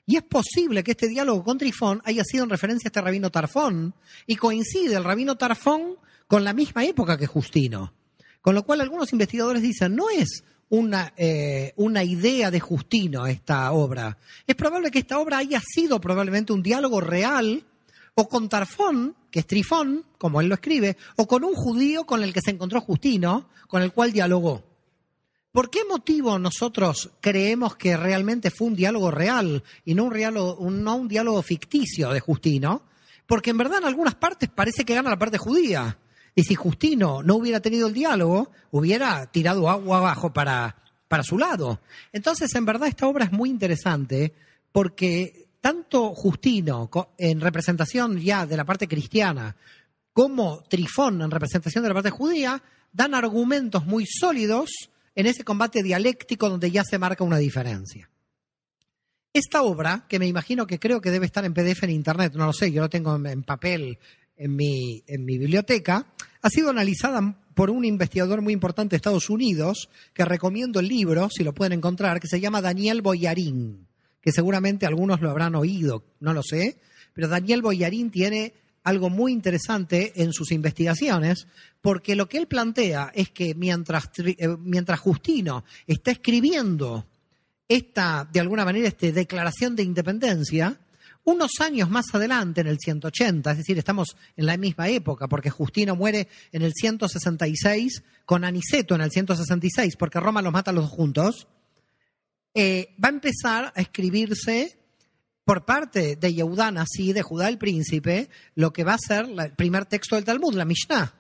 Y es posible que este diálogo con Trifón haya sido en referencia a este rabino Tarfón. Y coincide el rabino Tarfón con la misma época que Justino. Con lo cual algunos investigadores dicen, no es una, eh, una idea de Justino esta obra. Es probable que esta obra haya sido probablemente un diálogo real o con Tarfón, que es Trifón, como él lo escribe, o con un judío con el que se encontró Justino, con el cual dialogó. ¿Por qué motivo nosotros creemos que realmente fue un diálogo real y no un, no un diálogo ficticio de Justino? Porque en verdad en algunas partes parece que gana la parte judía. Y si Justino no hubiera tenido el diálogo, hubiera tirado agua abajo para, para su lado. Entonces, en verdad, esta obra es muy interesante porque tanto Justino en representación ya de la parte cristiana como Trifón en representación de la parte judía dan argumentos muy sólidos en ese combate dialéctico donde ya se marca una diferencia. Esta obra, que me imagino que creo que debe estar en PDF en Internet, no lo sé, yo lo tengo en papel en mi, en mi biblioteca, ha sido analizada por un investigador muy importante de Estados Unidos, que recomiendo el libro, si lo pueden encontrar, que se llama Daniel Boyarín, que seguramente algunos lo habrán oído, no lo sé, pero Daniel Boyarín tiene algo muy interesante en sus investigaciones, porque lo que él plantea es que mientras, eh, mientras Justino está escribiendo esta, de alguna manera, esta declaración de independencia, unos años más adelante, en el 180, es decir, estamos en la misma época, porque Justino muere en el 166 con Aniceto en el 166, porque Roma los mata los dos juntos, eh, va a empezar a escribirse por parte de Yehudá así de Judá el príncipe, lo que va a ser el primer texto del Talmud, la Mishnah.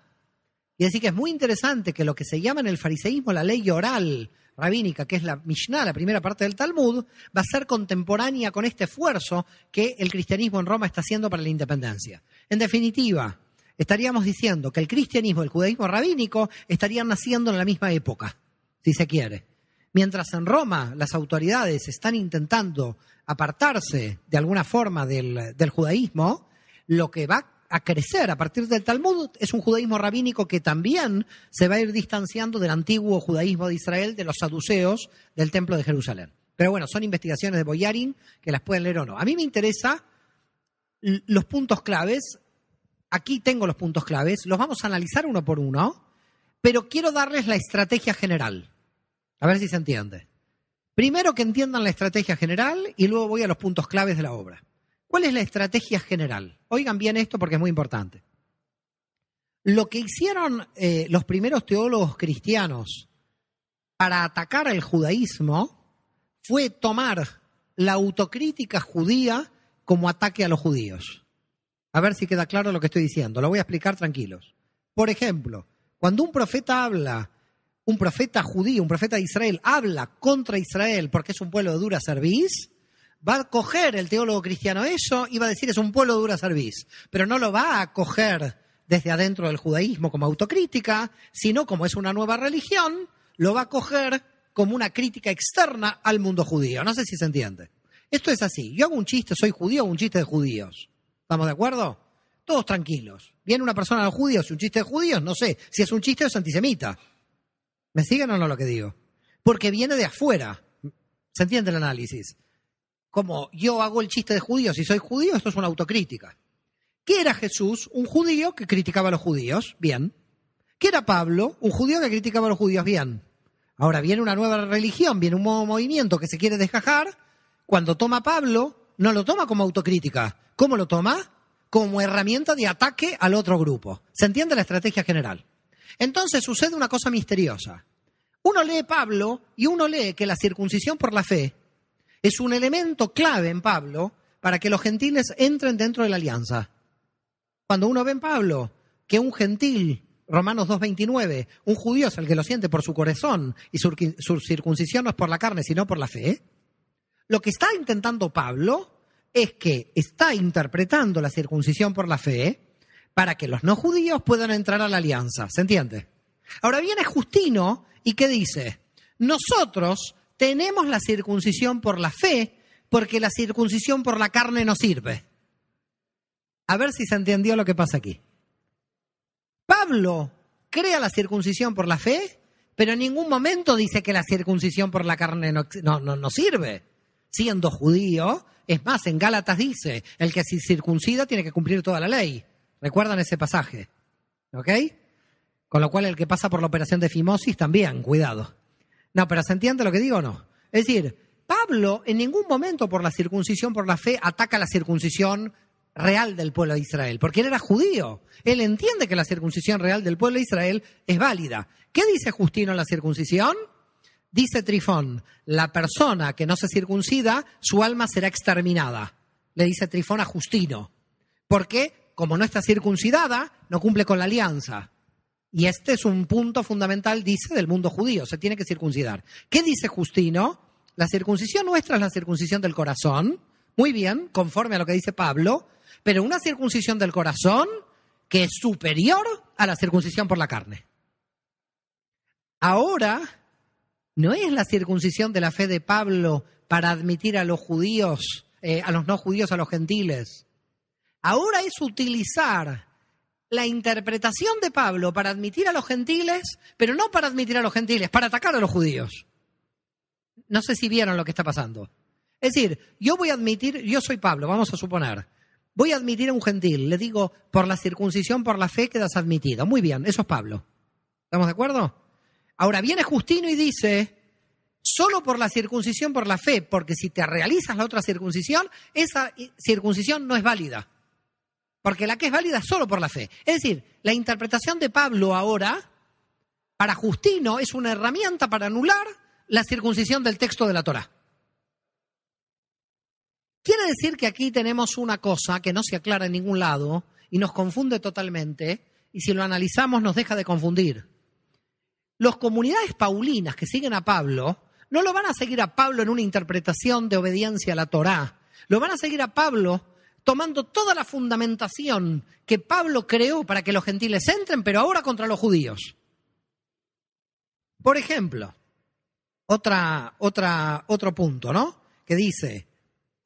Y así que es muy interesante que lo que se llama en el fariseísmo la ley oral rabínica, que es la Mishnah, la primera parte del Talmud, va a ser contemporánea con este esfuerzo que el cristianismo en Roma está haciendo para la independencia. En definitiva, estaríamos diciendo que el cristianismo y el judaísmo rabínico estarían naciendo en la misma época, si se quiere. Mientras en Roma las autoridades están intentando apartarse de alguna forma del, del judaísmo, lo que va a crecer a partir del Talmud es un judaísmo rabínico que también se va a ir distanciando del antiguo judaísmo de Israel, de los saduceos del Templo de Jerusalén. Pero bueno, son investigaciones de Boyarin que las pueden leer o no. A mí me interesa los puntos claves. Aquí tengo los puntos claves. Los vamos a analizar uno por uno, pero quiero darles la estrategia general. A ver si se entiende. Primero que entiendan la estrategia general y luego voy a los puntos claves de la obra. ¿Cuál es la estrategia general? Oigan bien esto porque es muy importante. Lo que hicieron eh, los primeros teólogos cristianos para atacar al judaísmo fue tomar la autocrítica judía como ataque a los judíos. A ver si queda claro lo que estoy diciendo. Lo voy a explicar tranquilos. Por ejemplo, cuando un profeta habla, un profeta judío, un profeta de Israel, habla contra Israel porque es un pueblo de dura cerviz, va a coger el teólogo cristiano eso y va a decir es un pueblo de dura pero no lo va a coger desde adentro del judaísmo como autocrítica, sino como es una nueva religión, lo va a coger como una crítica externa al mundo judío. No sé si se entiende. Esto es así. Yo hago un chiste, soy judío, un chiste de judíos. ¿Estamos de acuerdo? Todos tranquilos. Viene una persona de judíos y un chiste de judíos, no sé si es un chiste o es antisemita. ¿Me siguen o no lo que digo? Porque viene de afuera. ¿Se entiende el análisis? Como yo hago el chiste de judíos y soy judío, esto es una autocrítica. ¿Qué era Jesús? Un judío que criticaba a los judíos, bien. ¿Qué era Pablo? Un judío que criticaba a los judíos, bien. Ahora viene una nueva religión, viene un nuevo movimiento que se quiere desgajar. Cuando toma Pablo, no lo toma como autocrítica. ¿Cómo lo toma? Como herramienta de ataque al otro grupo. ¿Se entiende la estrategia general? Entonces sucede una cosa misteriosa. Uno lee Pablo y uno lee que la circuncisión por la fe es un elemento clave en Pablo para que los gentiles entren dentro de la alianza. Cuando uno ve en Pablo que un gentil, Romanos 2.29, un judío es el que lo siente por su corazón y su, su circuncisión no es por la carne, sino por la fe, lo que está intentando Pablo es que está interpretando la circuncisión por la fe para que los no judíos puedan entrar a la alianza. ¿Se entiende? Ahora viene Justino y ¿qué dice? Nosotros tenemos la circuncisión por la fe, porque la circuncisión por la carne no sirve. A ver si se entendió lo que pasa aquí. Pablo crea la circuncisión por la fe, pero en ningún momento dice que la circuncisión por la carne no, no, sirve. Siendo judío, es más, en Gálatas dice, el que se circuncida tiene que cumplir toda la ley. ¿Recuerdan ese pasaje? ¿Ok? Con lo cual el que pasa por la operación de fimosis también, cuidado. No, pero ¿se entiende lo que digo o no? Es decir, Pablo en ningún momento por la circuncisión, por la fe, ataca la circuncisión real del pueblo de Israel, porque él era judío. Él entiende que la circuncisión real del pueblo de Israel es válida. ¿Qué dice Justino en la circuncisión? Dice Trifón, la persona que no se circuncida, su alma será exterminada. Le dice Trifón a Justino. Porque, como no está circuncidada, no cumple con la alianza. Y este es un punto fundamental, dice, del mundo judío. Se tiene que circuncidar. ¿Qué dice Justino? La circuncisión nuestra es la circuncisión del corazón. Muy bien, conforme a lo que dice Pablo. Pero una circuncisión del corazón que es superior a la circuncisión por la carne. Ahora, no es la circuncisión de la fe de Pablo para admitir a los judíos, eh, a los no judíos, a los gentiles. Ahora es utilizar la interpretación de Pablo para admitir a los gentiles, pero no para admitir a los gentiles, para atacar a los judíos. No sé si vieron lo que está pasando. Es decir, yo voy a admitir, yo soy Pablo, vamos a suponer, voy a admitir a un gentil, le digo, por la circuncisión, por la fe quedas admitido. Muy bien, eso es Pablo. ¿Estamos de acuerdo? Ahora viene Justino y dice, solo por la circuncisión, por la fe, porque si te realizas la otra circuncisión, esa circuncisión no es válida porque la que es válida solo por la fe. Es decir, la interpretación de Pablo ahora, para Justino, es una herramienta para anular la circuncisión del texto de la Torah. Quiere decir que aquí tenemos una cosa que no se aclara en ningún lado y nos confunde totalmente, y si lo analizamos nos deja de confundir. Los comunidades paulinas que siguen a Pablo no lo van a seguir a Pablo en una interpretación de obediencia a la Torá, lo van a seguir a Pablo tomando toda la fundamentación que Pablo creó para que los gentiles entren, pero ahora contra los judíos. Por ejemplo, otra, otra, otro punto, ¿no? Que dice,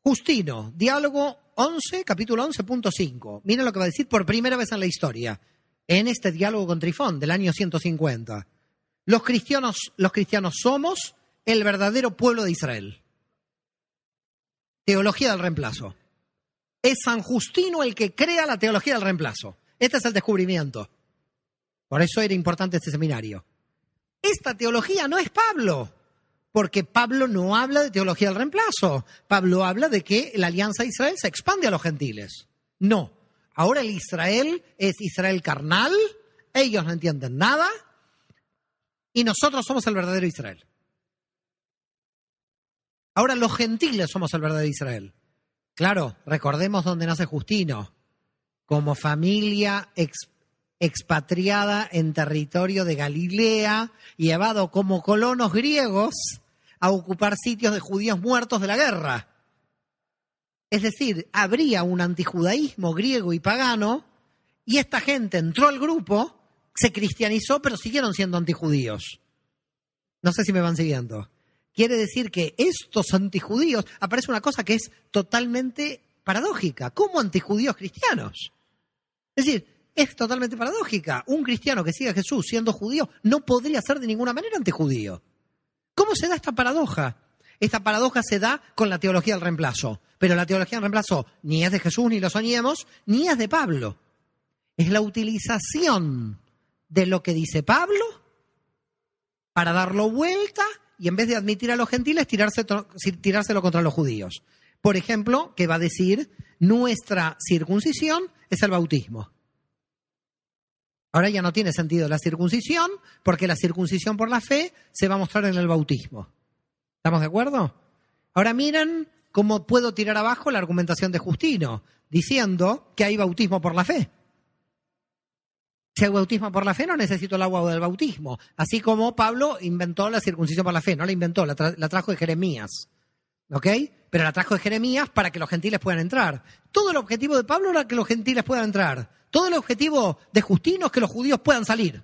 Justino, diálogo 11, capítulo 11.5. Miren lo que va a decir por primera vez en la historia, en este diálogo con Trifón del año 150. Los cristianos, los cristianos somos el verdadero pueblo de Israel. Teología del reemplazo. Es San Justino el que crea la teología del reemplazo. Este es el descubrimiento. Por eso era importante este seminario. Esta teología no es Pablo, porque Pablo no habla de teología del reemplazo. Pablo habla de que la alianza de Israel se expande a los gentiles. No. Ahora el Israel es Israel carnal, ellos no entienden nada, y nosotros somos el verdadero Israel. Ahora los gentiles somos el verdadero Israel. Claro, recordemos dónde nace Justino, como familia expatriada en territorio de Galilea, llevado como colonos griegos a ocupar sitios de judíos muertos de la guerra. Es decir, habría un antijudaísmo griego y pagano, y esta gente entró al grupo, se cristianizó, pero siguieron siendo antijudíos. No sé si me van siguiendo. Quiere decir que estos antijudíos, aparece una cosa que es totalmente paradójica. ¿Cómo antijudíos cristianos? Es decir, es totalmente paradójica. Un cristiano que sigue a Jesús siendo judío no podría ser de ninguna manera antijudío. ¿Cómo se da esta paradoja? Esta paradoja se da con la teología del reemplazo. Pero la teología del reemplazo ni es de Jesús, ni lo soñemos, ni es de Pablo. Es la utilización de lo que dice Pablo para darlo vuelta y en vez de admitir a los gentiles, tirárselo contra los judíos. Por ejemplo, que va a decir, nuestra circuncisión es el bautismo. Ahora ya no tiene sentido la circuncisión, porque la circuncisión por la fe se va a mostrar en el bautismo. ¿Estamos de acuerdo? Ahora miren cómo puedo tirar abajo la argumentación de Justino, diciendo que hay bautismo por la fe. Hay bautismo por la fe, no necesito el agua del bautismo. Así como Pablo inventó la circuncisión por la fe, no la inventó, la, trajo de Jeremías. ¿Ok? Pero la trajo de Jeremías para que los gentiles puedan entrar. Todo el objetivo de Pablo era que los gentiles puedan entrar. Todo el objetivo de Justino es que los judíos puedan salir.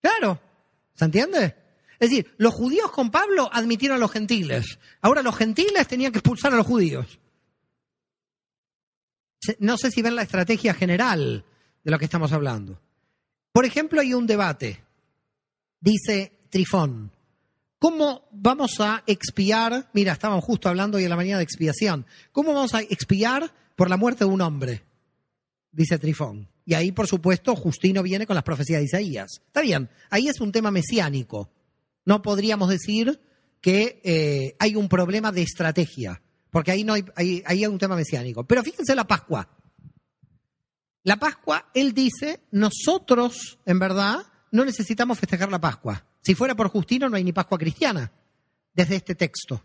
Claro. ¿Se entiende? Es decir, los judíos con Pablo admitieron a los gentiles. Ahora los gentiles tenían que expulsar a los judíos. No sé si ven la estrategia general de lo que estamos hablando. Por ejemplo, hay un debate, dice Trifón, ¿cómo vamos a expiar? Mira, estábamos justo hablando hoy en la mañana de expiación. ¿Cómo vamos a expiar por la muerte de un hombre? Dice Trifón. Y ahí, por supuesto, Justino viene con las profecías de Isaías. Está bien, ahí es un tema mesiánico. No podríamos decir que eh, hay un problema de estrategia, porque ahí, no hay, ahí hay un tema mesiánico. Pero fíjense la Pascua. La Pascua, él dice, nosotros, en verdad, no necesitamos festejar la Pascua. Si fuera por Justino, no hay ni Pascua cristiana, desde este texto.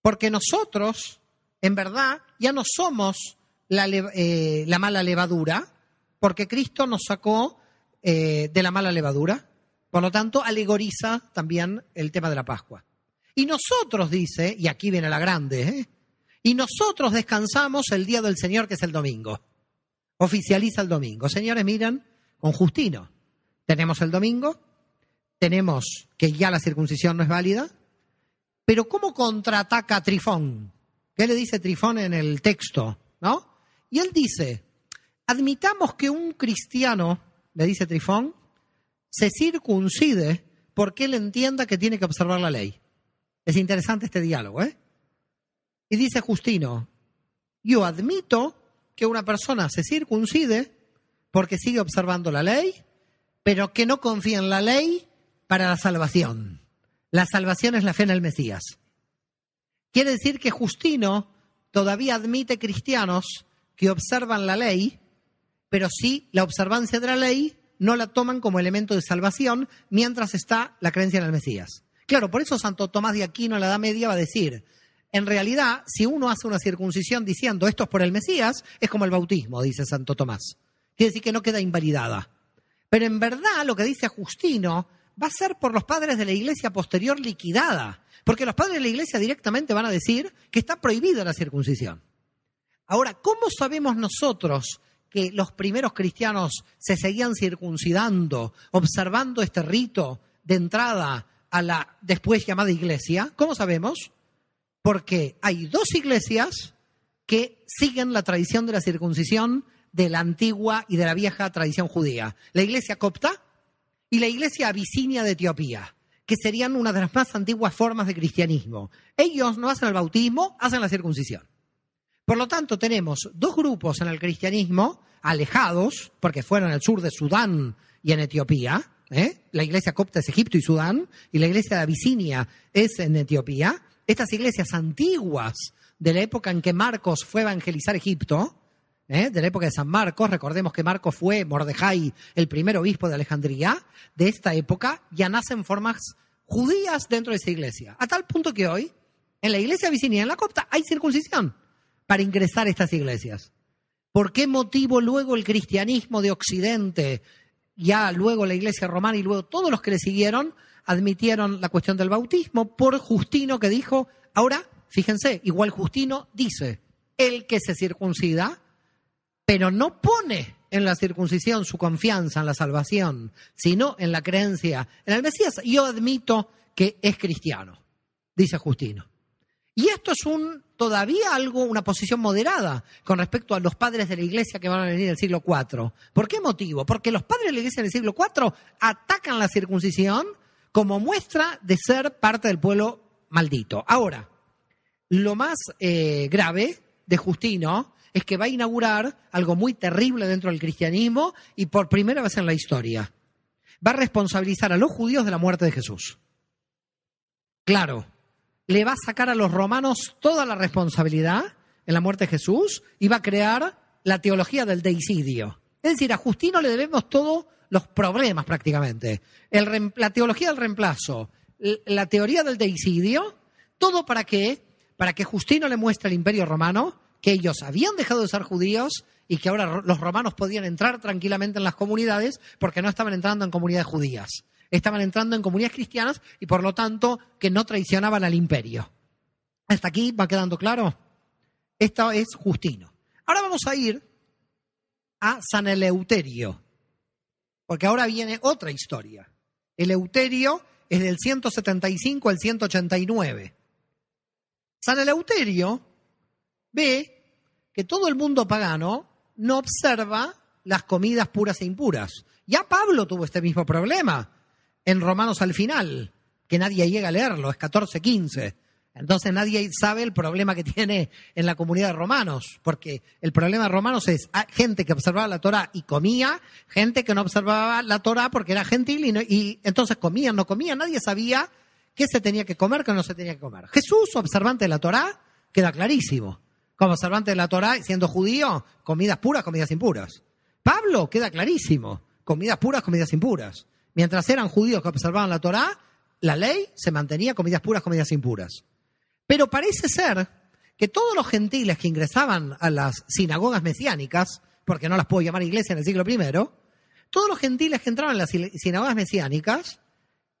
Porque nosotros, en verdad, ya no somos la, eh, mala levadura, porque Cristo nos sacó eh, de la mala levadura. Por lo tanto, alegoriza también el tema de la Pascua. Y nosotros, dice, y aquí viene la grande, ¿eh? y nosotros descansamos el día del Señor, que es el domingo oficializa el domingo. Señores, miran, con Justino, tenemos el domingo, tenemos que ya la circuncisión no es válida, pero ¿cómo contraataca Trifón? ¿Qué le dice Trifón en el texto? ¿No? Y él dice, admitamos que un cristiano, le dice Trifón, se circuncide porque él entienda que tiene que observar la ley. Es interesante este diálogo, ¿eh? Y dice Justino, yo admito que una persona se circuncide porque sigue observando la ley, pero que no confía en la ley para la salvación. La salvación es la fe en el Mesías. Quiere decir que Justino todavía admite cristianos que observan la ley, pero sí la observancia de la ley no la toman como elemento de salvación mientras está la creencia en el Mesías. Claro, por eso Santo Tomás de Aquino en la Edad Media va a decir, En realidad, si uno hace una circuncisión diciendo esto es por el Mesías, es como el bautismo, dice Santo Tomás. Quiere decir que no queda invalidada. Pero en verdad lo que dice Justino va a ser por los padres de la iglesia posterior liquidada, porque los padres de la iglesia directamente van a decir que está prohibida la circuncisión. Ahora, ¿cómo sabemos nosotros que los primeros cristianos se seguían circuncidando, observando este rito de entrada a la después llamada iglesia? ¿Cómo sabemos? Porque hay dos iglesias que siguen la tradición de la circuncisión de la antigua y de la vieja tradición judía. La iglesia copta y la iglesia abisinia de Etiopía, que serían una de las más antiguas formas de cristianismo. Ellos no hacen el bautismo, hacen la circuncisión. Por lo tanto, tenemos dos grupos en el cristianismo alejados, porque fueron en el sur de Sudán y en Etiopía. ¿eh? La iglesia copta es Egipto y Sudán, y la iglesia de Abisinia es en Etiopía. Estas iglesias antiguas de la época en que Marcos fue a evangelizar Egipto, ¿eh? de la época de San Marcos, recordemos que Marcos fue Mordejai, el primer obispo de Alejandría, de esta época ya nacen formas judías dentro de esa iglesia. A tal punto que hoy, en la iglesia Abisinia, en la copta, hay circuncisión para ingresar a estas iglesias. ¿Por qué motivo luego el cristianismo de Occidente, ya luego la iglesia romana y luego todos los que le siguieron, admitieron la cuestión del bautismo por Justino que dijo, ahora, fíjense, igual Justino dice, el que se circuncida, pero no pone en la circuncisión su confianza en la salvación, sino en la creencia en el Mesías. Yo admito que es cristiano, dice Justino. Y esto es un todavía algo, una posición moderada con respecto a los padres de la iglesia que van a venir del siglo IV. ¿Por qué motivo? Porque los padres de la iglesia del siglo IV atacan la circuncisión como muestra de ser parte del pueblo maldito. Ahora, lo más eh, grave de Justino es que va a inaugurar algo muy terrible dentro del cristianismo y por primera vez en la historia. Va a responsabilizar a los judíos de la muerte de Jesús. Claro, le va a sacar a los romanos toda la responsabilidad en la muerte de Jesús y va a crear la teología del deicidio. Es decir, a Justino le debemos todos los problemas prácticamente. la teología del reemplazo, la teoría del deicidio, todo para qué? Para que Justino le muestre al imperio romano que ellos habían dejado de ser judíos y que ahora los romanos podían entrar tranquilamente en las comunidades porque no estaban entrando en comunidades judías estaban entrando en comunidades cristianas y por lo tanto que no traicionaban al imperio. ¿Hasta aquí va quedando claro? Esto es Justino. Ahora vamos a ir a San Eleuterio, porque ahora viene otra historia. Eleuterio es del 175 al 189. San Eleuterio ve que todo el mundo pagano no observa las comidas puras e impuras. Ya Pablo tuvo este mismo problema en Romanos al final, que nadie llega a leerlo, es 14-15. Entonces nadie sabe el problema que tiene en la comunidad de romanos, porque el problema de romanos es ah, gente que observaba la Torah y comía, gente que no observaba la Torah porque era gentil y, y entonces no comían, nadie sabía qué se tenía que comer, qué no se tenía que comer. Jesús, observante de la Torah, queda clarísimo. Como observante de la Torah, siendo judío, comidas puras, comidas impuras. Pablo, queda clarísimo. Comidas puras, comidas impuras. Mientras eran judíos que observaban la Torá, la ley se mantenía comidas puras, comidas impuras. Pero parece ser que todos los gentiles que ingresaban a las sinagogas mesiánicas, porque no las puedo llamar iglesia en el siglo I, todos los gentiles que entraban en las sinagogas mesiánicas,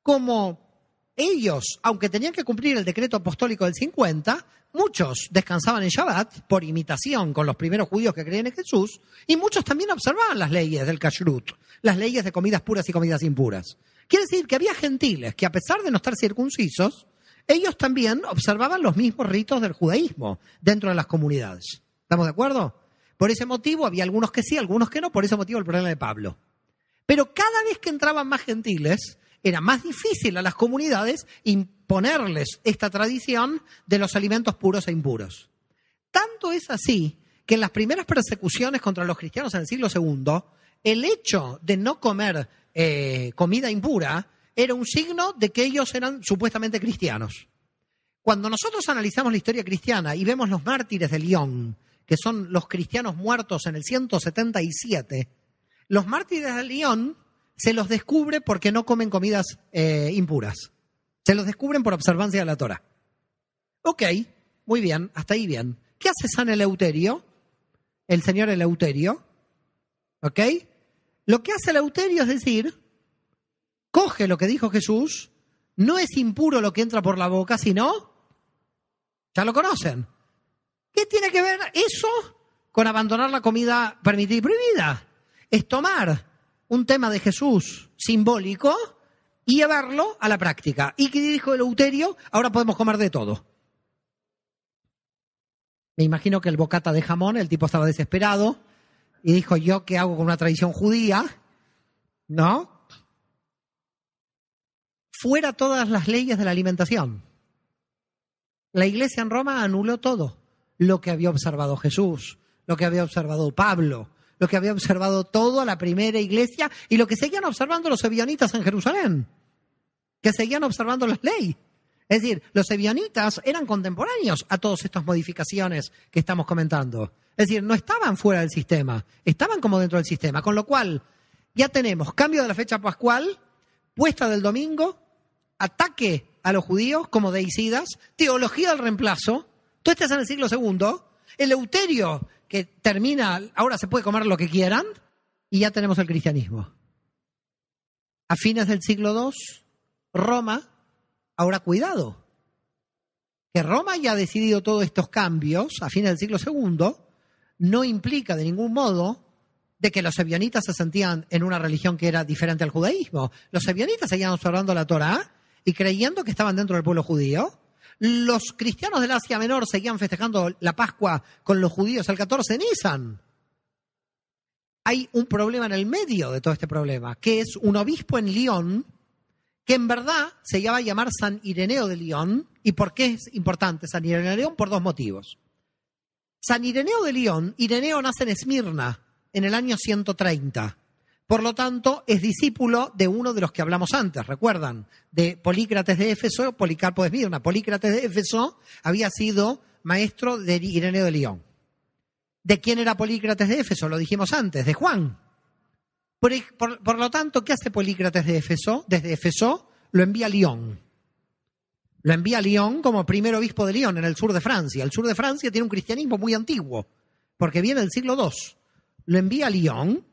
como ellos, aunque tenían que cumplir el decreto apostólico del 50, muchos descansaban en Shabbat por imitación con los primeros judíos que creían en Jesús, y muchos también observaban las leyes del kashrut, las leyes de comidas puras y comidas impuras. Quiere decir que había gentiles que a pesar de no estar circuncisos, ellos también observaban los mismos ritos del judaísmo dentro de las comunidades. ¿Estamos de acuerdo? Por ese motivo había algunos que sí, algunos que no, por ese motivo el problema de Pablo. Pero cada vez que entraban más gentiles, era más difícil a las comunidades imponerles esta tradición de los alimentos puros e impuros. Tanto es así que en las primeras persecuciones contra los cristianos en el siglo II, el hecho de no comer eh, comida impura era un signo de que ellos eran supuestamente cristianos. Cuando nosotros analizamos la historia cristiana y vemos los mártires de León, que son los cristianos muertos en el 177, los mártires de León se los descubre porque no comen comidas eh, impuras. Se los descubren por observancia de la Torah. Ok, muy bien, hasta ahí bien. ¿Qué hace San Eleuterio? El señor Eleuterio. ¿Ok? Lo que hace Eleuterio es decir, coge lo que dijo Jesús, no es impuro lo que entra por la boca, sino, ya lo conocen. ¿Qué tiene que ver eso con abandonar la comida permitida y prohibida? Es tomar un tema de Jesús simbólico y llevarlo a la práctica. ¿Y qué dijo Eleuterio? Ahora podemos comer de todo. Me imagino que el bocata de jamón, el tipo estaba desesperado y dijo, ¿yo qué hago con una tradición judía? ¿No? Fuera todas las leyes de la alimentación. La iglesia en Roma anuló todo lo que había observado Jesús, lo que había observado Pablo, lo que había observado toda la primera iglesia y lo que seguían observando los ebionitas en Jerusalén, que seguían observando las leyes. Es decir, los ebionitas eran contemporáneos a todas estas modificaciones que estamos comentando. Es decir, no estaban fuera del sistema, estaban como dentro del sistema. Con lo cual, ya tenemos cambio de la fecha pascual, puesta del domingo, ataque a los judíos como deicidas, teología del reemplazo. Tú estás en el siglo segundo, el euterio que termina, ahora se puede comer lo que quieran, y ya tenemos el cristianismo. A fines del siglo II, Roma Ahora, cuidado, que Roma haya decidido todos estos cambios a fines del siglo II no implica de ningún modo de que los ebionitas se sentían en una religión que era diferente al judaísmo. Los ebionitas seguían observando la Torah y creyendo que estaban dentro del pueblo judío. Los cristianos del Asia Menor seguían festejando la Pascua con los judíos el 14 de Nisan. Hay un problema en el medio de todo este problema, que es un obispo en Lyon que en verdad se llama a llamar San Ireneo de León. ¿Y por qué es importante San Ireneo de León? Por dos motivos. San Ireneo de León, Ireneo nace en Esmirna en el año 130. Por lo tanto, es discípulo de uno de los que hablamos antes, recuerdan, de Polícrates de Éfeso, Policarpo de Esmirna. Polícrates de Éfeso había sido maestro de Ireneo de León. ¿De quién era Polícrates de Éfeso? Lo dijimos antes, de Juan. Por, lo tanto, ¿qué hace Polícrates de Éfeso? Desde Éfeso lo envía a Lyon. Lo envía a Lyon como primer obispo de Lyon, en el sur de Francia. El sur de Francia tiene un cristianismo muy antiguo, porque viene del siglo II. Lo envía a Lyon,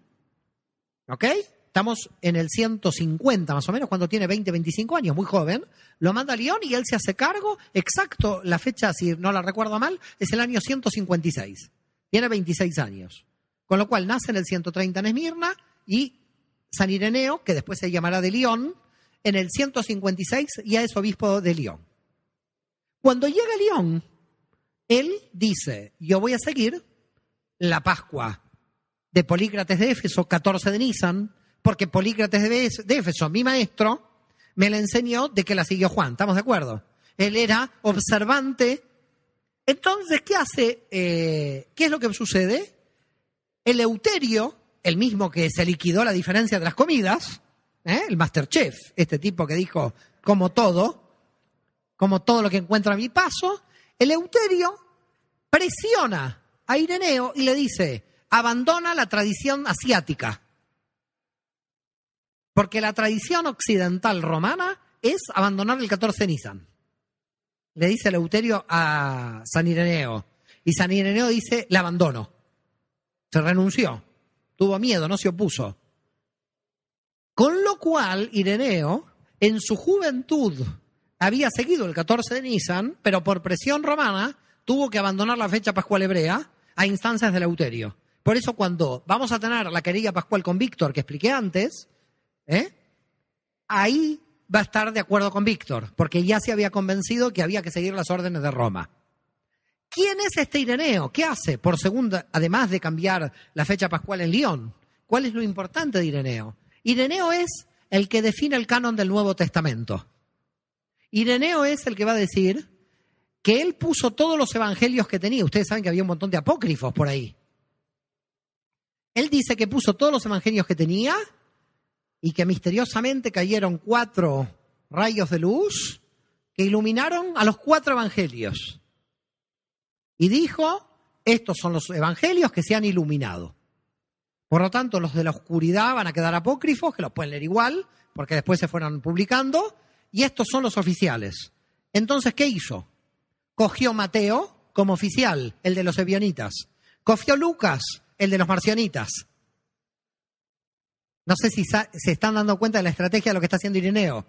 ¿ok? Estamos en el 150 más o menos, cuando tiene 20, 25 años, muy joven. Lo manda a Lyon y él se hace cargo. Exacto, la fecha, si no la recuerdo mal, es el año 156. Tiene 26 años. Con lo cual nace en el 130 en Esmirna y San Ireneo, que después se llamará de León, en el 156 ya es obispo de León. Cuando llega a León, él dice, yo voy a seguir la Pascua de Polícrates de Éfeso, 14 de Nisan, porque Polícrates de Éfeso, mi maestro, me la enseñó de que la siguió Juan. ¿Estamos de acuerdo? Él era observante. Entonces, ¿qué hace? Eh, ¿Qué es lo que sucede? El Euterio, el mismo que se liquidó la diferencia de las comidas, ¿eh? el Masterchef, este tipo que dijo, como todo, como todo lo que encuentra a mi paso, el Euterio presiona a Ireneo y le dice, abandona la tradición asiática. Porque la tradición occidental romana es abandonar el 14 de Nisan. Le dice el Euterio a San Ireneo. Y San Ireneo dice, la abandono. Se renunció. Tuvo miedo, no se opuso. Con lo cual, Ireneo, en su juventud, había seguido el 14 de Nisan, pero por presión romana tuvo que abandonar la fecha pascual hebrea a instancias del Euterio. Por eso cuando vamos a tener la querella pascual con Víctor, que expliqué antes, ¿eh? ahí va a estar de acuerdo con Víctor, porque ya se había convencido que había que seguir las órdenes de Roma. ¿Quién es este Ireneo? ¿Qué hace por segunda, además de cambiar la fecha pascual en León? ¿Cuál es lo importante de Ireneo? Ireneo es el que define el canon del Nuevo Testamento. Ireneo es el que va a decir que él puso todos los evangelios que tenía. Ustedes saben que había un montón de apócrifos por ahí. Él dice que puso todos los evangelios que tenía y que misteriosamente cayeron cuatro rayos de luz que iluminaron a los cuatro evangelios. Y dijo, estos son los evangelios que se han iluminado. Por lo tanto, los de la oscuridad van a quedar apócrifos, que los pueden leer igual, porque después se fueron publicando, y estos son los oficiales. Entonces, ¿qué hizo? cogió Mateo como oficial, el de los ebionitas. Cogió Lucas, el de los marcionitas. No sé si se están dando cuenta de la estrategia de lo que está haciendo Ireneo.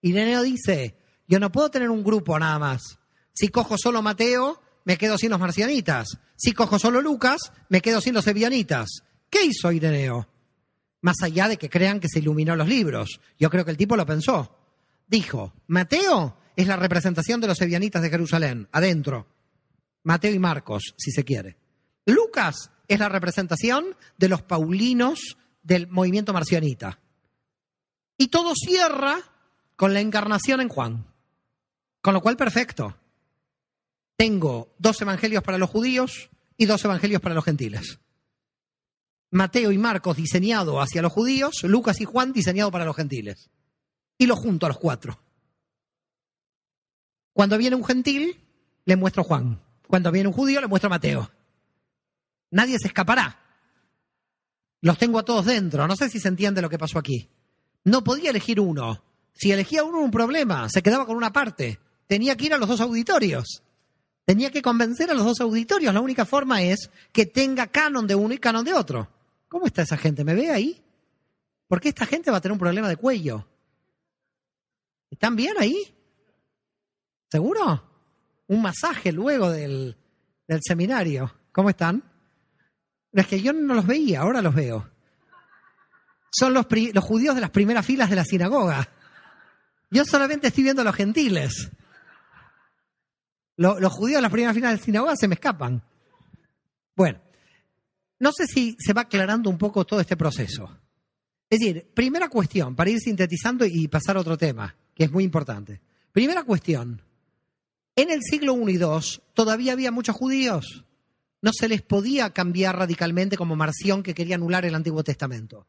Ireneo dice, yo no puedo tener un grupo nada más. Si cojo solo Mateo, me quedo sin los marcianitas. Si cojo solo Lucas, me quedo sin los ebionitas. ¿Qué hizo Ireneo? Más allá de que crean que se iluminó los libros. Yo creo que el tipo lo pensó. Dijo, Mateo es la representación de los ebionitas de Jerusalén, adentro. Mateo y Marcos, si se quiere. Lucas es la representación de los paulinos del movimiento marcionita. Y todo cierra con la encarnación en Juan. Con lo cual, perfecto. Tengo dos evangelios para los judíos y dos evangelios para los gentiles. Mateo y Marcos diseñado hacia los judíos, Lucas y Juan diseñado para los gentiles. Y lo junto a los cuatro. Cuando viene un gentil, le muestro Juan. Cuando viene un judío, le muestro Mateo. Nadie se escapará. Los tengo a todos dentro. No sé si se entiende lo que pasó aquí. No podía elegir uno. Si elegía uno, un problema. Se quedaba con una parte. Tenía que ir a los dos auditorios. Tenía que convencer a los dos auditorios. La única forma es que tenga canon de uno y canon de otro. ¿Cómo está esa gente? ¿Me ve ahí? Porque esta gente va a tener un problema de cuello. ¿Están bien ahí? ¿Seguro? Un masaje luego del, del seminario. ¿Cómo están? Es que yo no los veía, ahora los veo. Son los, los judíos de las primeras filas de la sinagoga. Yo solamente estoy viendo a los gentiles. Los, los judíos de las primeras filas de la sinagoga se me escapan. Bueno, no sé si se va aclarando un poco todo este proceso. Es decir, primera cuestión, para ir sintetizando y pasar a otro tema, que es muy importante. Primera cuestión, en el siglo I y II todavía había muchos judíos no se les podía cambiar radicalmente como Marción que quería anular el Antiguo Testamento.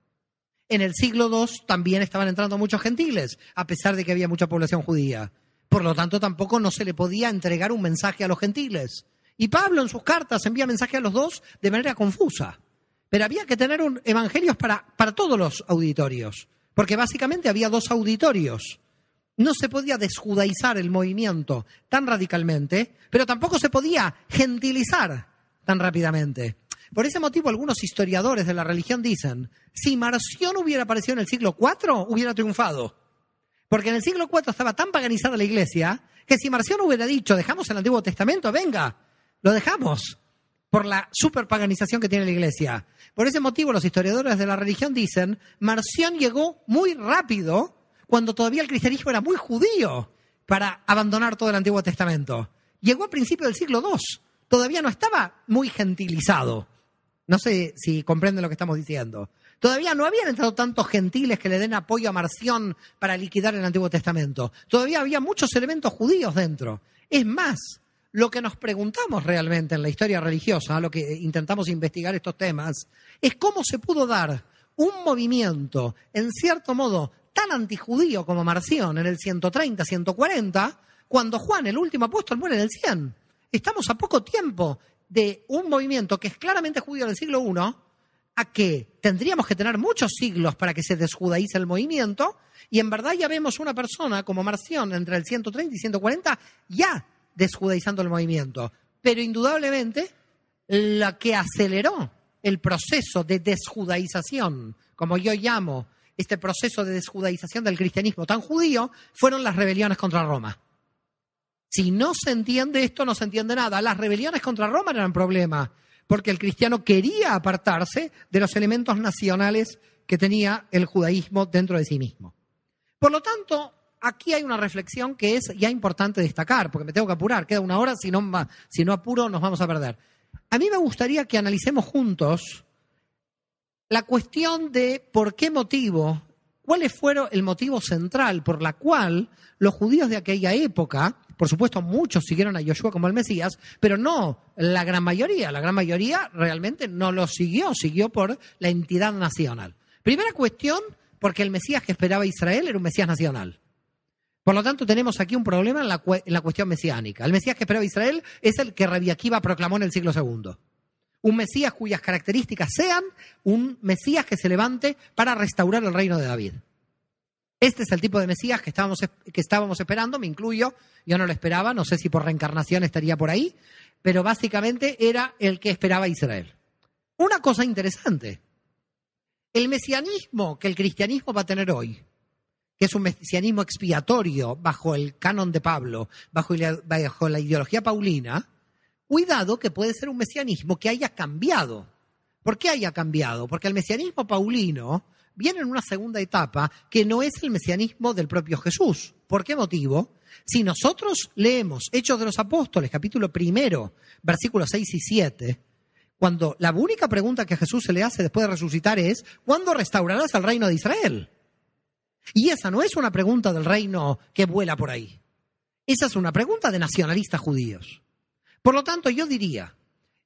En el siglo II también estaban entrando muchos gentiles, a pesar de que había mucha población judía. Por lo tanto, tampoco no se le podía entregar un mensaje a los gentiles. Y Pablo en sus cartas envía mensaje a los dos de manera confusa. Pero había que tener un evangelios para, para todos los auditorios, porque básicamente había dos auditorios. No se podía desjudaizar el movimiento tan radicalmente, pero tampoco se podía gentilizar tan rápidamente. Por ese motivo, algunos historiadores de la religión dicen, si Marción hubiera aparecido en el siglo IV, hubiera triunfado. Porque en el siglo IV estaba tan paganizada la iglesia que si Marción hubiera dicho, dejamos el Antiguo Testamento, venga, lo dejamos, por la superpaganización que tiene la iglesia. Por ese motivo, los historiadores de la religión dicen, Marción llegó muy rápido cuando todavía el cristianismo era muy judío para abandonar todo el Antiguo Testamento. Llegó a principios del siglo II todavía no estaba muy gentilizado. No sé si comprenden lo que estamos diciendo. Todavía no habían entrado tantos gentiles que le den apoyo a Marción para liquidar el Antiguo Testamento. Todavía había muchos elementos judíos dentro. Es más, lo que nos preguntamos realmente en la historia religiosa, lo que intentamos investigar estos temas, es cómo se pudo dar un movimiento, en cierto modo, tan antijudío como Marción en el 130, 140, cuando Juan, el último apóstol, muere en el 100. Estamos a poco tiempo de un movimiento que es claramente judío del siglo I, a que tendríamos que tener muchos siglos para que se desjudaice el movimiento, y en verdad ya vemos una persona como Marción entre el 130 y 140 ya desjudaizando el movimiento. Pero indudablemente la que aceleró el proceso de desjudaización, como yo llamo este proceso de desjudaización del cristianismo tan judío, fueron las rebeliones contra Roma. Si no se entiende esto, no se entiende nada. Las rebeliones contra Roma eran problema, porque el cristiano quería apartarse de los elementos nacionales que tenía el judaísmo dentro de sí mismo. Por lo tanto, aquí hay una reflexión que es ya importante destacar, porque me tengo que apurar, queda una hora, si no, si no apuro nos vamos a perder. A mí me gustaría que analicemos juntos la cuestión de por qué motivo, cuál fue el motivo central por la cual los judíos de aquella época por supuesto, muchos siguieron a Joshua como el Mesías, pero no la gran mayoría. La gran mayoría realmente no lo siguió, siguió por la entidad nacional. Primera cuestión, porque el Mesías que esperaba Israel era un Mesías nacional. Por lo tanto, tenemos aquí un problema en la, cuestión mesiánica. El Mesías que esperaba Israel es el que Rabbi Akiva proclamó en el siglo II. Un Mesías cuyas características sean un Mesías que se levante para restaurar el reino de David. Este es el tipo de Mesías que estábamos, que estábamos esperando, me incluyo, yo no lo esperaba, no sé si por reencarnación estaría por ahí, pero básicamente era el que esperaba Israel. Una cosa interesante, el mesianismo que el cristianismo va a tener hoy, que es un mesianismo expiatorio bajo el canon de Pablo, bajo la, bajo la ideología paulina, cuidado que puede ser un mesianismo que haya cambiado. ¿Por qué haya cambiado? Porque el mesianismo paulino viene en una segunda etapa que no es el mesianismo del propio Jesús. ¿Por qué motivo? Si nosotros leemos Hechos de los Apóstoles, capítulo primero, versículos 6 y 7, cuando la única pregunta que Jesús se le hace después de resucitar es, ¿cuándo restaurarás el reino de Israel? Y esa no es una pregunta del reino que vuela por ahí. Esa es una pregunta de nacionalistas judíos. Por lo tanto, yo diría,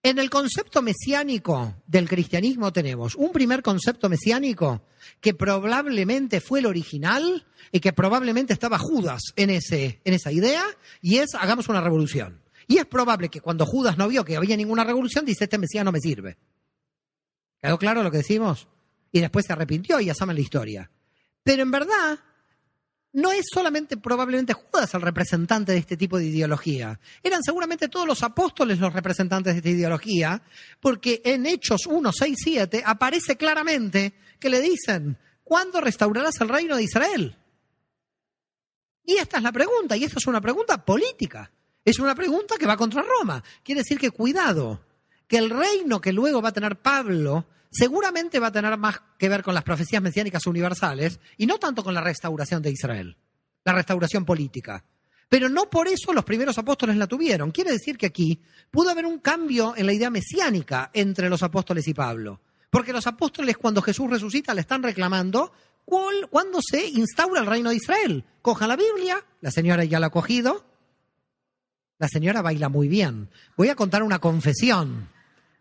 en el concepto mesiánico del cristianismo tenemos un primer concepto mesiánico que probablemente fue el original y que probablemente estaba Judas en, ese, en esa idea, y es hagamos una revolución. Y es probable que cuando Judas no vio que había ninguna revolución, dice, este Mesías no me sirve. ¿Quedó claro lo que decimos? Y después se arrepintió y ya saben la historia. Pero en verdad, no es solamente probablemente Judas el representante de este tipo de ideología. Eran seguramente todos los apóstoles los representantes de esta ideología, porque en Hechos 1, 6, 7 aparece claramente que le dicen, ¿cuándo restaurarás el reino de Israel? Y esta es la pregunta, y esta es una pregunta política. Es una pregunta que va contra Roma. Quiere decir que cuidado, que el reino que luego va a tener Pablo seguramente va a tener más que ver con las profecías mesiánicas universales y no tanto con la restauración de Israel, la restauración política. Pero no por eso los primeros apóstoles la tuvieron. Quiere decir que aquí pudo haber un cambio en la idea mesiánica entre los apóstoles y Pablo. Porque los apóstoles cuando Jesús resucita le están reclamando cuándo se instaura el reino de Israel. Coja la Biblia, la señora ya la ha cogido. La señora baila muy bien. Voy a contar una confesión.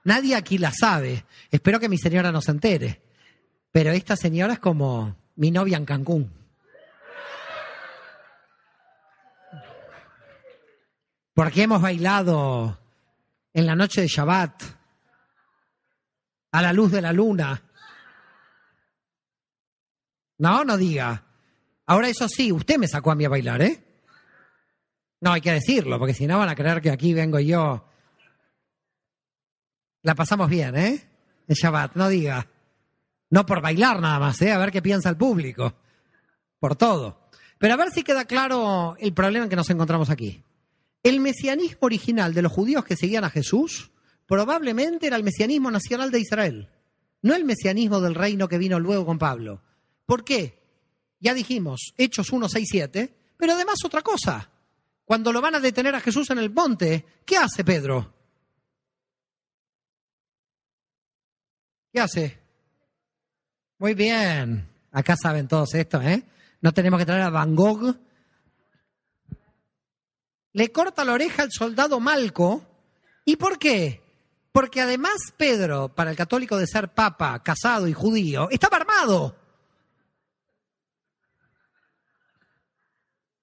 Nadie aquí la sabe. Espero que mi señora no se entere. Pero esta señora es como mi novia en Cancún. Porque hemos bailado en la noche de Shabbat, a la luz de la luna. No, no diga. Ahora eso sí, usted me sacó a mí a bailar, ¿eh? No, hay que decirlo, porque si no van a creer que aquí vengo yo la pasamos bien, ¿eh? En Shabbat, no diga. No por bailar nada más, ¿eh? A ver qué piensa el público. Por todo. Pero a ver si queda claro el problema en que nos encontramos aquí. El mesianismo original de los judíos que seguían a Jesús probablemente era el mesianismo nacional de Israel, no el mesianismo del reino que vino luego con Pablo. ¿Por qué? Ya dijimos, Hechos 1, 6, 7, pero además otra cosa. Cuando lo van a detener a Jesús en el monte, ¿qué hace Pedro? ¿Qué hace? Muy bien. Acá saben todos esto, ¿eh? No tenemos que traer a Van Gogh. Le corta la oreja al soldado Malco. ¿Y por qué? Porque además Pedro, para el católico de ser papa, casado y judío, estaba armado.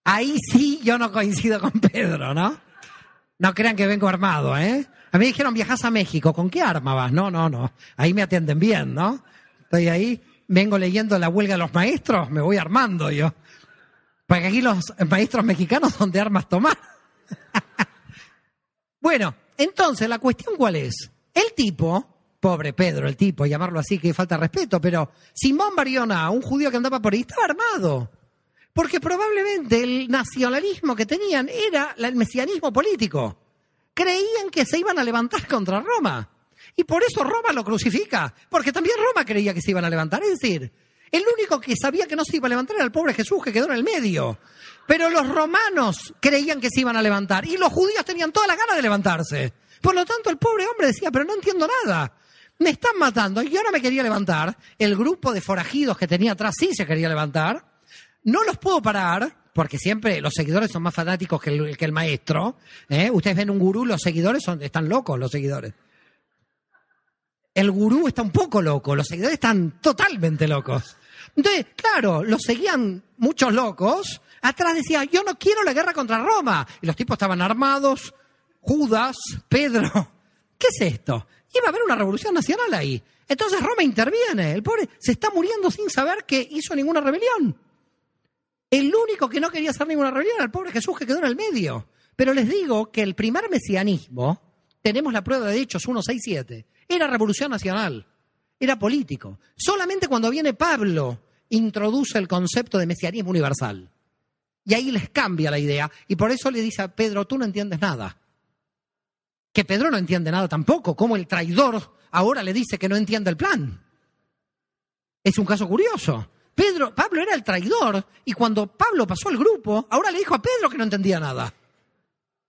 Ahí sí yo no coincido con Pedro, ¿no? No crean que vengo armado, ¿eh? A mí dijeron, viajas a México, ¿con qué arma vas? No, no, no. Ahí me atienden bien, ¿no? Estoy ahí, vengo leyendo la huelga de los maestros, me voy armando yo. Porque aquí los maestros mexicanos son de armas tomar. bueno, entonces, ¿la cuestión cuál es? El tipo, pobre Pedro, el tipo, llamarlo así que falta respeto, pero Simón Bariona, un judío que andaba por ahí, estaba armado. Porque probablemente el nacionalismo que tenían era el mesianismo político creían que se iban a levantar contra Roma. Y por eso Roma lo crucifica, porque también Roma creía que se iban a levantar. Es decir, el único que sabía que no se iba a levantar era el pobre Jesús que quedó en el medio. Pero los romanos creían que se iban a levantar y los judíos tenían toda la gana de levantarse. Por lo tanto, el pobre hombre decía, pero no entiendo nada. Me están matando y yo no me quería levantar. El grupo de forajidos que tenía atrás sí se quería levantar. No los puedo parar porque siempre los seguidores son más fanáticos que el, que el maestro. ¿eh? Ustedes ven un gurú, los seguidores son, están locos, los seguidores. El gurú está un poco loco, los seguidores están totalmente locos. Entonces, claro, los seguían muchos locos. Atrás decía, yo no quiero la guerra contra Roma. Y los tipos estaban armados. Judas, Pedro. ¿Qué es esto? Iba a haber una revolución nacional ahí. Entonces Roma interviene. El pobre se está muriendo sin saber que hizo ninguna rebelión. El único que no quería hacer ninguna rebelión era el pobre Jesús que quedó en el medio. Pero les digo que el primer mesianismo, tenemos la prueba de Hechos 1, 6, 7, era revolución nacional, era político. Solamente cuando viene Pablo introduce el concepto de mesianismo universal. Y ahí les cambia la idea. Y por eso le dice a Pedro, tú no entiendes nada. Que Pedro no entiende nada tampoco. Como el traidor ahora le dice que no entiende el plan. Es un caso curioso. Pedro, Pablo era el traidor y cuando Pablo pasó al grupo, ahora le dijo a Pedro que no entendía nada.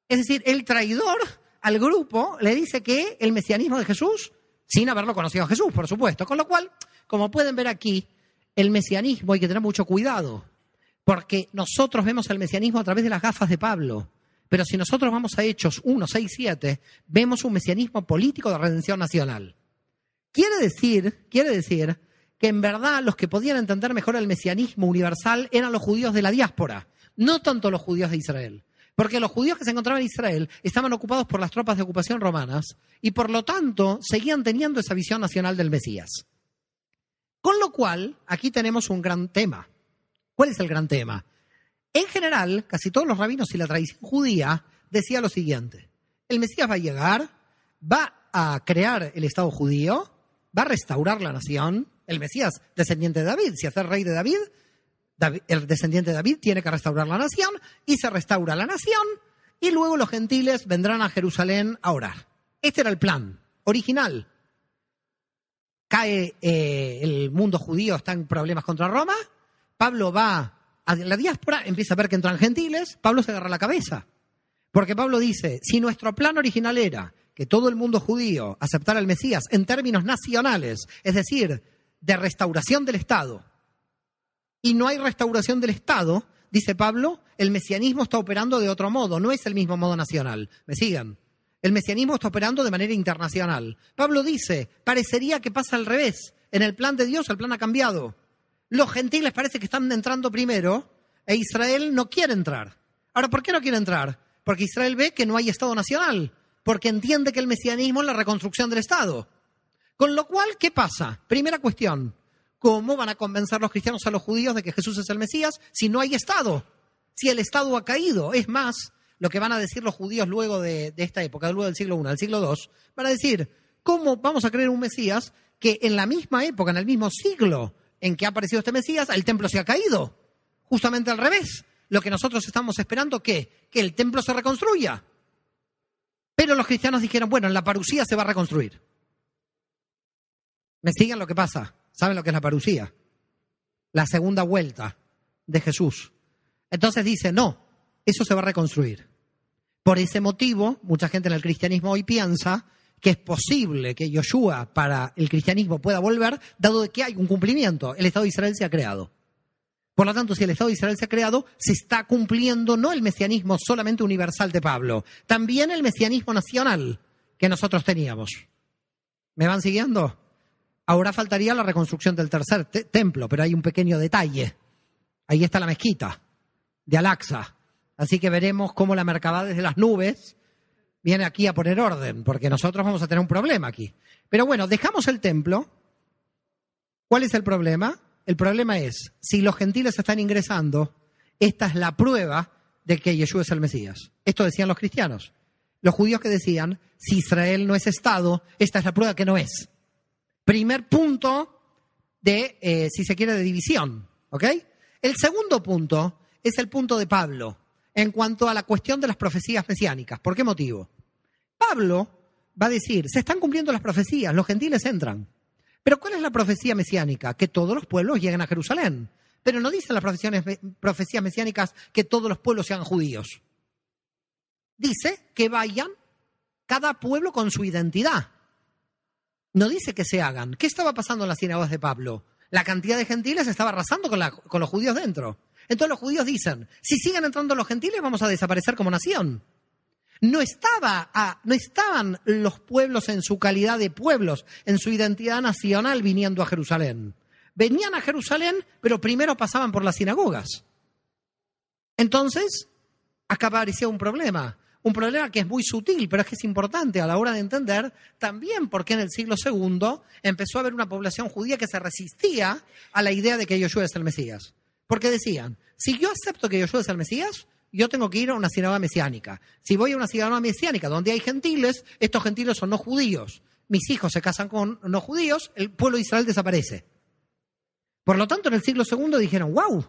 Es decir, el traidor al grupo le dice que el mesianismo de Jesús, sin haberlo conocido a Jesús, por supuesto. Con lo cual, como pueden ver aquí, el mesianismo hay que tener mucho cuidado, porque nosotros vemos el mesianismo a través de las gafas de Pablo. Pero si nosotros vamos a Hechos 1, 6, 7, vemos un mesianismo político de redención nacional. Quiere decir, quiere decir que en verdad los que podían entender mejor el mesianismo universal eran los judíos de la diáspora, no tanto los judíos de Israel. Porque los judíos que se encontraban en Israel estaban ocupados por las tropas de ocupación romanas y por lo tanto seguían teniendo esa visión nacional del Mesías. Con lo cual, aquí tenemos un gran tema. ¿Cuál es el gran tema? En general, casi todos los rabinos y la tradición judía decía lo siguiente. El Mesías va a llegar, va a crear el Estado judío, va a restaurar la nación. El Mesías, descendiente de David, si hace rey de David, el descendiente de David tiene que restaurar la nación y se restaura la nación y luego los gentiles vendrán a Jerusalén a orar. Este era el plan original. Cae eh, el mundo judío, está en problemas contra Roma. Pablo va a la diáspora, empieza a ver que entran gentiles. Pablo se agarra la cabeza. Porque Pablo dice, si nuestro plan original era que todo el mundo judío aceptara al Mesías en términos nacionales, es decir, de restauración del Estado, y no hay restauración del Estado, dice Pablo, el mesianismo está operando de otro modo, no es el mismo modo nacional. ¿Me sigan? El mesianismo está operando de manera internacional. Pablo dice, parecería que pasa al revés. En el plan de Dios el plan ha cambiado. Los gentiles parece que están entrando primero e Israel no quiere entrar. Ahora, ¿por qué no quiere entrar? Porque Israel ve que no hay Estado nacional, porque entiende que el mesianismo es la reconstrucción del Estado. Con lo cual, ¿qué pasa? Primera cuestión, ¿Cómo van a convencer los cristianos a los judíos de que Jesús es el Mesías si no hay Estado? Si el Estado ha caído. Es más, lo que van a decir los judíos luego de, esta época, luego del siglo I, del siglo II, van a decir, ¿cómo vamos a creer un Mesías que en la misma época, en el mismo siglo en que ha aparecido este Mesías, el templo se ha caído? Justamente al revés. Lo que nosotros estamos esperando, ¿qué? Que el templo se reconstruya. Pero los cristianos dijeron, bueno, en la parucía se va a reconstruir. ¿Me siguen lo que pasa? ¿Saben lo que es la parucía? La segunda vuelta de Jesús. Entonces dice, no, eso se va a reconstruir. Por ese motivo, mucha gente en el cristianismo hoy piensa que es posible que Yoshua para el cristianismo pueda volver, dado que hay un cumplimiento. El Estado de Israel se ha creado. Por lo tanto, si el Estado de Israel se ha creado, se está cumpliendo no el mesianismo solamente universal de Pablo, también el mesianismo nacional que nosotros teníamos. ¿Me van siguiendo? Ahora faltaría la reconstrucción del tercer templo, pero hay un pequeño detalle. Ahí está la mezquita de Al-Aqsa. Así que veremos cómo la mercabá desde las nubes viene aquí a poner orden, porque nosotros vamos a tener un problema aquí. Pero bueno, dejamos el templo. ¿Cuál es el problema? El problema es, si los gentiles están ingresando, esta es la prueba de que Yeshua es el Mesías. Esto decían los cristianos. Los judíos que decían, si Israel no es Estado, esta es la prueba que no es. Primer punto de, eh, si se quiere, de división. ¿Ok? El segundo punto es el punto de Pablo en cuanto a la cuestión de las profecías mesiánicas. ¿Por qué motivo? Pablo va a decir, se están cumpliendo las profecías, los gentiles entran. Pero ¿cuál es la profecía mesiánica? Que todos los pueblos lleguen a Jerusalén. Pero no dicen las profecías mesiánicas que todos los pueblos sean judíos. Dice que vayan cada pueblo con su identidad no dice que se hagan. ¿Qué estaba pasando en las sinagogas de Pablo? La cantidad de gentiles estaba arrasando con, los judíos dentro. Entonces los judíos dicen, si siguen entrando los gentiles vamos a desaparecer como nación. No, estaba no estaban los pueblos en su calidad de pueblos, en su identidad nacional viniendo a Jerusalén. Venían a Jerusalén, pero primero pasaban por las sinagogas. Entonces, acá aparecía un problema. Un problema que es muy sutil, pero es que es importante a la hora de entender también por qué en el siglo II empezó a haber una población judía que se resistía a la idea de que Yoshua es el Mesías. Porque decían, si yo acepto que Yoshua es el Mesías, yo tengo que ir a una sinagoga mesiánica. Si voy a una sinagoga mesiánica donde hay gentiles, estos gentiles son no judíos. Mis hijos se casan con no judíos, el pueblo de Israel desaparece. Por lo tanto, en el siglo II dijeron, wow,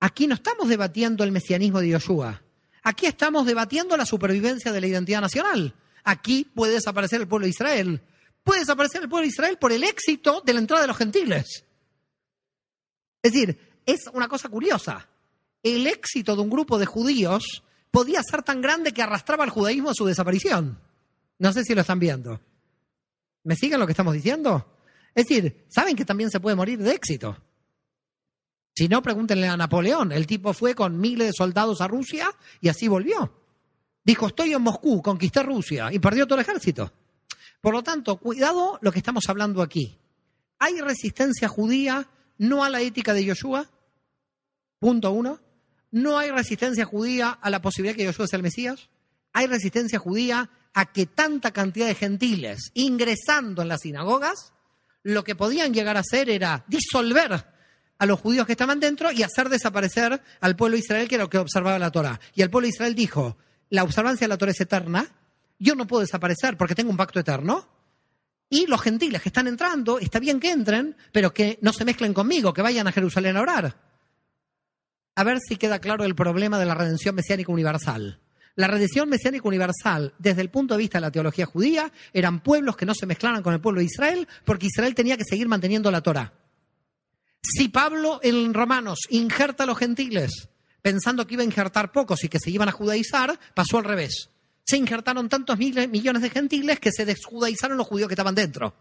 aquí no estamos debatiendo el mesianismo de Yoshua. Aquí estamos debatiendo la supervivencia de la identidad nacional. Aquí puede desaparecer el pueblo de Israel. Puede desaparecer el pueblo de Israel por el éxito de la entrada de los gentiles. Es decir, es una cosa curiosa. El éxito de un grupo de judíos podía ser tan grande que arrastraba al judaísmo a su desaparición. No sé si lo están viendo. ¿Me siguen lo que estamos diciendo? Es decir, saben que también se puede morir de éxito. Si no, pregúntenle a Napoleón. El tipo fue con miles de soldados a Rusia y así volvió. Dijo, estoy en Moscú, conquisté Rusia y perdió todo el ejército. Por lo tanto, cuidado lo que estamos hablando aquí. ¿Hay resistencia judía no a la ética de Yoshua? Punto uno. No hay resistencia judía a la posibilidad que Yoshua sea el Mesías. Hay resistencia judía a que tanta cantidad de gentiles ingresando en las sinagogas, lo que podían llegar a hacer era disolver a los judíos que estaban dentro y hacer desaparecer al pueblo de Israel, que era lo que observaba la Torah. Y el pueblo de Israel dijo, la observancia de la Torah es eterna, yo no puedo desaparecer porque tengo un pacto eterno, y los gentiles que están entrando, está bien que entren, pero que no se mezclen conmigo, que vayan a Jerusalén a orar a ver si queda claro el problema de la redención mesiánica universal. La redención mesiánica universal, desde el punto de vista de la teología judía, eran pueblos que no se mezclaran con el pueblo de Israel, porque Israel tenía que seguir manteniendo la Torah. Si Pablo en Romanos injerta a los gentiles, pensando que iba a injertar pocos y que se iban a judaizar, pasó al revés. Se injertaron tantos miles, millones de gentiles que se desjudaizaron los judíos que estaban dentro.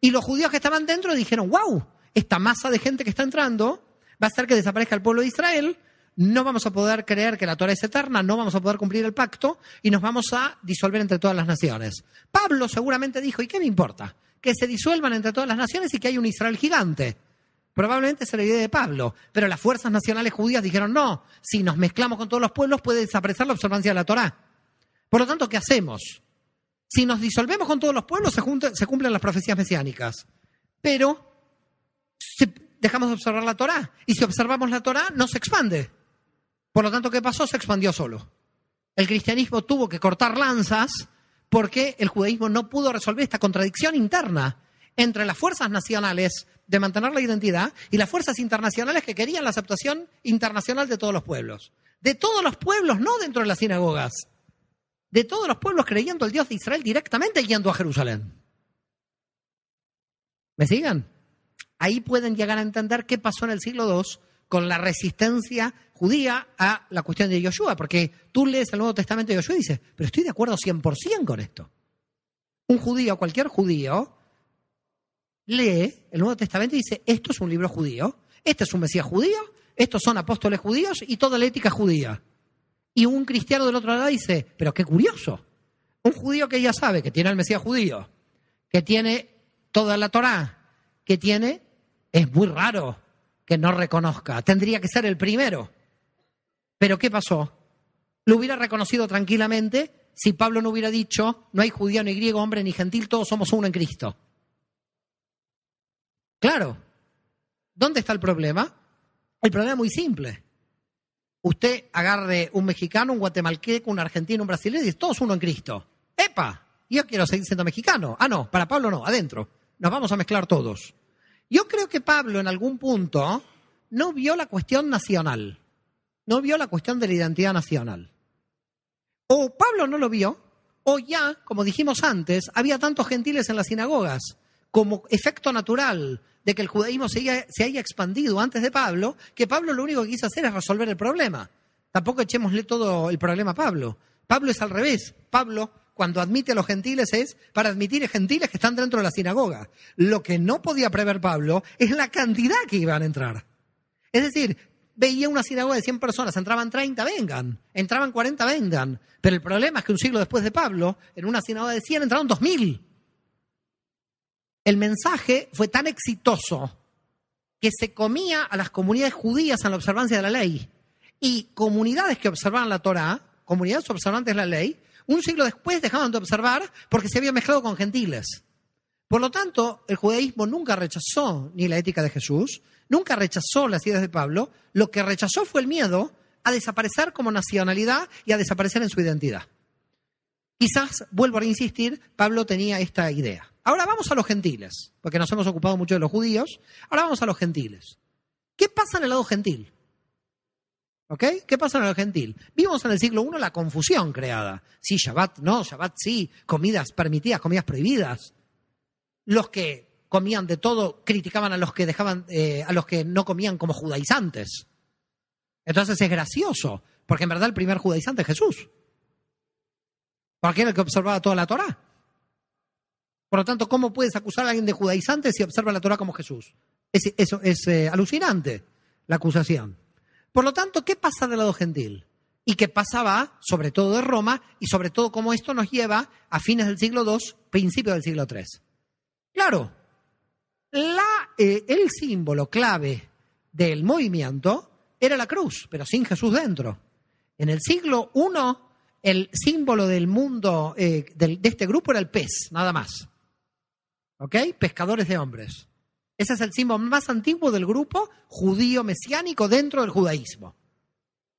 Y los judíos que estaban dentro dijeron, wow, esta masa de gente que está entrando va a hacer que desaparezca el pueblo de Israel, no vamos a poder creer que la Torah es eterna, no vamos a poder cumplir el pacto y nos vamos a disolver entre todas las naciones. Pablo seguramente dijo, ¿y qué me importa? Que se disuelvan entre todas las naciones y que hay un Israel gigante. Probablemente era la idea de Pablo, pero las fuerzas nacionales judías dijeron, no, si nos mezclamos con todos los pueblos puede desaparecer la observancia de la Torah. Por lo tanto, ¿qué hacemos? Si nos disolvemos con todos los pueblos, se, se cumplen las profecías mesiánicas. Pero dejamos de observar la Torá. Y si observamos la Torá, no se expande. Por lo tanto, ¿qué pasó? Se expandió solo. El cristianismo tuvo que cortar lanzas porque el judaísmo no pudo resolver esta contradicción interna entre las fuerzas nacionales de mantener la identidad y las fuerzas internacionales que querían la aceptación internacional de todos los pueblos. De todos los pueblos, no dentro de las sinagogas. De todos los pueblos creyendo el Dios de Israel directamente yendo a Jerusalén. ¿Me sigan? ahí pueden llegar a entender qué pasó en el siglo II con la resistencia judía a la cuestión de Yoshua, porque tú lees el Nuevo Testamento de Yoshua y dices, pero estoy de acuerdo 100% con esto. Un judío, cualquier judío, lee el Nuevo Testamento y dice, esto es un libro judío, este es un Mesías judío, estos son apóstoles judíos y toda la ética judía. Y un cristiano del otro lado dice, pero qué curioso, un judío que ya sabe que tiene el Mesías judío, que tiene toda la Torá, que tiene es muy raro que no reconozca. Tendría que ser el primero. Pero ¿qué pasó? Lo hubiera reconocido tranquilamente si Pablo no hubiera dicho, no hay judío ni griego, hombre ni gentil, todos somos uno en Cristo. Claro. ¿Dónde está el problema? El problema es muy simple. Usted agarre un mexicano, un guatemalteco, un argentino, un brasileño y dice, todos uno en Cristo. ¡Epa! Yo quiero seguir siendo mexicano. Ah, no, para Pablo no, adentro. Nos vamos a mezclar todos. Yo creo que Pablo en algún punto no vio la cuestión nacional, no vio la cuestión de la identidad nacional. O Pablo no lo vio, o ya, como dijimos antes, había tantos gentiles en las sinagogas como efecto natural de que el judaísmo se haya, expandido antes de Pablo, que Pablo lo único que quiso hacer es resolver el problema. Tampoco echémosle todo el problema a Pablo. Pablo es al revés. Pablo cuando admite a los gentiles es para admitir a gentiles que están dentro de la sinagoga. Lo que no podía prever Pablo es la cantidad que iban a entrar. Es decir, veía una sinagoga de 100 personas, entraban 30, vengan, entraban 40, vengan. Pero el problema es que un siglo después de Pablo, en una sinagoga de 100 entraron 2000. El mensaje fue tan exitoso que se comía a las comunidades judías en la observancia de la ley. Y comunidades que observaban la Torah, comunidades observantes de la ley, un siglo después dejaban de observar porque se había mezclado con gentiles. Por lo tanto, el judaísmo nunca rechazó ni la ética de Jesús, nunca rechazó las ideas de Pablo, lo que rechazó fue el miedo a desaparecer como nacionalidad y a desaparecer en su identidad. Quizás, vuelvo a insistir, Pablo tenía esta idea. Ahora vamos a los gentiles, porque nos hemos ocupado mucho de los judíos. Ahora vamos a los gentiles. ¿Qué pasa en el lado gentil? ¿Ok? ¿Qué pasa en el gentil? Vimos en el siglo I la confusión creada. Sí, Shabbat no, Shabbat sí, comidas permitidas, comidas prohibidas. Los que comían de todo criticaban a los que dejaban, eh, a los que no comían como judaizantes. Entonces es gracioso, porque en verdad el primer judaizante es Jesús. Porque que observaba toda la Torah. Por lo tanto, ¿cómo puedes acusar a alguien de judaizante si observa la Torah como Jesús? Es, eso es eh, alucinante, la acusación. Por lo tanto, ¿qué pasa del lado gentil? Y qué pasaba, sobre todo de Roma, y sobre todo cómo esto nos lleva a fines del siglo II, principios del siglo III. Claro, la, eh, el símbolo clave del movimiento era la cruz, pero sin Jesús dentro. En el siglo I, el símbolo del mundo eh, de este grupo era el pez, nada más. ¿Ok? Pescadores de hombres. Ese es el símbolo más antiguo del grupo judío mesiánico dentro del judaísmo.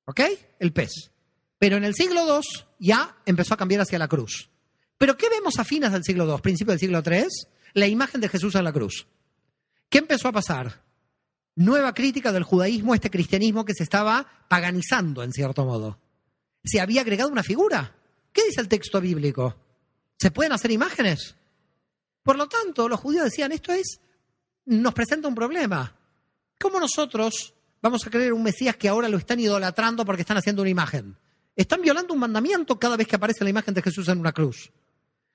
¿Ok? El pez. Pero en el siglo II ya empezó a cambiar hacia la cruz. ¿Pero qué vemos a fines del siglo II, principio del siglo III? La imagen de Jesús en la cruz. ¿Qué empezó a pasar? Nueva crítica del judaísmo, este cristianismo que se estaba paganizando en cierto modo. Se había agregado una figura. ¿Qué dice el texto bíblico? ¿Se pueden hacer imágenes? Por lo tanto, los judíos decían, esto es nos presenta un problema. ¿Cómo nosotros vamos a creer un Mesías que ahora lo están idolatrando porque están haciendo una imagen? Están violando un mandamiento cada vez que aparece la imagen de Jesús en una cruz.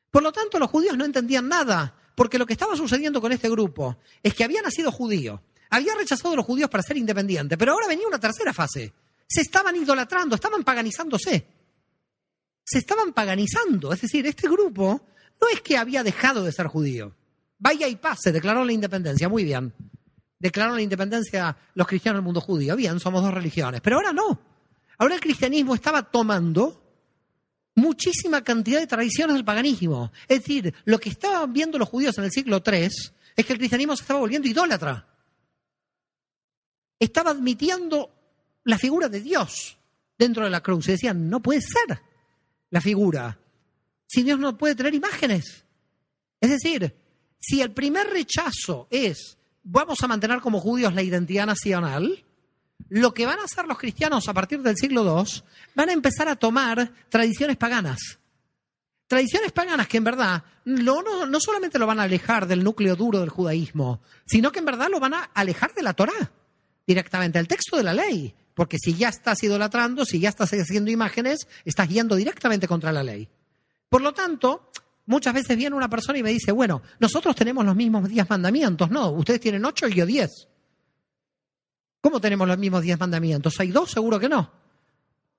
Por lo tanto, los judíos no entendían nada, porque lo que estaba sucediendo con este grupo es que había nacido judío, había rechazado a los judíos para ser independiente, pero ahora venía una tercera fase. Se estaban idolatrando, estaban paganizándose. Se estaban paganizando, es decir, este grupo no es que había dejado de ser judío, vaya y pase, declaró la independencia, muy bien. Declararon la independencia los cristianos del mundo judío, bien, somos dos religiones, pero ahora no. Ahora el cristianismo estaba tomando muchísima cantidad de tradiciones del paganismo. Es decir, lo que estaban viendo los judíos en el siglo III es que el cristianismo se estaba volviendo idólatra. Estaba admitiendo la figura de Dios dentro de la cruz. Y decían, no puede ser la figura. Si Dios no puede tener imágenes. Es decir, si el primer rechazo es vamos a mantener como judíos la identidad nacional, lo que van a hacer los cristianos a partir del siglo II, van a empezar a tomar tradiciones paganas. Tradiciones paganas que en verdad no, no, solamente lo van a alejar del núcleo duro del judaísmo, sino que en verdad lo van a alejar de la Torá, directamente, al texto de la ley. Porque si ya estás idolatrando, si ya estás haciendo imágenes, estás yendo directamente contra la ley. Por lo tanto, Muchas veces viene una persona y me dice, bueno, nosotros tenemos los mismos diez mandamientos. No, ustedes tienen ocho y yo diez. ¿Cómo tenemos los mismos diez mandamientos? ¿Hay dos? Seguro que no.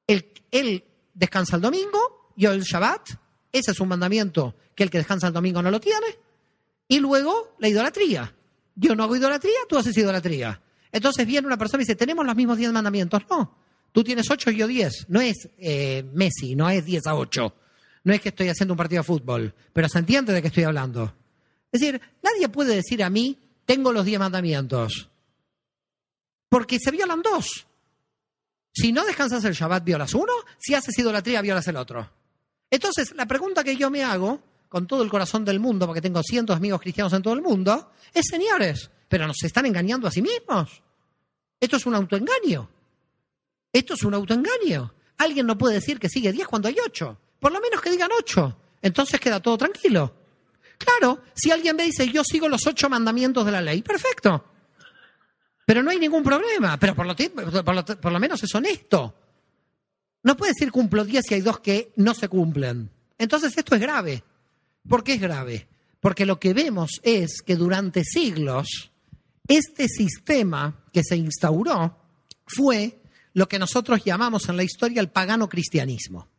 Él, descansa el domingo, yo el Shabbat. Ese es un mandamiento que el que descansa el domingo no lo tiene. Y luego la idolatría. Yo no hago idolatría, tú haces idolatría. Entonces viene una persona y dice, tenemos los mismos diez mandamientos. No, tú tienes ocho y yo diez. No es eh, Messi, no es diez a ocho. No es que estoy haciendo un partido de fútbol, pero se entiende de qué estoy hablando. Es decir, nadie puede decir a mí, tengo los diez mandamientos. Porque se violan dos. Si no descansas el Shabbat, violas uno. Si haces idolatría, violas el otro. Entonces, la pregunta que yo me hago, con todo el corazón del mundo, porque tengo cientos de amigos cristianos en todo el mundo, es, señores, pero nos están engañando a sí mismos. Esto es un autoengaño. Esto es un autoengaño. Alguien no puede decir que sigue diez cuando hay ocho. Por lo menos que digan ocho. Entonces queda todo tranquilo. Claro, si alguien me dice yo sigo los ocho mandamientos de la ley, perfecto. Pero no hay ningún problema. Pero por lo, por lo, menos es honesto. No puede decir cumplo diez si hay dos que no se cumplen. Entonces esto es grave. ¿Por qué es grave? Porque lo que vemos es que durante siglos este sistema que se instauró fue lo que nosotros llamamos en la historia el pagano cristianismo.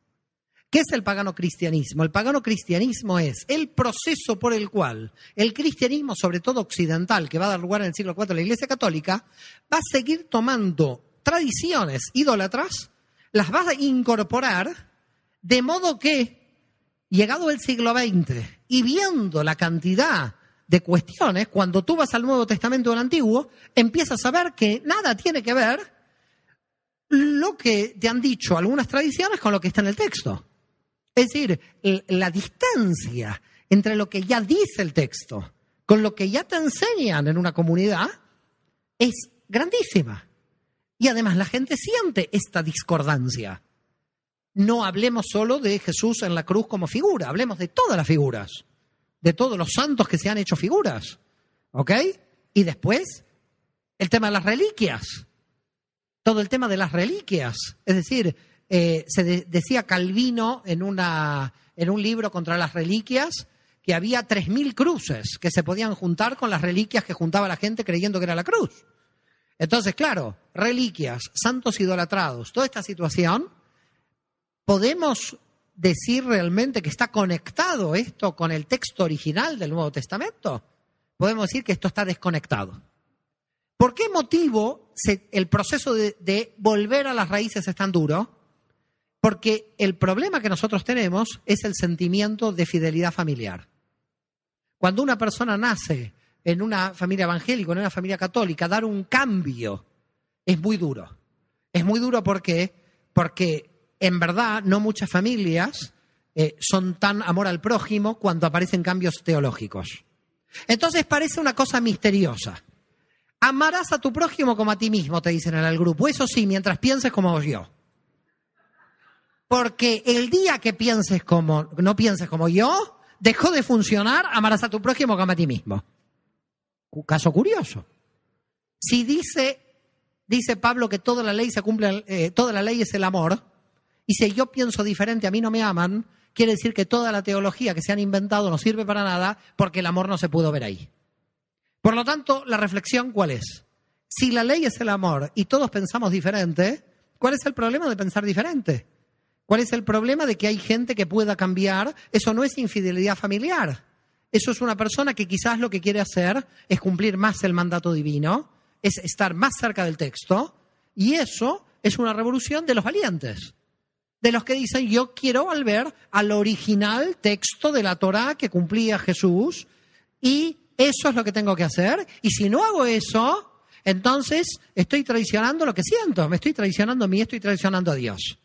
¿Qué es el pagano cristianismo? El pagano cristianismo es el proceso por el cual el cristianismo, sobre todo occidental, que va a dar lugar en el siglo IV a la Iglesia Católica, va a seguir tomando tradiciones idólatras, las va a incorporar, de modo que, llegado el siglo XX y viendo la cantidad de cuestiones, cuando tú vas al Nuevo Testamento del Antiguo, empiezas a ver que nada tiene que ver lo que te han dicho algunas tradiciones con lo que está en el texto. Es decir, la distancia entre lo que ya dice el texto con lo que ya te enseñan en una comunidad es grandísima. Y además la gente siente esta discordancia. No hablemos solo de Jesús en la cruz como figura, hablemos de todas las figuras, de todos los santos que se han hecho figuras. ¿Ok? Y después, el tema de las reliquias. Todo el tema de las reliquias. Es decir, eh, se decía Calvino en, una, en un libro contra las reliquias que había 3.000 cruces que se podían juntar con las reliquias que juntaba la gente creyendo que era la cruz. Entonces, claro, reliquias, santos idolatrados, toda esta situación, ¿podemos decir realmente que está conectado esto con el texto original del Nuevo Testamento? Podemos decir que esto está desconectado. ¿Por qué motivo el proceso de volver a las raíces es tan duro? Porque el problema que nosotros tenemos es el sentimiento de fidelidad familiar. Cuando una persona nace en una familia evangélica, en una familia católica, dar un cambio es muy duro. Es muy duro porque, porque en verdad no muchas familias eh, son tan amor al prójimo cuando aparecen cambios teológicos. Entonces parece una cosa misteriosa. Amarás a tu prójimo como a ti mismo, te dicen en el grupo. Eso sí, mientras pienses como yo. Porque el día que pienses como, no pienses como yo, dejó de funcionar, amarás a tu prójimo como a ti mismo. Caso curioso. Si dice, dice Pablo que toda la ley se cumple, eh, toda la ley es el amor, y si yo pienso diferente, a mí no me aman, quiere decir que toda la teología que se han inventado no sirve para nada porque el amor no se pudo ver ahí. Por lo tanto, la reflexión, ¿cuál es? Si la ley es el amor y todos pensamos diferente, ¿cuál es el problema de pensar diferente? ¿Cuál es el problema de que hay gente que pueda cambiar? Eso no es infidelidad familiar. Eso es una persona que quizás lo que quiere hacer es cumplir más el mandato divino, es estar más cerca del texto, y eso es una revolución de los valientes, de los que dicen yo quiero volver al original texto de la Torá que cumplía Jesús, y eso es lo que tengo que hacer, y si no hago eso, entonces estoy traicionando lo que siento, me estoy traicionando a mí, estoy traicionando a Dios.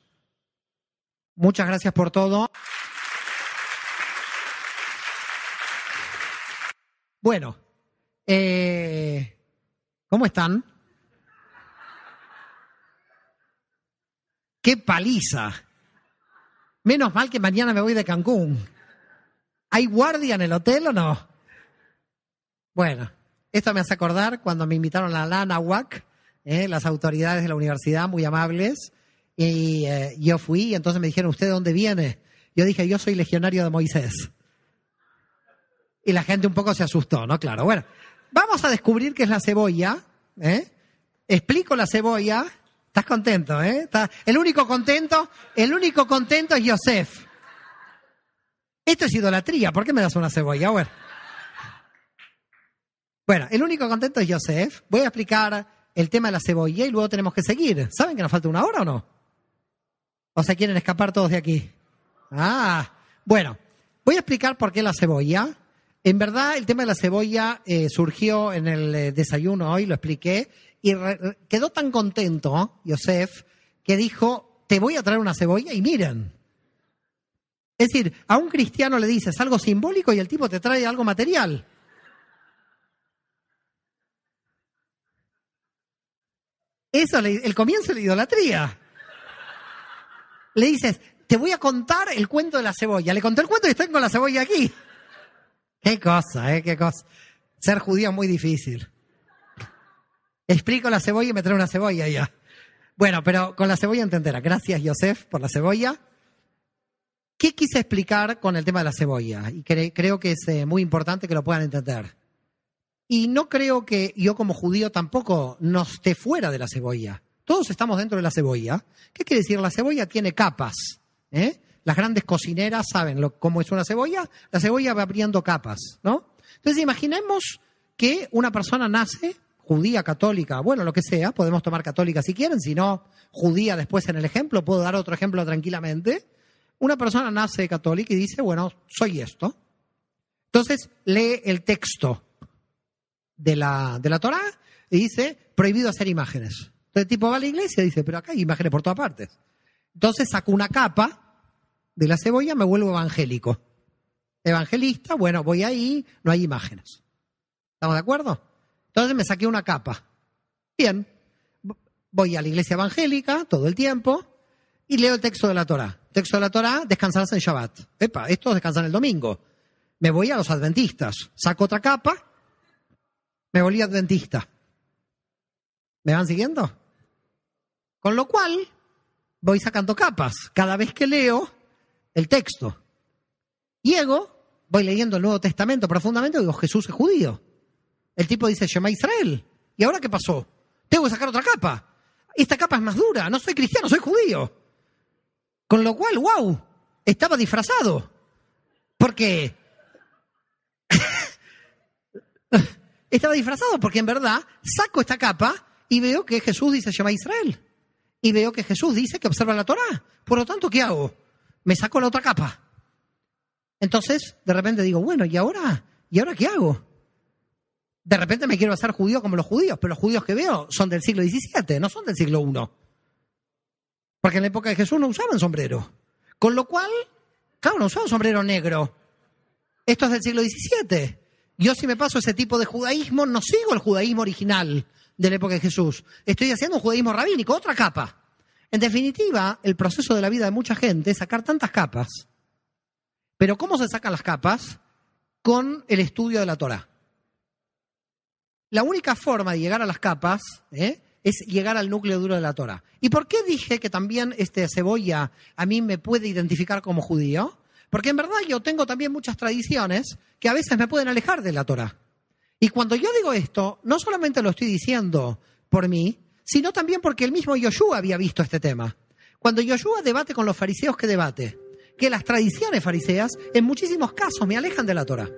Muchas gracias por todo. Bueno, eh, ¿cómo están? ¡Qué paliza! Menos mal que mañana me voy de Cancún. ¿Hay guardia en el hotel o no? Bueno, esto me hace acordar cuando me invitaron a la ANAWAC, eh, las autoridades de la universidad muy amables, y eh, yo fui y entonces me dijeron, ¿usted de dónde viene? Yo dije, yo soy legionario de Moisés. Y la gente un poco se asustó, ¿no? Claro. Bueno, vamos a descubrir qué es la cebolla. ¿eh? Explico la cebolla. ¿Estás contento, eh? El único contento, el único contento es Yosef. Esto es idolatría. ¿Por qué me das una cebolla? Bueno. Bueno, el único contento es Yosef. Voy a explicar el tema de la cebolla y luego tenemos que seguir. ¿Saben que nos falta una hora o no? ¿O se quieren escapar todos de aquí? Ah, bueno, voy a explicar por qué la cebolla. En verdad, el tema de la cebolla eh, surgió en el eh, desayuno hoy, lo expliqué, y quedó tan contento, Yosef, que dijo, te voy a traer una cebolla y miren. Es decir, a un cristiano le dices algo simbólico y el tipo te trae algo material. Eso es el comienzo de la idolatría le dices, te voy a contar el cuento de la cebolla. Le conté el cuento y estoy con la cebolla aquí. Qué cosa, ¿eh? Qué cosa. Ser judío es muy difícil. Explico la cebolla y me trae una cebolla ya. Bueno, pero con la cebolla entenderá. Gracias, Joseph, por la cebolla. ¿Qué quise explicar con el tema de la cebolla? Y creo que es eh, muy importante que lo puedan entender. Y no creo que yo como judío tampoco no esté fuera de la cebolla. Todos estamos dentro de la cebolla. ¿Qué quiere decir? La cebolla tiene capas. ¿eh? Las grandes cocineras saben cómo es una cebolla. La cebolla va abriendo capas, ¿no? Entonces imaginemos que una persona nace judía, católica, bueno, lo que sea, podemos tomar católica si quieren, si no, judía después en el ejemplo, puedo dar otro ejemplo tranquilamente. Una persona nace católica y dice, bueno, soy esto. Entonces lee el texto de la, de la Torah y dice, prohibido hacer imágenes. Entonces tipo va a la iglesia y dice, pero acá hay imágenes por todas partes. Entonces saco una capa de la cebolla, me vuelvo evangélico. Evangelista, bueno, voy ahí, no hay imágenes. ¿Estamos de acuerdo? Entonces me saqué una capa. Bien, voy a la iglesia evangélica todo el tiempo y leo el texto de la Torah. Texto de la Torah, descansarás en Shabbat. Epa, estos descansan el domingo. Me voy a los adventistas. Saco otra capa, me volví adventista. ¿Me van siguiendo? Con lo cual, voy sacando capas cada vez que leo el texto. Llego, voy leyendo el Nuevo Testamento profundamente digo, Jesús es judío. El tipo dice, Shema Israel. ¿Y ahora qué pasó? Tengo que sacar otra capa. Esta capa es más dura. No soy cristiano, soy judío. Con lo cual, wow, estaba disfrazado. Porque estaba disfrazado porque en verdad saco esta capa y veo que Jesús dice llama Israel. Y veo que Jesús dice que observa la Torah. Por lo tanto, ¿qué hago? Me saco la otra capa. Entonces, de repente digo, bueno, ¿y ahora? ¿Y ahora qué hago? De repente me quiero hacer judío como los judíos, pero los judíos que veo son del siglo XVII, no son del siglo I. Porque en la época de Jesús no usaban sombrero. Con lo cual, claro, no usaban sombrero negro. Esto es del siglo XVII. Yo si me paso ese tipo de judaísmo, no sigo el judaísmo original de la época de Jesús. Estoy haciendo un judaísmo rabínico, otra capa. En definitiva, el proceso de la vida de mucha gente es sacar tantas capas. Pero ¿cómo se sacan las capas? Con el estudio de la Torah. La única forma de llegar a las capas ¿eh? es llegar al núcleo duro de la Torah. ¿Y por qué dije que también este cebolla a mí me puede identificar como judío? Porque en verdad yo tengo también muchas tradiciones que a veces me pueden alejar de la Torah. Y cuando yo digo esto, no solamente lo estoy diciendo por mí, sino también porque el mismo Yoshua había visto este tema. Cuando Yoshua debate con los fariseos que debate, que las tradiciones fariseas en muchísimos casos me alejan de la Torah.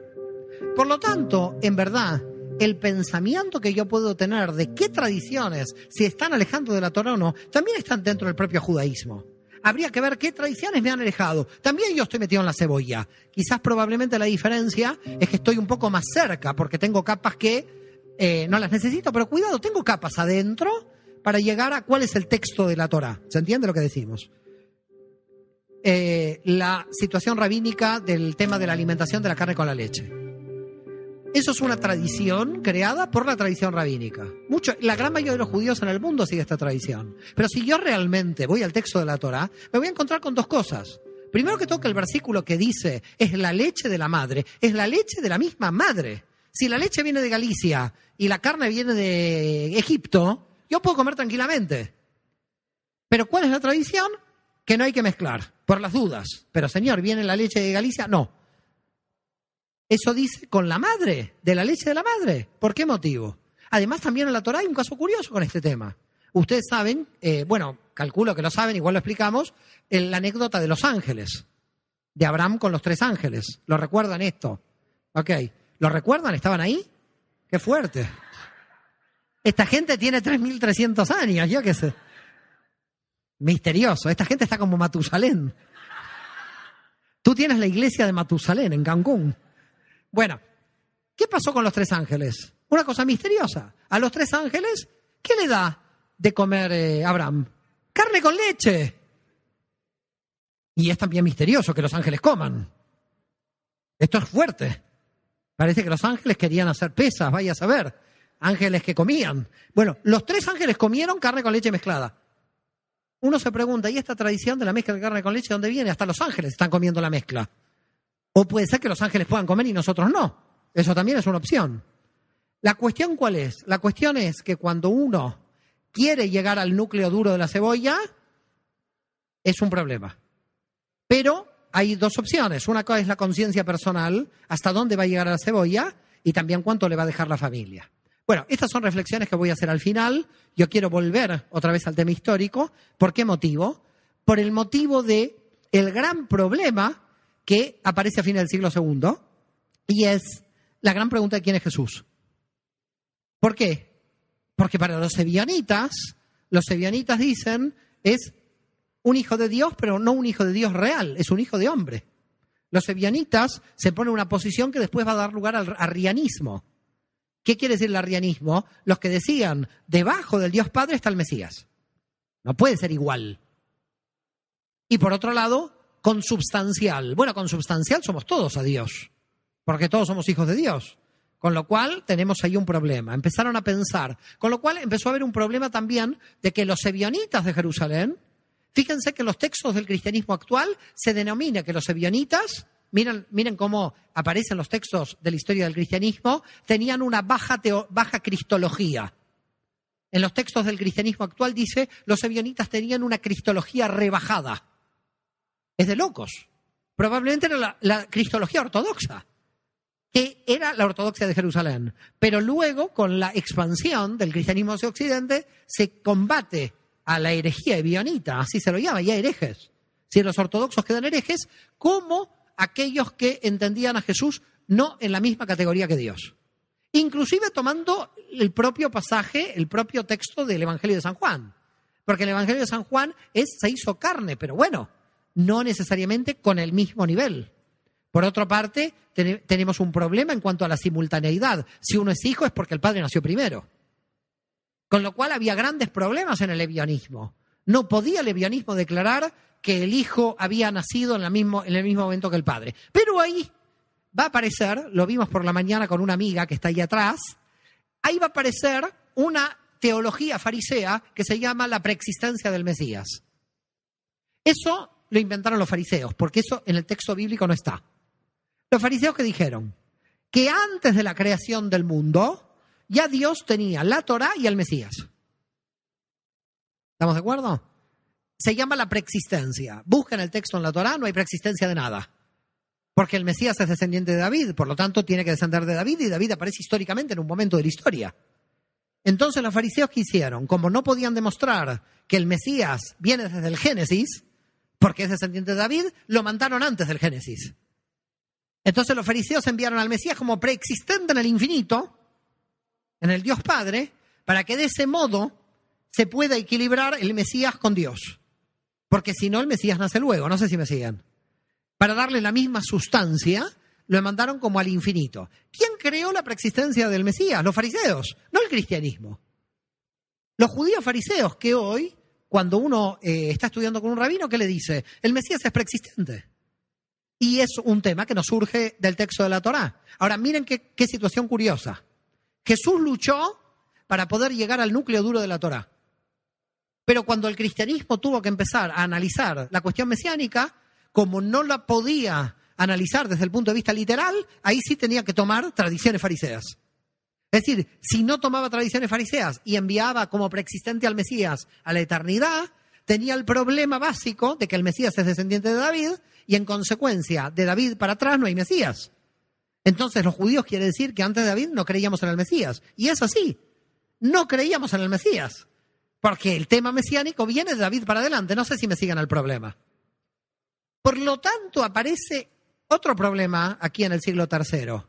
Por lo tanto, en verdad, el pensamiento que yo puedo tener de qué tradiciones se están alejando de la Torah o no, también están dentro del propio judaísmo habría que ver qué tradiciones me han alejado. También yo estoy metido en la cebolla. Quizás probablemente la diferencia es que estoy un poco más cerca porque tengo capas que eh, no las necesito, pero cuidado, tengo capas adentro para llegar a cuál es el texto de la Torah. ¿Se entiende lo que decimos? Eh, la situación rabínica del tema de la alimentación de la carne con la leche. Eso es una tradición creada por la tradición rabínica. Mucho, la gran mayoría de los judíos en el mundo sigue esta tradición. Pero si yo realmente voy al texto de la Torah, me voy a encontrar con dos cosas. Primero que todo, que el versículo que dice es la leche de la madre, es la leche de la misma madre. Si la leche viene de Galicia y la carne viene de Egipto, yo puedo comer tranquilamente. Pero ¿cuál es la tradición? Que no hay que mezclar, por las dudas. Pero señor, ¿viene la leche de Galicia? No. Eso dice con la madre, de la leche de la madre. ¿Por qué motivo? Además, también en la Torah hay un caso curioso con este tema. Ustedes saben, eh, bueno, calculo que lo saben, igual lo explicamos, en la anécdota de los ángeles, de Abraham con los tres ángeles. ¿Lo recuerdan esto? Ok. ¿Lo recuerdan? ¿Estaban ahí? Qué fuerte. Esta gente tiene 3.300 años, yo qué sé. Misterioso. Esta gente está como Matusalén. Tú tienes la iglesia de Matusalén en Cancún. Bueno, ¿qué pasó con los tres ángeles? Una cosa misteriosa. A los tres ángeles, ¿qué le da de comer eh, Abraham? Carne con leche. Y es también misterioso que los ángeles coman. Esto es fuerte. Parece que los ángeles querían hacer pesas, vaya a saber. Ángeles que comían. Bueno, los tres ángeles comieron carne con leche mezclada. Uno se pregunta, ¿y esta tradición de la mezcla de carne con leche dónde viene? Hasta los ángeles están comiendo la mezcla. O puede ser que los ángeles puedan comer y nosotros no. Eso también es una opción. La cuestión cuál es? La cuestión es que cuando uno quiere llegar al núcleo duro de la cebolla, es un problema. Pero hay dos opciones. Una cosa es la conciencia personal, hasta dónde va a llegar a la cebolla y también cuánto le va a dejar la familia. Bueno, estas son reflexiones que voy a hacer al final. Yo quiero volver otra vez al tema histórico. ¿Por qué motivo? Por el motivo de el gran problema que aparece a fines del siglo II y es la gran pregunta de quién es Jesús. ¿Por qué? Porque para los sevianitas, los sevianitas dicen es un hijo de Dios, pero no un hijo de Dios real, es un hijo de hombre. Los ebionitas se ponen en una posición que después va a dar lugar al arrianismo. ¿Qué quiere decir el arrianismo? Los que decían, debajo del Dios Padre está el Mesías. No puede ser igual. Y por otro lado, consubstancial. Bueno, consubstancial somos todos a Dios, porque todos somos hijos de Dios. Con lo cual tenemos ahí un problema. Empezaron a pensar. Con lo cual empezó a haber un problema también de que los ebionitas de Jerusalén, fíjense que los textos del cristianismo actual se denomina que los ebionitas, miren, miren cómo aparecen los textos de la historia del cristianismo, tenían una baja, baja cristología. En los textos del cristianismo actual dice, los ebionitas tenían una cristología rebajada. Es de locos. Probablemente era la cristología ortodoxa que era la ortodoxia de Jerusalén. Pero luego, con la expansión del cristianismo hacia Occidente, se combate a la herejía ebionita, así se lo llama, ya herejes. Si los ortodoxos quedan herejes, como aquellos que entendían a Jesús no en la misma categoría que Dios. Inclusive tomando el propio pasaje, el propio texto del Evangelio de San Juan. Porque el Evangelio de San Juan es, se hizo carne, pero bueno, no necesariamente con el mismo nivel. Por otra parte, tenemos un problema en cuanto a la simultaneidad. Si uno es hijo es porque el padre nació primero. Con lo cual había grandes problemas en el levianismo. No podía el levianismo declarar que el hijo había nacido en, mismo, en el mismo momento que el padre. Pero ahí va a aparecer, lo vimos por la mañana con una amiga que está ahí atrás, ahí va a aparecer una teología farisea que se llama la preexistencia del Mesías. Eso lo inventaron los fariseos, porque eso en el texto bíblico no está. Los fariseos que dijeron que antes de la creación del mundo ya Dios tenía la Torah y el Mesías. ¿Estamos de acuerdo? Se llama la preexistencia. Buscan el texto en la Torah, no hay preexistencia de nada. Porque el Mesías es descendiente de David, por lo tanto tiene que descender de David y David aparece históricamente en un momento de la historia. Entonces los fariseos que hicieron, como no podían demostrar que el Mesías viene desde el Génesis, porque es descendiente de David, lo mandaron antes del Génesis. Entonces los fariseos enviaron al Mesías como preexistente en el infinito, en el Dios Padre, para que de ese modo se pueda equilibrar el Mesías con Dios. Porque si no, el Mesías nace luego, no sé si me siguen. Para darle la misma sustancia, lo mandaron como al infinito. ¿Quién creó la preexistencia del Mesías? Los fariseos, no el cristianismo. Los judíos fariseos que hoy, cuando uno eh, está estudiando con un rabino, ¿qué le dice? El Mesías es preexistente. Y es un tema que nos surge del texto de la Torá. Ahora, miren qué, qué situación curiosa. Jesús luchó para poder llegar al núcleo duro de la Torá. Pero cuando el cristianismo tuvo que empezar a analizar la cuestión mesiánica, como no la podía analizar desde el punto de vista literal, ahí sí tenía que tomar tradiciones fariseas. Es decir, si no tomaba tradiciones fariseas y enviaba como preexistente al Mesías a la eternidad, tenía el problema básico de que el Mesías es descendiente de David y en consecuencia de David para atrás no hay Mesías. Entonces los judíos quiere decir que antes de David no creíamos en el Mesías. Y es así. No creíamos en el Mesías. Porque el tema mesiánico viene de David para adelante. No sé si me siguen el problema. Por lo tanto, aparece otro problema aquí en el siglo III.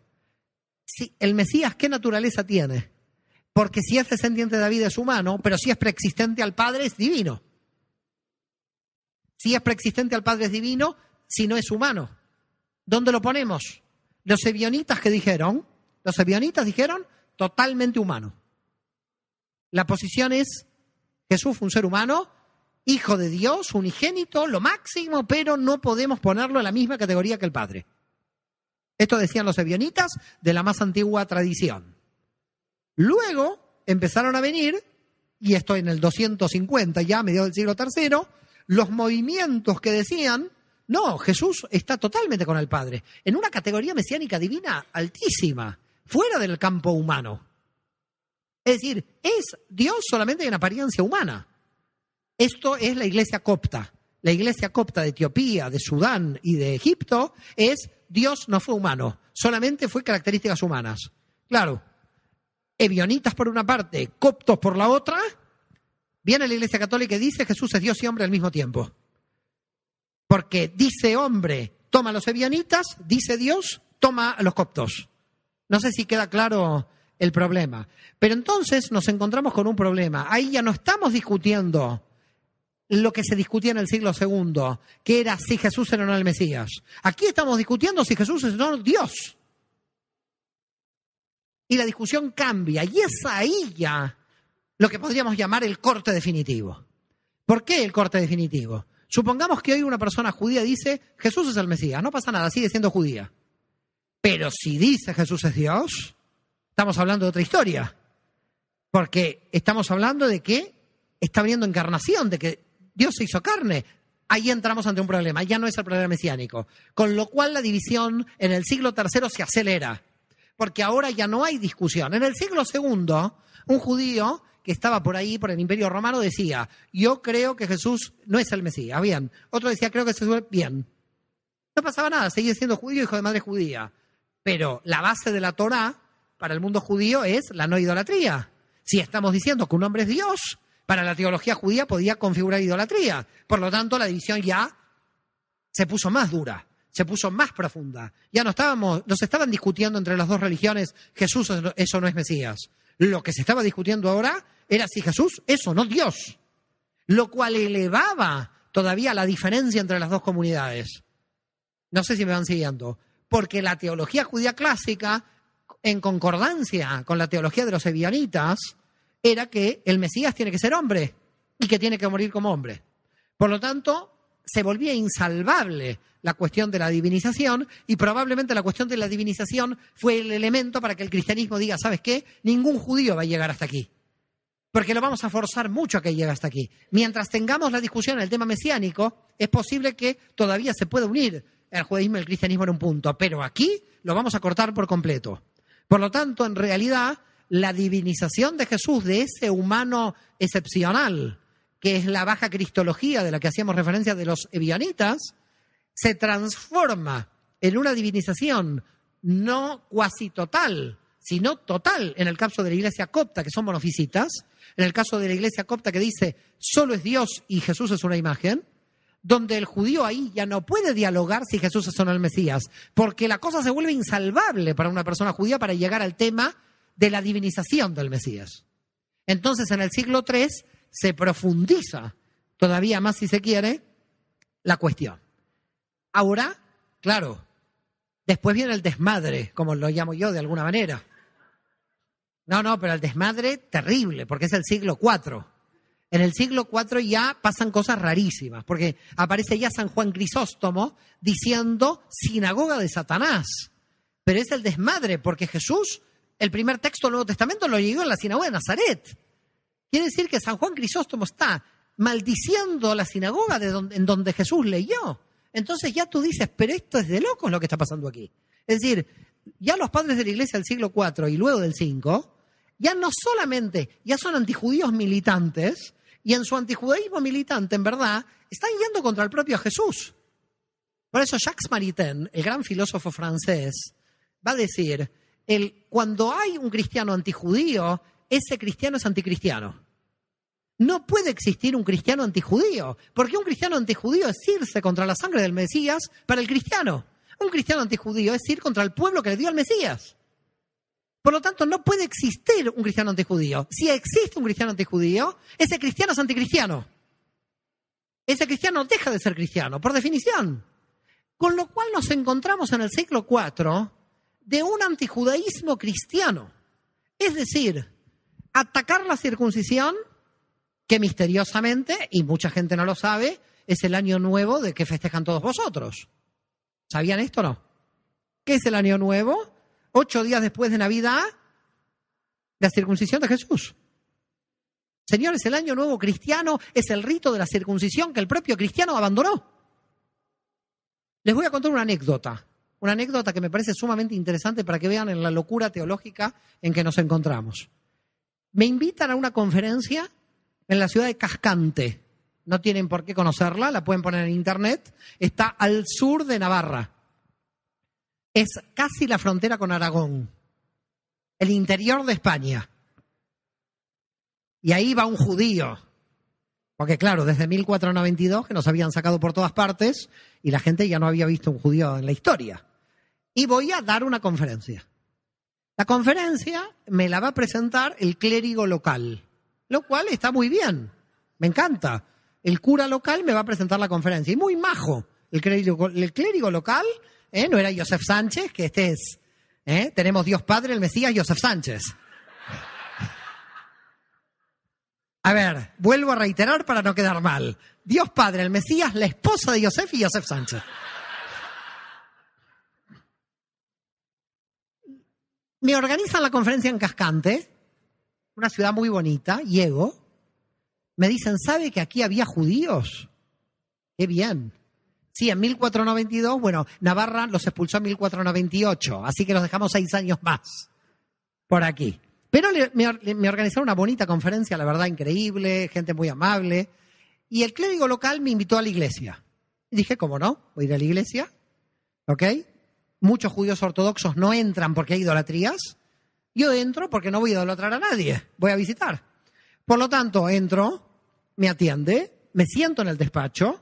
Si el Mesías, ¿qué naturaleza tiene? Porque si es descendiente de David es humano, pero si es preexistente al Padre es divino. Si es preexistente al Padre es divino, si no es humano. ¿Dónde lo ponemos? Los ebionitas que dijeron, los ebionitas dijeron totalmente humano. La posición es Jesús fue un ser humano, hijo de Dios, unigénito, lo máximo, pero no podemos ponerlo en la misma categoría que el Padre. Esto decían los ebionitas de la más antigua tradición. Luego empezaron a venir, y esto en el 250 ya, medio del siglo III, los movimientos que decían, no, Jesús está totalmente con el Padre, en una categoría mesiánica divina altísima, fuera del campo humano. Es decir, es Dios solamente en apariencia humana. Esto es la iglesia copta. La iglesia copta de Etiopía, de Sudán y de Egipto es Dios no fue humano, solamente fue características humanas. Claro, ebionitas por una parte, coptos por la otra, Viene la Iglesia Católica y dice Jesús es Dios y hombre al mismo tiempo. Porque dice hombre, toma a los ebianitas, dice Dios, toma a los coptos. No sé si queda claro el problema. Pero entonces nos encontramos con un problema. Ahí ya no estamos discutiendo lo que se discutía en el siglo II, que era si Jesús era o no el Mesías. Aquí estamos discutiendo si Jesús es o no Dios. Y la discusión cambia, y es ahí ya lo que podríamos llamar el corte definitivo. ¿Por qué el corte definitivo? Supongamos que hoy una persona judía dice, Jesús es el Mesías, no pasa nada, sigue siendo judía. Pero si dice Jesús es Dios, estamos hablando de otra historia. Porque estamos hablando de que está viniendo encarnación, de que Dios se hizo carne. Ahí entramos ante un problema, ya no es el problema mesiánico. Con lo cual la división en el siglo III se acelera, porque ahora ya no hay discusión. En el siglo II, un judío que estaba por ahí, por el Imperio Romano, decía, yo creo que Jesús no es el Mesías, bien. Otro decía, creo que Jesús es bien. No pasaba nada, seguía siendo judío, hijo de madre judía. Pero la base de la Torah para el mundo judío es la no idolatría. Si estamos diciendo que un hombre es Dios, para la teología judía podía configurar idolatría. Por lo tanto, la división ya se puso más dura, se puso más profunda. Ya no estábamos, nos estaban discutiendo entre las dos religiones, Jesús eso no es Mesías. Lo que se estaba discutiendo ahora era si Jesús es o no Dios. Lo cual elevaba todavía la diferencia entre las dos comunidades. No sé si me van siguiendo. Porque la teología judía clásica, en concordancia con la teología de los ebionitas, era que el Mesías tiene que ser hombre y que tiene que morir como hombre. Por lo tanto, se volvía insalvable la cuestión de la divinización y probablemente la cuestión de la divinización fue el elemento para que el cristianismo diga, ¿sabes qué? Ningún judío va a llegar hasta aquí. Porque lo vamos a forzar mucho a que llegue hasta aquí. Mientras tengamos la discusión en el tema mesiánico, es posible que todavía se pueda unir el judaísmo y el cristianismo en un punto, pero aquí lo vamos a cortar por completo. Por lo tanto, en realidad, la divinización de Jesús, de ese humano excepcional, que es la baja cristología de la que hacíamos referencia de los evianitas, se transforma en una divinización no cuasi total, sino total. En el caso de la iglesia copta, que son monofisitas, en el caso de la iglesia copta que dice solo es Dios y Jesús es una imagen, donde el judío ahí ya no puede dialogar si Jesús es o no el Mesías, porque la cosa se vuelve insalvable para una persona judía para llegar al tema de la divinización del Mesías. Entonces, en el siglo III se profundiza todavía más, si se quiere, la cuestión. Ahora, claro, después viene el desmadre, como lo llamo yo de alguna manera. No, no, pero el desmadre terrible, porque es el siglo IV. En el siglo IV ya pasan cosas rarísimas, porque aparece ya San Juan Crisóstomo diciendo sinagoga de Satanás. Pero es el desmadre, porque Jesús el primer texto del Nuevo Testamento lo llegó en la sinagoga de Nazaret. Quiere decir que San Juan Crisóstomo está maldiciendo la sinagoga de donde, en donde Jesús leyó. Entonces ya tú dices, pero esto es de locos lo que está pasando aquí. Es decir, ya los padres de la iglesia del siglo IV y luego del V, ya no solamente, ya son antijudíos militantes, y en su antijudaísmo militante, en verdad, están yendo contra el propio Jesús. Por eso Jacques Maritain, el gran filósofo francés, va a decir, cuando hay un cristiano antijudío, ese cristiano es anticristiano. No puede existir un cristiano antijudío, porque un cristiano antijudío es irse contra la sangre del Mesías para el cristiano. Un cristiano antijudío es ir contra el pueblo que le dio al Mesías. Por lo tanto, no puede existir un cristiano antijudío. Si existe un cristiano antijudío, ese cristiano es anticristiano. Ese cristiano deja de ser cristiano, por definición. Con lo cual nos encontramos en el siglo IV de un antijudaísmo cristiano. Es decir, atacar la circuncisión, que misteriosamente, y mucha gente no lo sabe, es el año nuevo de que festejan todos vosotros. ¿Sabían esto o no? ¿Qué es el año nuevo? Ocho días después de Navidad, la circuncisión de Jesús. Señores, el año nuevo cristiano es el rito de la circuncisión que el propio cristiano abandonó. Les voy a contar una anécdota una anécdota que me parece sumamente interesante para que vean en la locura teológica en que nos encontramos. Me invitan a una conferencia en la ciudad de Cascante. No tienen por qué conocerla, la pueden poner en internet. Está al sur de Navarra. Es casi la frontera con Aragón, el interior de España. Y ahí va un judío. Porque claro, desde 1492 que nos habían sacado por todas partes y la gente ya no había visto un judío en la historia y voy a dar una conferencia. La conferencia me la va a presentar el clérigo local, lo cual está muy bien, me encanta, el cura local me va a presentar la conferencia. Y muy majo, el clérigo, el clérigo local, ¿eh? no era Joseph Sánchez, que este es, ¿eh? tenemos Dios Padre, el Mesías, Joseph Sánchez. A ver, vuelvo a reiterar para no quedar mal. Dios Padre, el Mesías, la esposa de Joseph y Joseph Sánchez. Me organizan la conferencia en Cascante, una ciudad muy bonita, llego. Me dicen, ¿sabe que aquí había judíos? Qué bien. Sí, en 1492, bueno, Navarra los expulsó en 1498, así que los dejamos seis años más por aquí. Pero me, organizaron una bonita conferencia, la verdad, increíble, gente muy amable. Y el clérigo local me invitó a la iglesia. Dije, ¿cómo no? Voy a ir a la iglesia. ¿Ok? Muchos judíos ortodoxos no entran porque hay idolatrías. Yo entro porque no voy a idolatrar a nadie. Voy a visitar. Por lo tanto, entro, me atiende, me siento en el despacho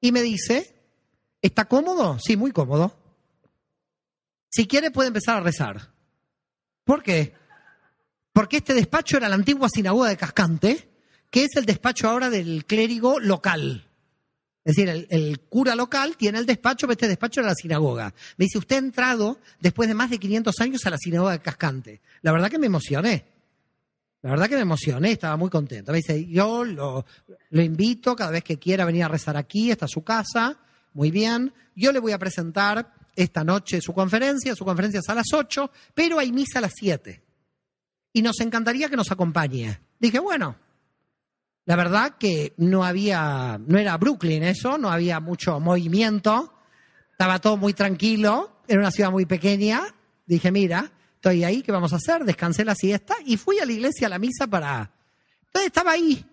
y me dice, ¿está cómodo? Sí, muy cómodo. Si quiere puede empezar a rezar. ¿Por qué? porque este despacho era la antigua sinagoga de Cascante, que es el despacho ahora del clérigo local. Es decir, el, cura local tiene el despacho, pero este despacho era la sinagoga. Me dice, usted ha entrado después de más de 500 años a la sinagoga de Cascante. La verdad que me emocioné. La verdad que me emocioné, estaba muy contento. Me dice, yo lo, lo invito cada vez que quiera venir a rezar aquí, está su casa, muy bien. Yo le voy a presentar esta noche su conferencia, su conferencia es a las 8, pero hay misa a las 7 y nos encantaría que nos acompañe. Dije, bueno, la verdad que no había, no era Brooklyn eso, no había mucho movimiento, estaba todo muy tranquilo, era una ciudad muy pequeña. Dije, mira, estoy ahí, ¿qué vamos a hacer? Descansé la siesta y fui a la iglesia a la misa para... Entonces estaba ahí.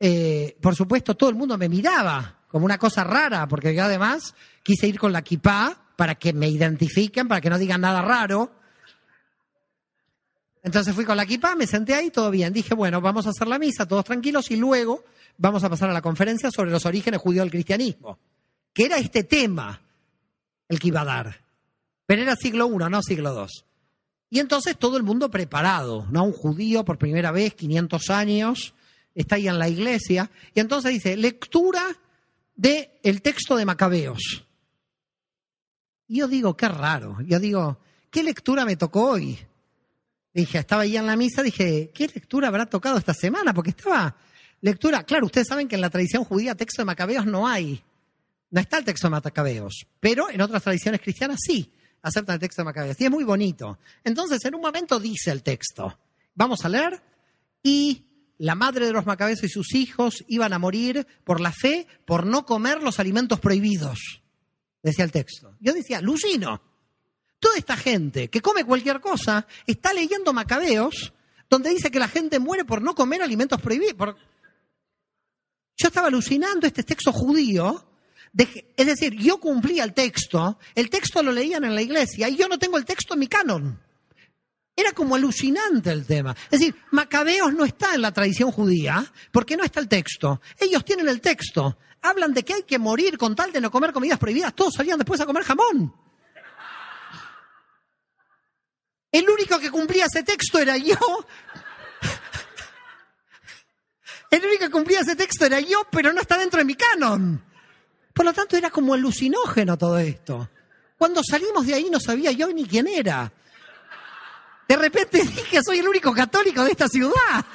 Eh, por supuesto, todo el mundo me miraba como una cosa rara, porque yo además quise ir con la kipá para que me identifiquen, para que no digan nada raro. Entonces fui con la equipa, me senté ahí, todo bien. Dije, bueno, vamos a hacer la misa, todos tranquilos, y luego vamos a pasar a la conferencia sobre los orígenes judíos del cristianismo, que era este tema el que iba a dar. Pero era siglo I, no siglo II. Y entonces todo el mundo preparado, ¿no? Un judío por primera vez, 500 años, está ahí en la iglesia. Y entonces dice, lectura del el texto de Macabeos. Y yo digo, qué raro. Yo digo, ¿qué lectura me tocó hoy? Dije, estaba ahí en la misa, dije, ¿qué lectura habrá tocado esta semana? Porque estaba lectura, claro, ustedes saben que en la tradición judía texto de Macabeos no hay. No está el texto de Macabeos, pero en otras tradiciones cristianas sí aceptan el texto de Macabeos. Y es muy bonito. Entonces, en un momento dice el texto, vamos a leer, y la madre de los Macabeos y sus hijos iban a morir por la fe, por no comer los alimentos prohibidos, decía el texto. Yo decía, Lucino, Toda esta gente que come cualquier cosa está leyendo Macabeos, donde dice que la gente muere por no comer alimentos prohibidos. Yo estaba alucinando este texto judío. es decir, yo cumplía el texto, el texto lo leían en la iglesia y yo no tengo el texto en mi canon. Era como alucinante el tema. Es decir, Macabeos no está en la tradición judía porque no está el texto. Ellos tienen el texto. Hablan de que hay que morir con tal de no comer comidas prohibidas. Todos salían después a comer jamón. El único que cumplía ese texto era yo. El único que cumplía ese texto era yo, pero no está dentro de mi canon. Por lo tanto, era como alucinógeno todo esto. Cuando salimos de ahí no sabía yo ni quién era. De repente dije, soy el único católico de esta ciudad.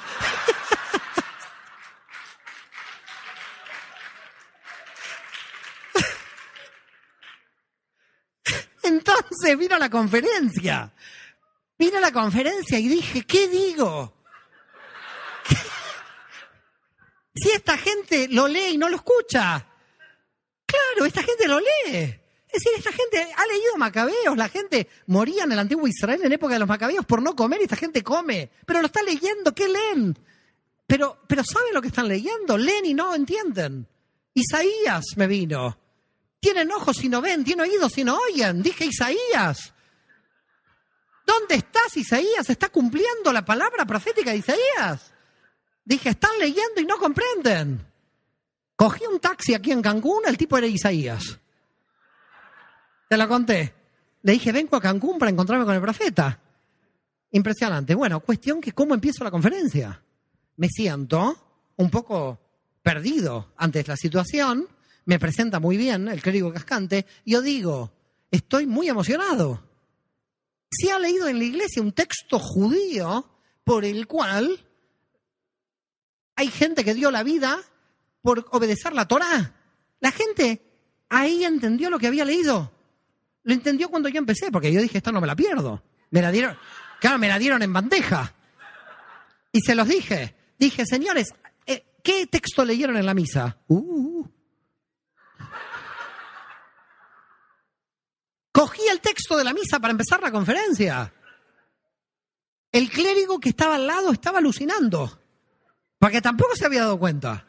Entonces vino la conferencia. Vine a la conferencia y dije, ¿qué digo? Si esta gente lo lee y no lo escucha. Claro, esta gente lo lee. Es decir, esta gente ha leído Macabeos, la gente moría en el antiguo Israel en época de los Macabeos por no comer y esta gente come. Pero lo está leyendo, ¿qué leen? Pero, pero ¿saben lo que están leyendo? Leen y no entienden. Isaías me vino. Tienen ojos y no ven, tienen oídos y no oyen. Dije Isaías. ¿Dónde estás, Isaías? ¿Está cumpliendo la palabra profética de Isaías? Dije, están leyendo y no comprenden. Cogí un taxi aquí en Cancún, el tipo era Isaías. Te lo conté. Le dije, vengo a Cancún para encontrarme con el profeta. Impresionante. Bueno, cuestión que cómo empiezo la conferencia. Me siento un poco perdido ante la situación, me presenta muy bien el clérigo cascante, y yo digo, estoy muy emocionado. Se ha leído en la iglesia un texto judío por el cual hay gente que dio la vida por obedecer la Torá. La gente ahí entendió lo que había leído. Lo entendió cuando yo empecé, porque yo dije, esto no me la pierdo. Me la dieron, claro, me la dieron en bandeja. Y se los dije. Dije, señores, eh, ¿qué texto leyeron en la misa? Uh. Cogí el texto de la misa para empezar la conferencia. El clérigo que estaba al lado estaba alucinando, porque tampoco se había dado cuenta.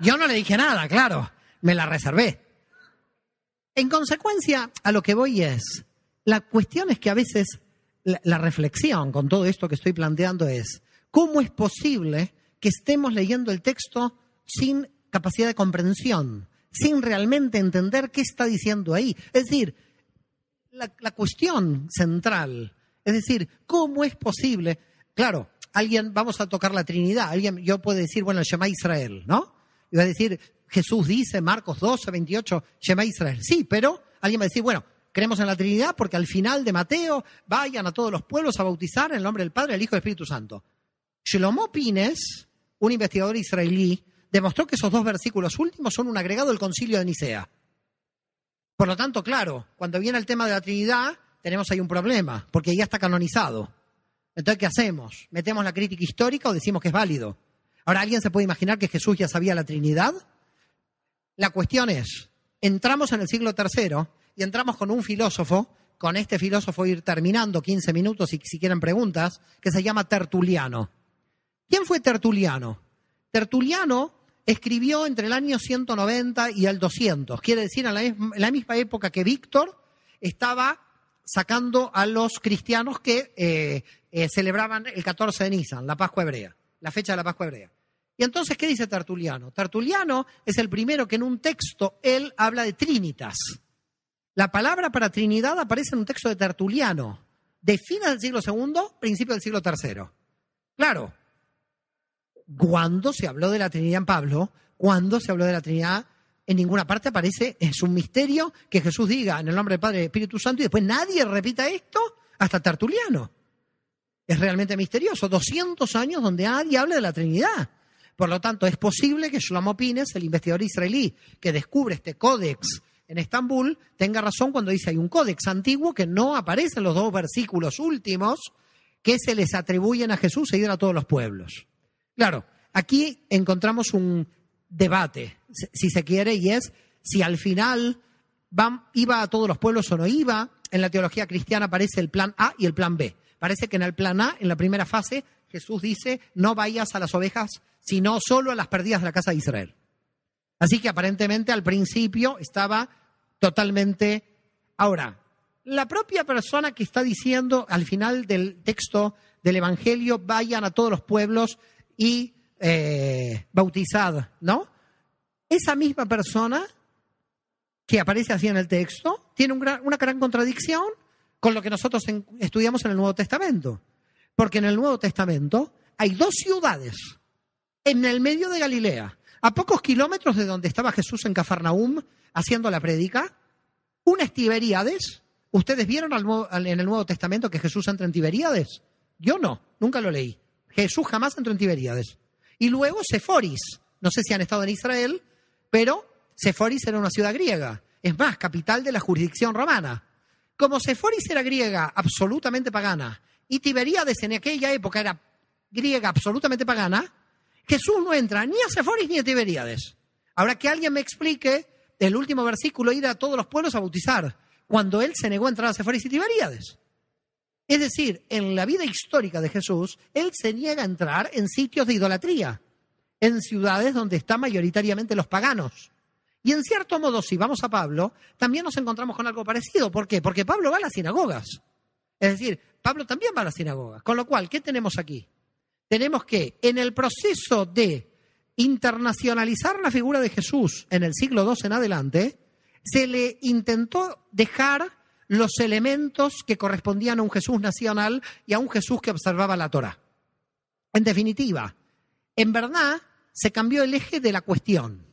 Yo no le dije nada, claro, me la reservé. En consecuencia, a lo que voy es, la cuestión es que a veces la, la, reflexión con todo esto que estoy planteando es, ¿cómo es posible que estemos leyendo el texto sin capacidad de comprensión, sin realmente entender qué está diciendo ahí? Es decir, la, cuestión central, es decir, ¿cómo es posible? Claro, alguien, vamos a tocar la Trinidad, alguien, yo puedo decir, bueno, llama Israel, ¿no? Y va a decir, Jesús dice, Marcos 12, 28, llama Israel. Sí, pero alguien va a decir, bueno, creemos en la Trinidad porque al final de Mateo vayan a todos los pueblos a bautizar en el nombre del Padre, del Hijo y del Espíritu Santo. Shlomo Pines, un investigador israelí, demostró que esos dos versículos últimos son un agregado del concilio de Nicea. Por lo tanto, claro, cuando viene el tema de la Trinidad, tenemos ahí un problema, porque ya está canonizado. Entonces, ¿qué hacemos? ¿Metemos la crítica histórica o decimos que es válido? Ahora, ¿alguien se puede imaginar que Jesús ya sabía la Trinidad? La cuestión es, entramos en el siglo III y entramos con un filósofo, con este filósofo ir terminando 15 minutos y si quieren preguntas, que se llama Tertuliano. ¿Quién fue Tertuliano? Tertuliano escribió entre el año 190 y el 200, quiere decir en la, misma época que Víctor estaba sacando a los cristianos que eh, eh, celebraban el 14 de Nisan, la Pascua hebrea, la fecha de la Pascua hebrea. Y entonces, ¿qué dice Tertuliano? Tertuliano es el primero que en un texto él habla de trinitas. La palabra para Trinidad aparece en un texto de Tertuliano, de fines del siglo II, principio del siglo III. Claro, cuando se habló de la Trinidad en Pablo, cuando se habló de la Trinidad, en ninguna parte aparece, es un misterio que Jesús diga en el nombre del Padre y Espíritu Santo y después nadie repita esto hasta Tertuliano. Es realmente misterioso. 200 años donde nadie habla de la Trinidad. Por lo tanto, es posible que Shlomo Pines, el investigador israelí que descubre este códex en Estambul, tenga razón cuando dice hay un códex antiguo que no aparece en los dos versículos últimos que se les atribuyen a Jesús e ir a todos los pueblos. Claro, aquí encontramos un debate, si se quiere, y es si al final van, iba a todos los pueblos o no iba. En la teología cristiana aparece el plan A y el plan B. Parece que en el plan A, en la primera fase, Jesús dice, no vayas a las ovejas, sino solo a las perdidas de la casa de Israel. Así que aparentemente al principio estaba totalmente... Ahora, la propia persona que está diciendo al final del texto del Evangelio, vayan a todos los pueblos y eh, bautizad, ¿no? Esa misma persona que aparece así en el texto tiene una gran contradicción con lo que nosotros estudiamos en el Nuevo Testamento. Porque en el Nuevo Testamento hay dos ciudades en el medio de Galilea, a pocos kilómetros de donde estaba Jesús en Cafarnaum haciendo la prédica. Una es Tiberíades. ¿Ustedes vieron en el Nuevo Testamento que Jesús entra en Tiberíades? Yo no, nunca lo leí. Jesús jamás entró en Tiberíades. Y luego Seforis. No sé si han estado en Israel, pero Seforis era una ciudad griega. Es más, capital de la jurisdicción romana. Como Seforis era griega absolutamente pagana y Tiberíades en aquella época era griega absolutamente pagana, Jesús no entra ni a Seforis ni a Tiberíades. Ahora que alguien me explique el último versículo, ir a todos los pueblos a bautizar, cuando él se negó a entrar a Seforis y Tiberíades. Es decir, en la vida histórica de Jesús, él se niega a entrar en sitios de idolatría, en ciudades donde están mayoritariamente los paganos. Y en cierto modo, si vamos a Pablo, también nos encontramos con algo parecido. ¿Por qué? Porque Pablo va a las sinagogas. Es decir, Pablo también va a las sinagogas. Con lo cual, ¿qué tenemos aquí? Tenemos que en el proceso de internacionalizar la figura de Jesús en el siglo II en adelante, se le intentó dejar los elementos que correspondían a un Jesús nacional y a un Jesús que observaba la Torah. En definitiva, en verdad, se cambió el eje de la cuestión.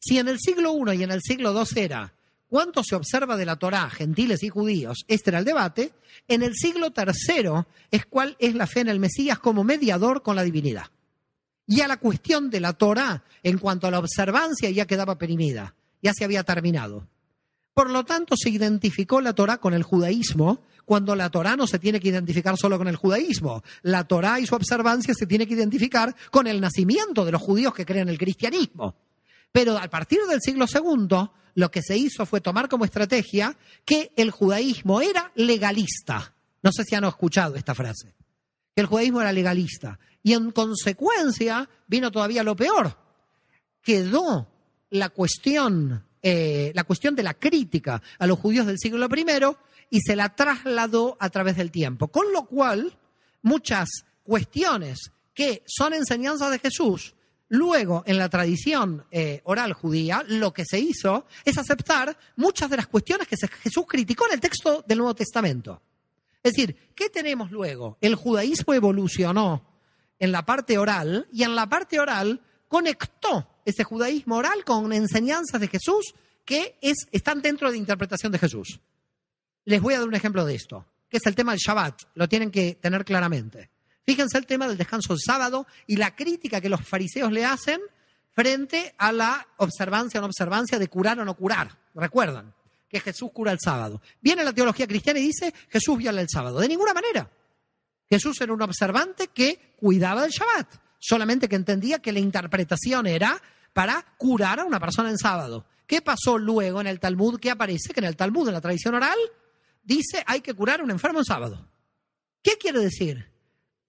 Si en el siglo I y en el siglo II era cuánto se observa de la Torá, gentiles y judíos, este era el debate, en el siglo III es cuál es la fe en el Mesías como mediador con la divinidad. Y a la cuestión de la Torá, en cuanto a la observancia, ya quedaba perimida, ya se había terminado. Por lo tanto, se identificó la Torá con el judaísmo, cuando la Torá no se tiene que identificar solo con el judaísmo. La Torá y su observancia se tiene que identificar con el nacimiento de los judíos que creen el cristianismo. Pero a partir del siglo II, lo que se hizo fue tomar como estrategia que el judaísmo era legalista. No sé si han escuchado esta frase. Que el judaísmo era legalista. Y en consecuencia vino todavía lo peor. Quedó la cuestión, eh, la cuestión de la crítica a los judíos del siglo I y se la trasladó a través del tiempo. Con lo cual, muchas cuestiones que son enseñanzas de Jesús, luego en la tradición eh, oral judía, lo que se hizo es aceptar muchas de las cuestiones que Jesús criticó en el texto del Nuevo Testamento. Es decir, ¿qué tenemos luego? El judaísmo evolucionó en la parte oral y en la parte oral conectó ese judaísmo oral con enseñanzas de Jesús que están dentro de interpretación de Jesús. Les voy a dar un ejemplo de esto, que es el tema del Shabbat. Lo tienen que tener claramente. Fíjense el tema del descanso del sábado y la crítica que los fariseos le hacen frente a la observancia o no observancia de curar o no curar. Recuerdan que Jesús cura el sábado. Viene la teología cristiana y dice Jesús viola el sábado. De ninguna manera. Jesús era un observante que cuidaba del Shabbat, solamente que entendía que la interpretación era para curar a una persona en sábado. ¿Qué pasó luego en el Talmud? ¿Qué aparece? Que en el Talmud, en la tradición oral, dice hay que curar a un enfermo en sábado. ¿Qué quiere decir?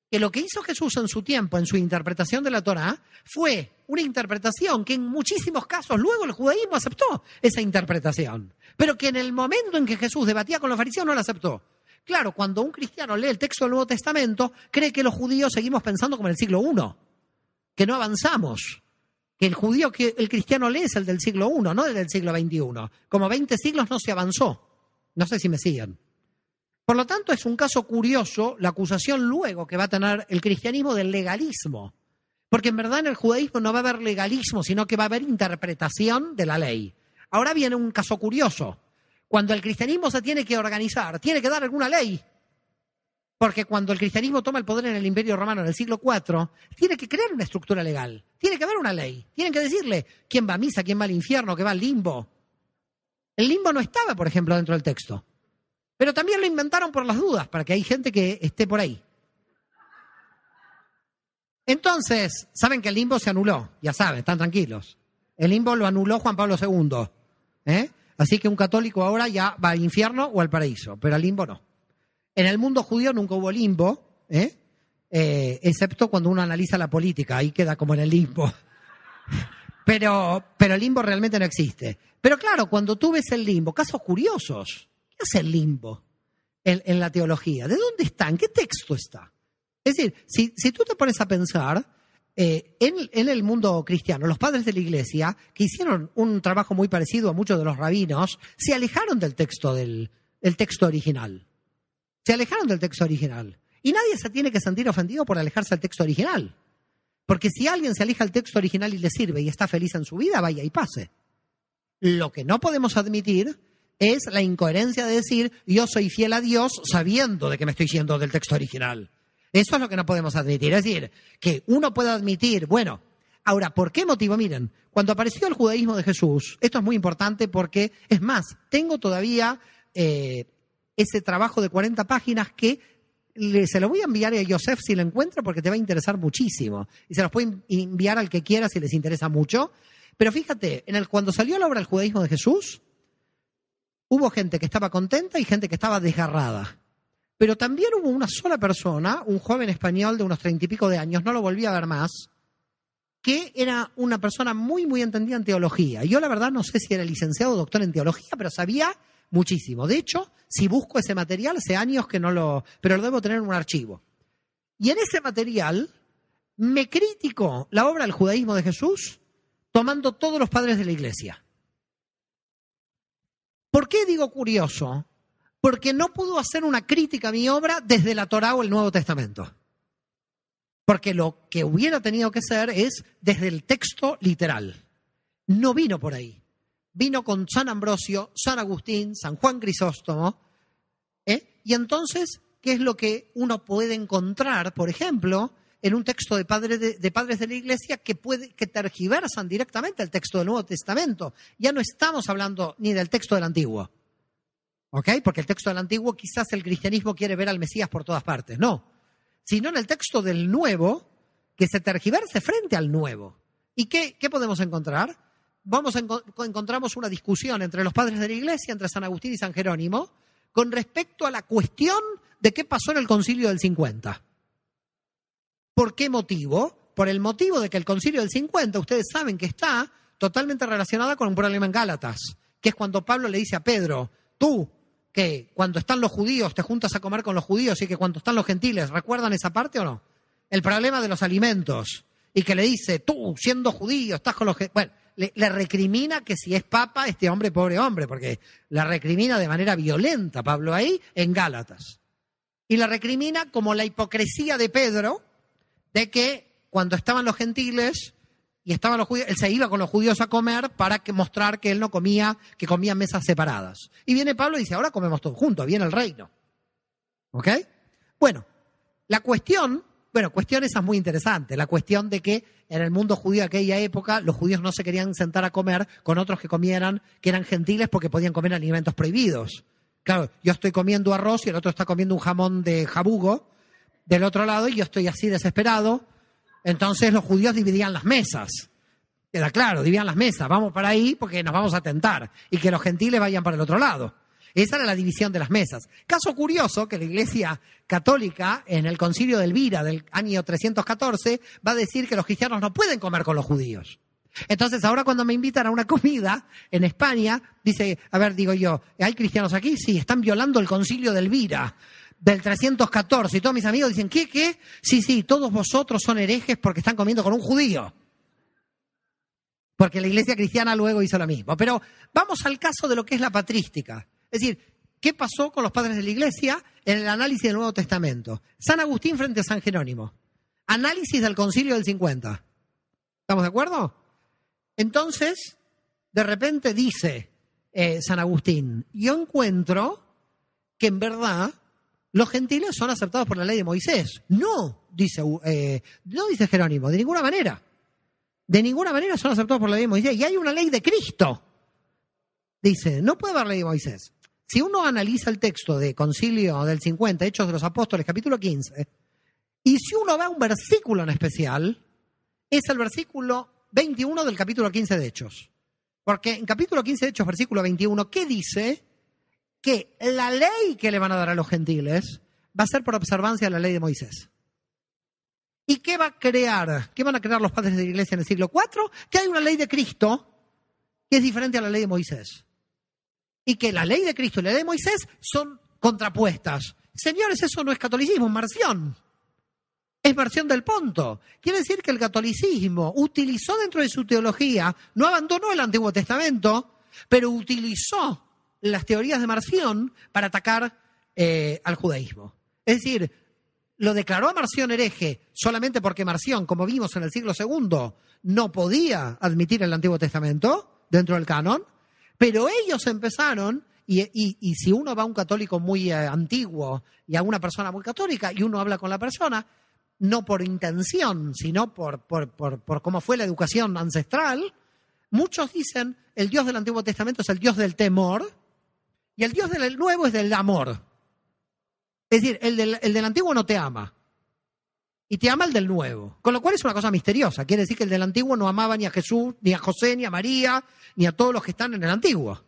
Que lo que hizo Jesús en su tiempo, en su interpretación de la Torah, fue una interpretación que en muchísimos casos luego el judaísmo aceptó esa interpretación, pero que en el momento en que Jesús debatía con los fariseos no la aceptó. Claro, cuando un cristiano lee el texto del Nuevo Testamento, cree que los judíos seguimos pensando como en el siglo I, que no avanzamos, que el judío que el cristiano lee es el del siglo I, no el del siglo XXI. Como 20 siglos no se avanzó. No sé si me siguen. Por lo tanto, es un caso curioso la acusación luego que va a tener el cristianismo del legalismo. Porque en verdad en el judaísmo no va a haber legalismo, sino que va a haber interpretación de la ley. Ahora viene un caso curioso. Cuando el cristianismo se tiene que organizar, tiene que dar alguna ley. Porque cuando el cristianismo toma el poder en el Imperio Romano en el siglo IV, tiene que crear una estructura legal. Tiene que haber una ley. Tienen que decirle quién va a misa, quién va al infierno, quién va al limbo. El limbo no estaba, por ejemplo, dentro del texto. Pero también lo inventaron por las dudas, para que hay gente que esté por ahí. Entonces, saben que el limbo se anuló, ya saben, están tranquilos. El limbo lo anuló Juan Pablo II. ¿eh? Así que un católico ahora ya va al infierno o al paraíso, pero al limbo no. En el mundo judío nunca hubo limbo, ¿eh? Eh, excepto cuando uno analiza la política, ahí queda como en el limbo. Pero, pero el limbo realmente no existe. Pero claro, cuando tú ves el limbo, casos curiosos, ¿qué es el limbo en, la teología? ¿De dónde está? ¿En qué texto está? Es decir, si, tú te pones a pensar, eh, en, el mundo cristiano, los padres de la iglesia, que hicieron un trabajo muy parecido a muchos de los rabinos, se alejaron del texto, del, del texto original. Se alejaron del texto original. Y nadie se tiene que sentir ofendido por alejarse del texto original. Porque si alguien se aleja del texto original y le sirve y está feliz en su vida, vaya y pase. Lo que no podemos admitir es la incoherencia de decir yo soy fiel a Dios sabiendo de que me estoy siendo del texto original. Eso es lo que no podemos admitir. Es decir, que uno pueda admitir, bueno, ahora, ¿por qué motivo? Miren, cuando apareció el judaísmo de Jesús, esto es muy importante porque, es más, tengo todavía eh, ese trabajo de 40 páginas que se lo voy a enviar a Joseph si lo encuentro porque te va a interesar muchísimo. Y se los puede enviar al que quiera si les interesa mucho. Pero fíjate, el, cuando salió la obra del judaísmo de Jesús, hubo gente que estaba contenta y gente que estaba desgarrada. Pero también hubo una sola persona, un joven español de unos treinta y pico de años, no lo volví a ver más, que era una persona muy, muy entendida en teología. Yo la verdad no sé si era licenciado o doctor en teología, pero sabía muchísimo. De hecho, si busco ese material, hace años que no lo, pero lo debo tener en un archivo. Y en ese material me critico la obra del judaísmo de Jesús tomando todos los padres de la iglesia. ¿Por qué digo curioso? Porque no pudo hacer una crítica a mi obra desde la Torá o el Nuevo Testamento. Porque lo que hubiera tenido que ser es desde el texto literal. No vino por ahí. Vino con San Ambrosio, San Agustín, San Juan Crisóstomo. ¿eh? Y entonces, ¿qué es lo que uno puede encontrar, por ejemplo, en un texto de, de, padres de la Iglesia que, puede, que tergiversan directamente el texto del Nuevo Testamento? Ya no estamos hablando ni del texto del Antiguo. ¿Ok? Porque el texto del Antiguo quizás el cristianismo quiere ver al Mesías por todas partes. No sino en el texto del nuevo, que se tergiverse frente al nuevo. ¿Y qué, podemos encontrar? Vamos a encontramos una discusión entre los padres de la iglesia, entre San Agustín y San Jerónimo, con respecto a la cuestión de qué pasó en el concilio del 50. ¿Por qué motivo? Por el motivo de que el concilio del 50, ustedes saben que está totalmente relacionada con un problema en Gálatas, que es cuando Pablo le dice a Pedro, tú, que cuando están los judíos te juntas a comer con los judíos y que cuando están los gentiles, ¿recuerdan esa parte o no? El problema de los alimentos. Y que le dice, tú, siendo judío, estás con los... Bueno, le, recrimina que si es papa, este hombre, pobre hombre, porque la recrimina de manera violenta, Pablo, ahí, en Gálatas. Y la recrimina como la hipocresía de Pedro, de que cuando estaban los gentiles, y estaban los judíos, él se iba con los judíos a comer para que, mostrar que él no comía, que comía mesas separadas. Y viene Pablo y dice, ahora comemos todos juntos, viene el reino. ¿Ok? Bueno, la cuestión, bueno, cuestión esa es muy interesante, la cuestión de que en el mundo judío de aquella época los judíos no se querían sentar a comer con otros que comieran, que eran gentiles porque podían comer alimentos prohibidos. Claro, yo estoy comiendo arroz y el otro está comiendo un jamón de jabugo del otro lado y yo estoy así desesperado entonces los judíos dividían las mesas. Queda claro, dividían las mesas. Vamos para ahí porque nos vamos a tentar. Y que los gentiles vayan para el otro lado. Esa era la división de las mesas. Caso curioso que la Iglesia Católica, en el concilio de Elvira del año 314, va a decir que los cristianos no pueden comer con los judíos. Entonces, ahora cuando me invitan a una comida en España, dice, a ver, digo yo, ¿hay cristianos aquí? Sí, están violando el concilio de Elvira del 314 y todos mis amigos dicen, ¿qué, qué? Sí, sí, todos vosotros son herejes porque están comiendo con un judío. Porque la iglesia cristiana luego hizo lo mismo. Pero vamos al caso de lo que es la patrística. Es decir, ¿qué pasó con los padres de la iglesia en el análisis del Nuevo Testamento? San Agustín frente a San Jerónimo. Análisis del concilio del 50. ¿Estamos de acuerdo? Entonces, de repente dice eh, San Agustín, yo encuentro que en verdad los gentiles son aceptados por la ley de Moisés. No, dice, eh, no dice Jerónimo, de ninguna manera. De ninguna manera son aceptados por la ley de Moisés. Y hay una ley de Cristo. Dice, no puede haber ley de Moisés. Si uno analiza el texto de Concilio del 50, Hechos de los Apóstoles, capítulo 15, y si uno ve un versículo en especial, es el versículo 21 del capítulo 15 de Hechos. Porque en capítulo 15 de Hechos, versículo 21, ¿qué dice? que la ley que le van a dar a los gentiles va a ser por observancia de la ley de Moisés. ¿Y qué va a crear? ¿Qué van a crear los padres de la iglesia en el siglo IV? Que hay una ley de Cristo que es diferente a la ley de Moisés. Y que la ley de Cristo y la ley de Moisés son contrapuestas. Señores, eso no es catolicismo, es marción. Es marción del ponto. Quiere decir que el catolicismo utilizó dentro de su teología, no abandonó el Antiguo Testamento, pero utilizó las teorías de Marción para atacar eh, al judaísmo. Es decir, lo declaró a Marción hereje solamente porque Marción, como vimos en el siglo II, no podía admitir el Antiguo Testamento dentro del canon, pero ellos empezaron, y, si uno va a un católico muy eh, antiguo y a una persona muy católica y uno habla con la persona, no por intención, sino por, por, por cómo fue la educación ancestral, muchos dicen el Dios del Antiguo Testamento es el Dios del temor, y el Dios del nuevo es del amor. Es decir, el del, antiguo no te ama. Y te ama el del nuevo. Con lo cual es una cosa misteriosa. Quiere decir que el del antiguo no amaba ni a Jesús, ni a José, ni a María, ni a todos los que están en el antiguo.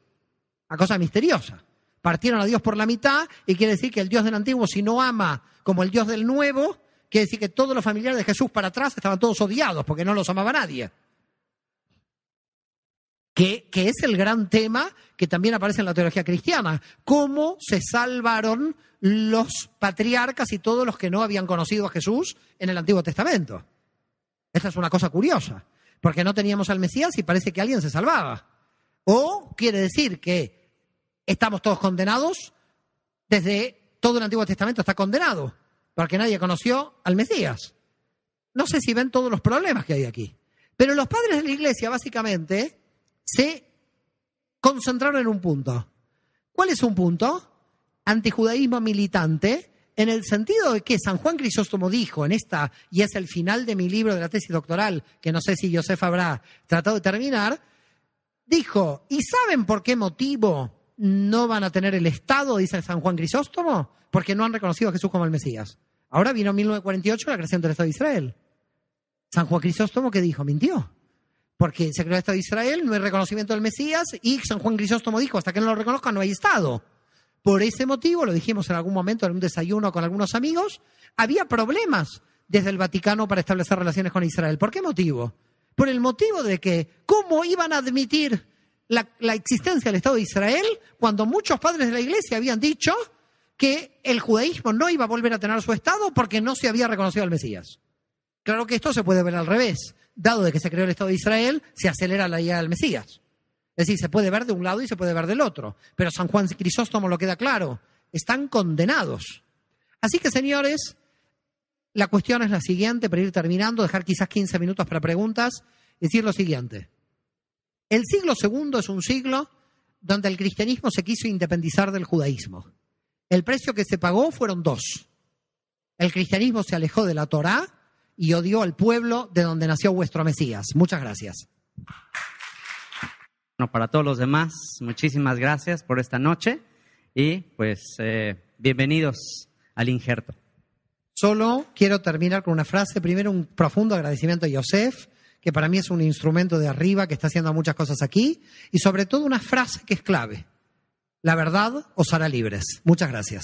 Una cosa misteriosa. Partieron a Dios por la mitad y quiere decir que el Dios del antiguo, si no ama como el Dios del nuevo, quiere decir que todos los familiares de Jesús para atrás estaban todos odiados porque no los amaba nadie que, es el gran tema que también aparece en la teología cristiana. ¿Cómo se salvaron los patriarcas y todos los que no habían conocido a Jesús en el Antiguo Testamento? Esta es una cosa curiosa, porque no teníamos al Mesías y parece que alguien se salvaba. O quiere decir que estamos todos condenados desde todo el Antiguo Testamento está condenado, porque nadie conoció al Mesías. No sé si ven todos los problemas que hay aquí. Pero los padres de la iglesia básicamente se concentraron en un punto. ¿Cuál es un punto? Antijudaísmo militante, en el sentido de que San Juan Crisóstomo dijo en esta, y es el final de mi libro de la tesis doctoral, que no sé si Josef habrá tratado de terminar, dijo, ¿y saben por qué motivo no van a tener el Estado, dice San Juan Crisóstomo? Porque no han reconocido a Jesús como el Mesías. Ahora vino 1948 la creación del Estado de Israel. San Juan Crisóstomo, ¿qué dijo? Mintió. Porque se creó el Estado de Israel, no hay reconocimiento del Mesías, y San Juan Crisóstomo dijo, hasta que no lo reconozcan no hay Estado. Por ese motivo, lo dijimos en algún momento en un desayuno con algunos amigos, había problemas desde el Vaticano para establecer relaciones con Israel. ¿Por qué motivo? Por el motivo de que, ¿cómo iban a admitir la, la existencia del Estado de Israel cuando muchos padres de la Iglesia habían dicho que el judaísmo no iba a volver a tener su Estado porque no se había reconocido al Mesías? Claro que esto se puede ver al revés. Dado de que se creó el Estado de Israel, se acelera la llegada del Mesías. Es decir, se puede ver de un lado y se puede ver del otro. Pero San Juan Crisóstomo lo queda claro. Están condenados. Así que, señores, la cuestión es la siguiente, para ir terminando, dejar quizás 15 minutos para preguntas, decir lo siguiente. El siglo segundo es un siglo donde el cristianismo se quiso independizar del judaísmo. El precio que se pagó fueron dos. El cristianismo se alejó de la Torá y odió al pueblo de donde nació vuestro Mesías. Muchas gracias. Bueno, para todos los demás, muchísimas gracias por esta noche y pues eh, bienvenidos al injerto. Solo quiero terminar con una frase. Primero, un profundo agradecimiento a Yosef, que para mí es un instrumento de arriba que está haciendo muchas cosas aquí. Y sobre todo una frase que es clave. La verdad os hará libres. Muchas gracias.